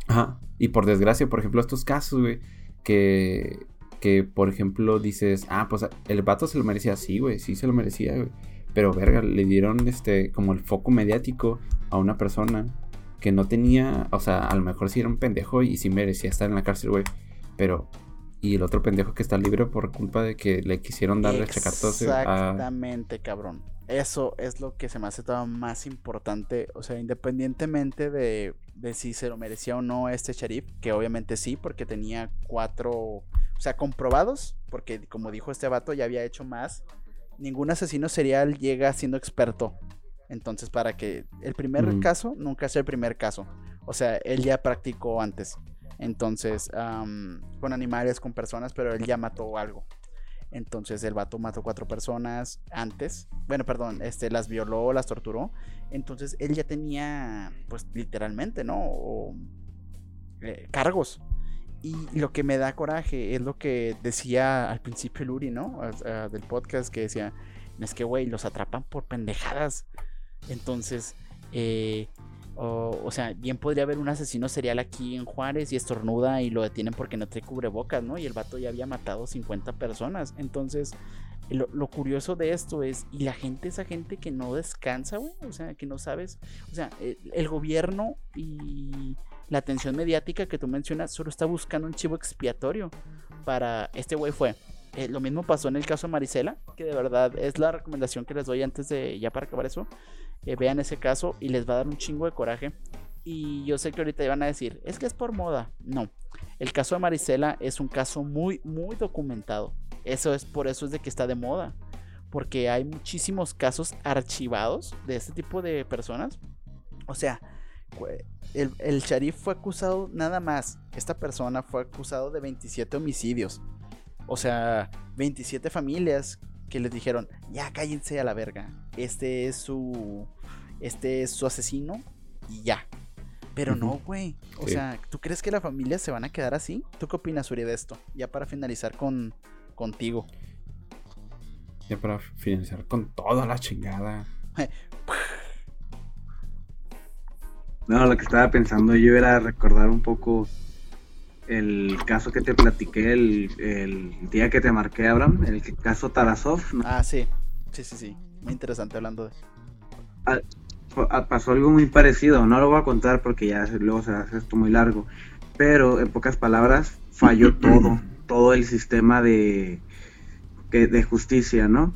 Ajá. Y por desgracia, por ejemplo, estos casos, güey, que, que, por ejemplo, dices, ah, pues el vato se lo merecía así, güey, sí se lo merecía, güey. Pero, verga, le dieron, este, como el foco mediático a una persona que no tenía, o sea, a lo mejor sí era un pendejo y sí merecía estar en la cárcel, güey. Pero, y el otro pendejo que está libre por culpa de que le quisieron darle chacartos a... Exactamente, cabrón. Eso es lo que se me hace todo más importante. O sea, independientemente de, de si se lo merecía o no este sheriff, que obviamente sí, porque tenía cuatro, o sea, comprobados, porque como dijo este vato, ya había hecho más. Ningún asesino serial llega siendo experto. Entonces, para que el primer Ujú. caso nunca sea el primer caso. O sea, él ya practicó antes. Entonces, am, con animales, con personas, pero él ya mató algo. Entonces el vato mató cuatro personas antes. Bueno, perdón, este, las violó, las torturó. Entonces él ya tenía, pues literalmente, ¿no? O, eh, cargos. Y lo que me da coraje es lo que decía al principio Luri, ¿no? Sea, del podcast que decía, es que, güey, los atrapan por pendejadas. Entonces, eh, o, sea, bien podría haber un asesino serial aquí en Juárez y estornuda y lo detienen porque no trae cubrebocas, ¿no? Y el vato ya había matado 50 personas. Entonces, lo, lo curioso de esto es, y la gente, esa gente que no descansa, güey, o sea, que no sabes, o sea, el, el gobierno y la atención mediática que tú mencionas solo está buscando un chivo expiatorio para este güey fue. Eh, lo mismo pasó en el caso de Marisela, que de verdad es la recomendación que les doy antes de, ya para acabar eso, eh, vean ese caso y les va a dar un chingo de coraje. Y yo sé que ahorita iban a decir, es que es por moda. No, el caso de Marisela es un caso muy, muy documentado. Eso es por eso es de que está de moda. Porque hay muchísimos casos archivados de este tipo de personas. O sea, el, el sheriff fue acusado nada más. Esta persona fue acusado de 27 homicidios. O sea, 27 familias que les dijeron, ya cállense a la verga. Este es su. Este es su asesino. Y ya. Pero no, güey. O Sí. sea, ¿tú crees que las familias se van a quedar así? ¿Tú qué opinas, Uri, de esto? Ya para finalizar con contigo. Ya para finalizar con toda la chingada. No, lo que estaba pensando yo era recordar un poco el caso que te platiqué el, el día que te marqué, Abraham, el caso Tarasov. ¿no? Ah, sí. Sí, sí, sí. Muy interesante hablando de. Fue- ah, Pasó algo muy parecido, no lo voy a contar porque ya luego se hace esto muy largo, pero en pocas palabras falló todo, todo el sistema de, que- de justicia, ¿no?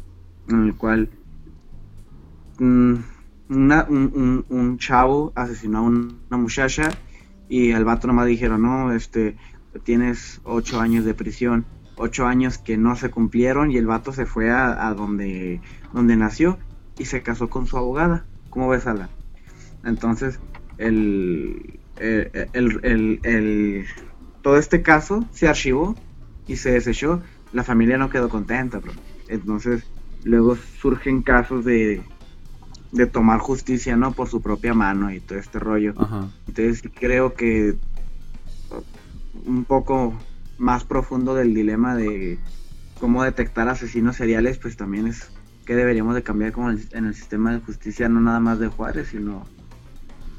En el cual mm, una- un, un- un chavo asesinó a un- una muchacha y al vato nomás dijeron, no, este, tienes ocho años de prisión, ocho años que no se cumplieron y el vato se fue a, donde, donde nació y se casó con su abogada. ¿Cómo ves, Alan? Entonces, el, el, el- el- todo este caso se archivó y se desechó. La familia no quedó contenta, bro. Entonces, luego surgen casos de, de tomar justicia, ¿no? Por su propia mano y todo este rollo. Ajá. Entonces creo que un poco más profundo del dilema de cómo detectar asesinos seriales, pues también es que deberíamos de cambiar como el- en el sistema de justicia, no nada más de Juárez, sino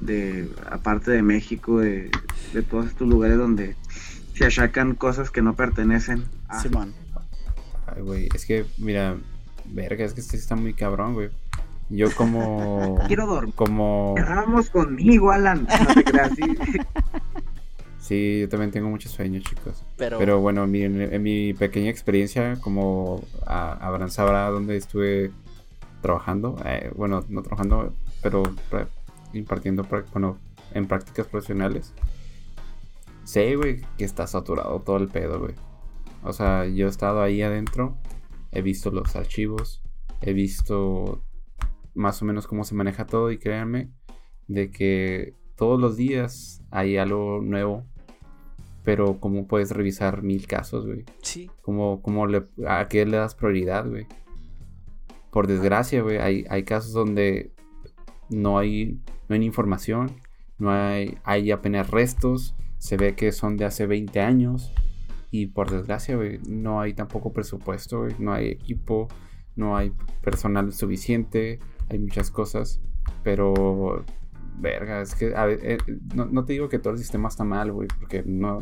de aparte de México, de, de todos estos lugares donde se achacan cosas que no pertenecen a... Simón. Ay, güey, es que, mira, verga, es que este está muy cabrón, güey. Yo como... Quiero dormir. como... Vamos conmigo, Alan. No te creas, sí. Sí, yo también tengo mucho sueño, chicos. Pero, Pero bueno, miren, en mi pequeña experiencia, como a- Abraham sabrá dónde estuve trabajando, eh, bueno, no trabajando, pero impartiendo, bueno, en prácticas profesionales. sé, güey, que está saturado todo el pedo, güey. O sea, yo he estado ahí adentro, he visto los archivos, he visto más o menos cómo se maneja todo y créanme de que todos los días hay algo nuevo. Pero cómo puedes revisar mil casos, güey. Sí. ¿Cómo, cómo le, ¿A qué le das prioridad, güey? Por desgracia, güey, hay, hay casos donde no hay, no hay información, no hay, hay apenas restos, se ve que son de hace 20 años y por desgracia, güey, no hay tampoco presupuesto, no hay equipo, no hay personal suficiente, hay muchas cosas, pero verga, es que a ver, eh, no, no, te digo que todo el sistema está mal, güey, porque no,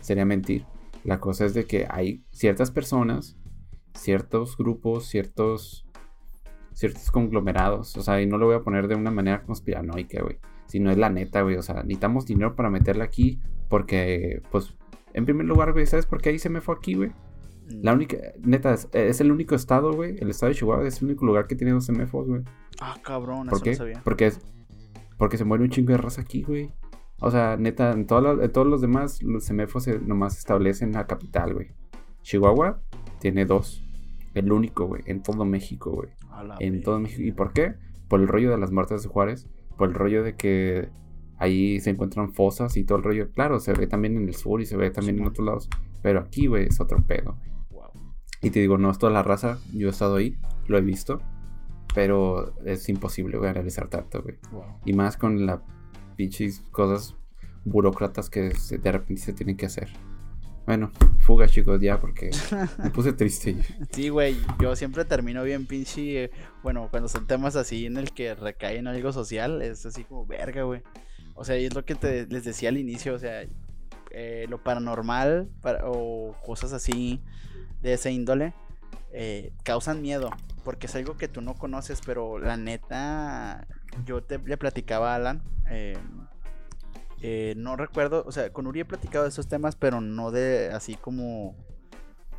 sería mentir. La cosa es de que hay ciertas personas, ciertos grupos, ciertos ciertos conglomerados, o sea, y no lo voy a poner de una manera conspiranoica, güey, sino es la neta, güey, o sea, necesitamos dinero para meterla aquí porque pues en primer lugar, güey, ¿sabes por qué ahí se me fue aquí, güey? La única, neta, es, es, el único estado, güey. El estado de Chihuahua es el único lugar que tiene dos CMFOs, güey. Ah, cabrón, ¿Por eso qué? no sabía. Porque, es, porque se muere un chingo de raza aquí, güey. O sea, neta, en, todo lo- en todos los demás, los CMFOs se nomás establecen en la capital, güey. Chihuahua tiene dos. El único, güey, en todo México, güey. En todo. México. ¿Y por qué? Por el rollo de las muertes de Juárez. Por el rollo de que ahí se encuentran fosas y todo el rollo. Claro, se ve también en el sur y se ve también en Simón. otros lados. Pero aquí, güey, es otro pedo. Wow. Y te digo, no es toda la raza. Yo he estado ahí, lo he visto. Pero es imposible, güey, analizar tanto, güey. Wow. Y más con las pinches cosas burócratas que se- de repente se tienen que hacer. Bueno, fuga, chicos, ya, porque me puse triste. Sí, güey, yo siempre termino bien pinche, eh, bueno, cuando son temas así en el que recae en algo social, es así como verga, güey. O sea, y es lo que te, les decía al inicio, o sea, eh, lo paranormal para- o cosas así de ese índole eh, causan miedo, porque es algo que tú no conoces, pero la neta, yo te, le platicaba a Alan, eh, eh, no recuerdo, o sea, con Uri he platicado de esos temas, pero no de así como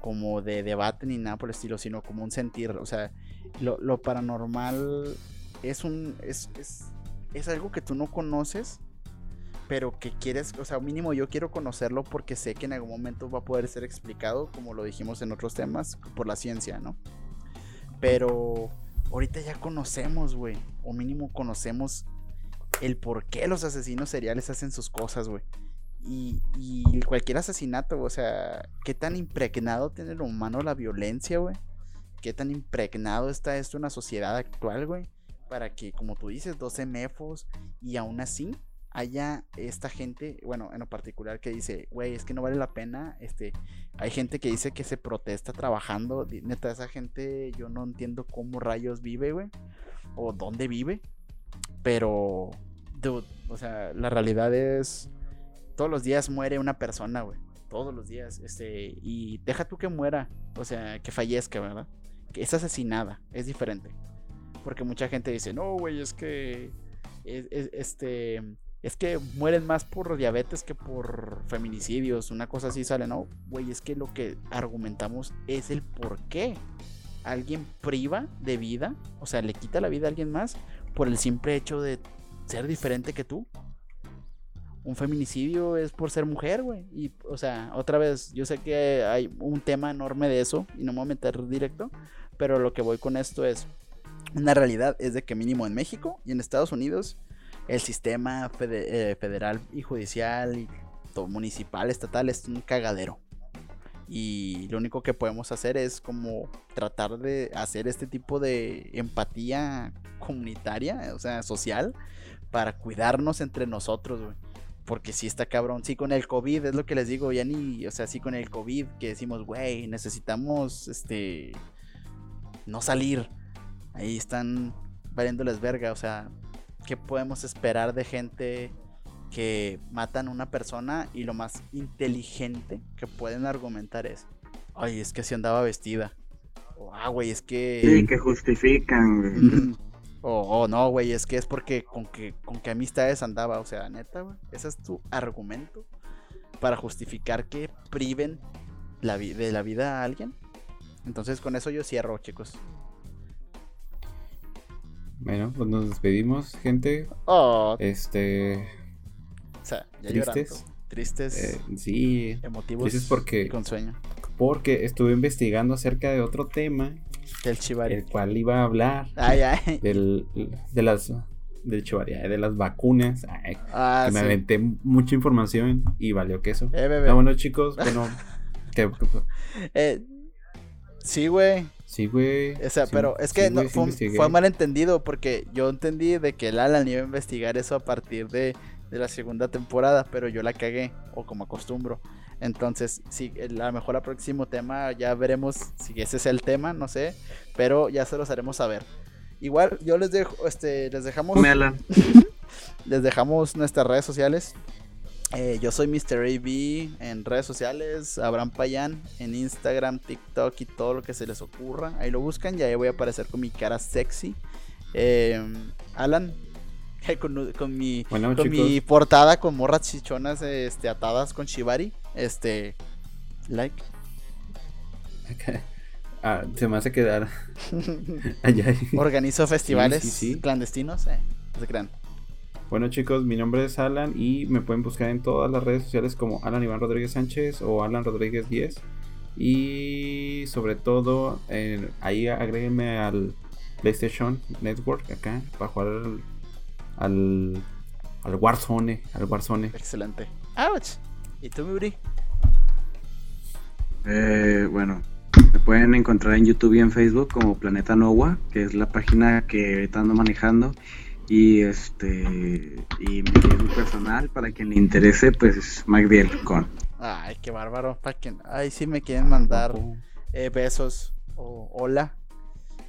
como de debate ni nada por el estilo, sino como un sentir. O sea, lo, lo paranormal es un. Es, es, es algo que tú no conoces, pero que quieres. O sea, mínimo yo quiero conocerlo porque sé que en algún momento va a poder ser explicado, como lo dijimos en otros temas, por la ciencia, ¿no? Pero ahorita ya conocemos, güey. O mínimo conocemos el por qué los asesinos seriales hacen sus cosas, güey. Y, cualquier asesinato, o sea, qué tan impregnado tiene el humano la violencia, güey. Qué tan impregnado está esto en la sociedad actual, güey. Para que, como tú dices, 12 mefos y aún así haya esta gente, bueno, en lo particular que dice, güey, es que no vale la pena, este, hay gente que dice que se protesta trabajando, neta, esa gente yo no entiendo cómo rayos vive, güey, o dónde vive, pero, dude, o sea, la realidad es, todos los días muere una persona, güey, todos los días, este, y deja tú que muera, o sea, que fallezca, ¿verdad? Que es asesinada, es diferente, porque mucha gente dice, no, güey, es que, es, es- este, es que mueren más por diabetes que por feminicidios, una cosa así sale, no, güey, es que lo que argumentamos es el por qué alguien priva de vida, o sea, le quita la vida a alguien más por el simple hecho de ser diferente que tú. Un feminicidio es por ser mujer, güey. Y, o sea, otra vez, yo sé que hay un tema enorme de eso y no me voy a meter directo, pero lo que voy con esto es, una realidad es de que mínimo en México y en Estados Unidos el sistema eh, federal y judicial y municipal, estatal es un cagadero. Y lo único que podemos hacer es como tratar de hacer este tipo de empatía comunitaria, o sea, social, para cuidarnos entre nosotros, güey. Porque si está cabrón, sí con el COVID, es lo que les digo, ya ni, o sea, sí con el COVID, que decimos, güey, necesitamos, este, no salir. Ahí están valiéndoles verga, o sea, ¿qué podemos esperar de gente que matan a una persona y lo más inteligente que pueden argumentar es, ay, es que se andaba vestida. O, ah, güey, es que... Sí, que justifican. O o no, güey, es que es porque con que con qué amistades andaba, o sea, neta, güey. Ese es tu argumento para justificar que priven la de la vida a alguien. Entonces con eso yo cierro, chicos. Bueno, pues nos despedimos, gente. Oh, Este. o sea, ya Tristes. llorando. Tristes, Eh, sí, emotivos tristes porque- y con sueño. porque estuve investigando acerca de otro tema, Del chivari. el cual iba a hablar Ay, ay. del, de las del chivaría, de las vacunas. Ay, Ah, que me aventé mucha información y valió queso. Eh, bebé. Ah, bueno, chicos, bueno, que, Eh, sí, güey. Sí, güey. O sea, sí, pero es sí, que no, sí fue, investigué. fue malentendido porque yo entendí de que el Alan iba a investigar eso a partir de, de la segunda temporada, pero yo la cagué, o como acostumbro. Entonces, sí, a lo mejor el próximo tema ya veremos si ese es el tema, no sé, pero ya se los haremos saber. Igual, yo les dejo, este, les dejamos, Me Alan. les dejamos nuestras redes sociales. Eh, yo soy Mr. AB en redes sociales, Abraham Payán en Instagram, TikTok y todo lo que se les ocurra. Ahí lo buscan y ahí voy a aparecer con mi cara sexy. Eh, Alan, con, con mi, Bueno, con chicos, mi portada con morras chichonas este, atadas con Shibari. Este, like. ah, se me hace quedar allá. Organizo festivales sí, sí. clandestinos. Eh, no se crean. Bueno chicos, mi nombre es Alan y me pueden buscar en todas las redes sociales como Alan Iván Rodríguez Sánchez o Alan Rodríguez 10. Y sobre todo, eh, ahí agréguenme al PlayStation Network acá para jugar al, al, al Warzone. Al Warzone. Excelente. Ouch. ¿Y tú, mi Uri? Eh, bueno, me pueden encontrar en YouTube y en Facebook como Planeta Nowa, que es la página que ando manejando. Y este y mi Facebook personal, para quien le interese, pues es Magdiel con. Ay, qué bárbaro. Pa' quien- Ay, sí me quieren mandar eh, besos o hola.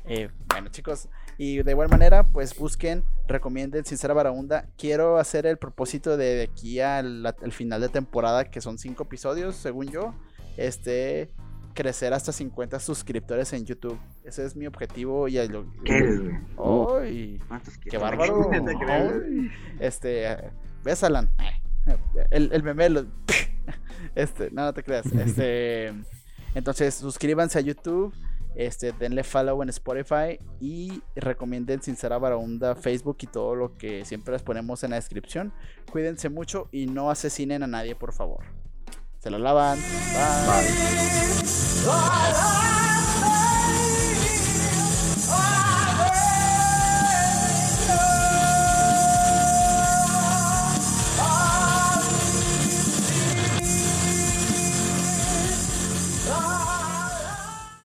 Eh, bueno, chicos, y de igual manera, pues busquen, recomienden Sincera Barahunda. Quiero hacer el propósito de, de aquí al, al final de temporada, que son cinco episodios, según yo, este crecer hasta 50 suscriptores en YouTube. Ese es mi objetivo y lo- ¿Qué eres, güey? Ay, ¿Cuántos qué bárbaro. Ay, Este, ¿ves, Alan? El, el meme lo- Este, no, no te creas. Este, entonces, suscríbanse a YouTube. Este, denle follow en Spotify y recomienden Sincera Barahunda Facebook y todo lo que siempre les ponemos en la descripción. Cuídense mucho y no asesinen a nadie, por favor. Se lo lavan. Bye. Bye.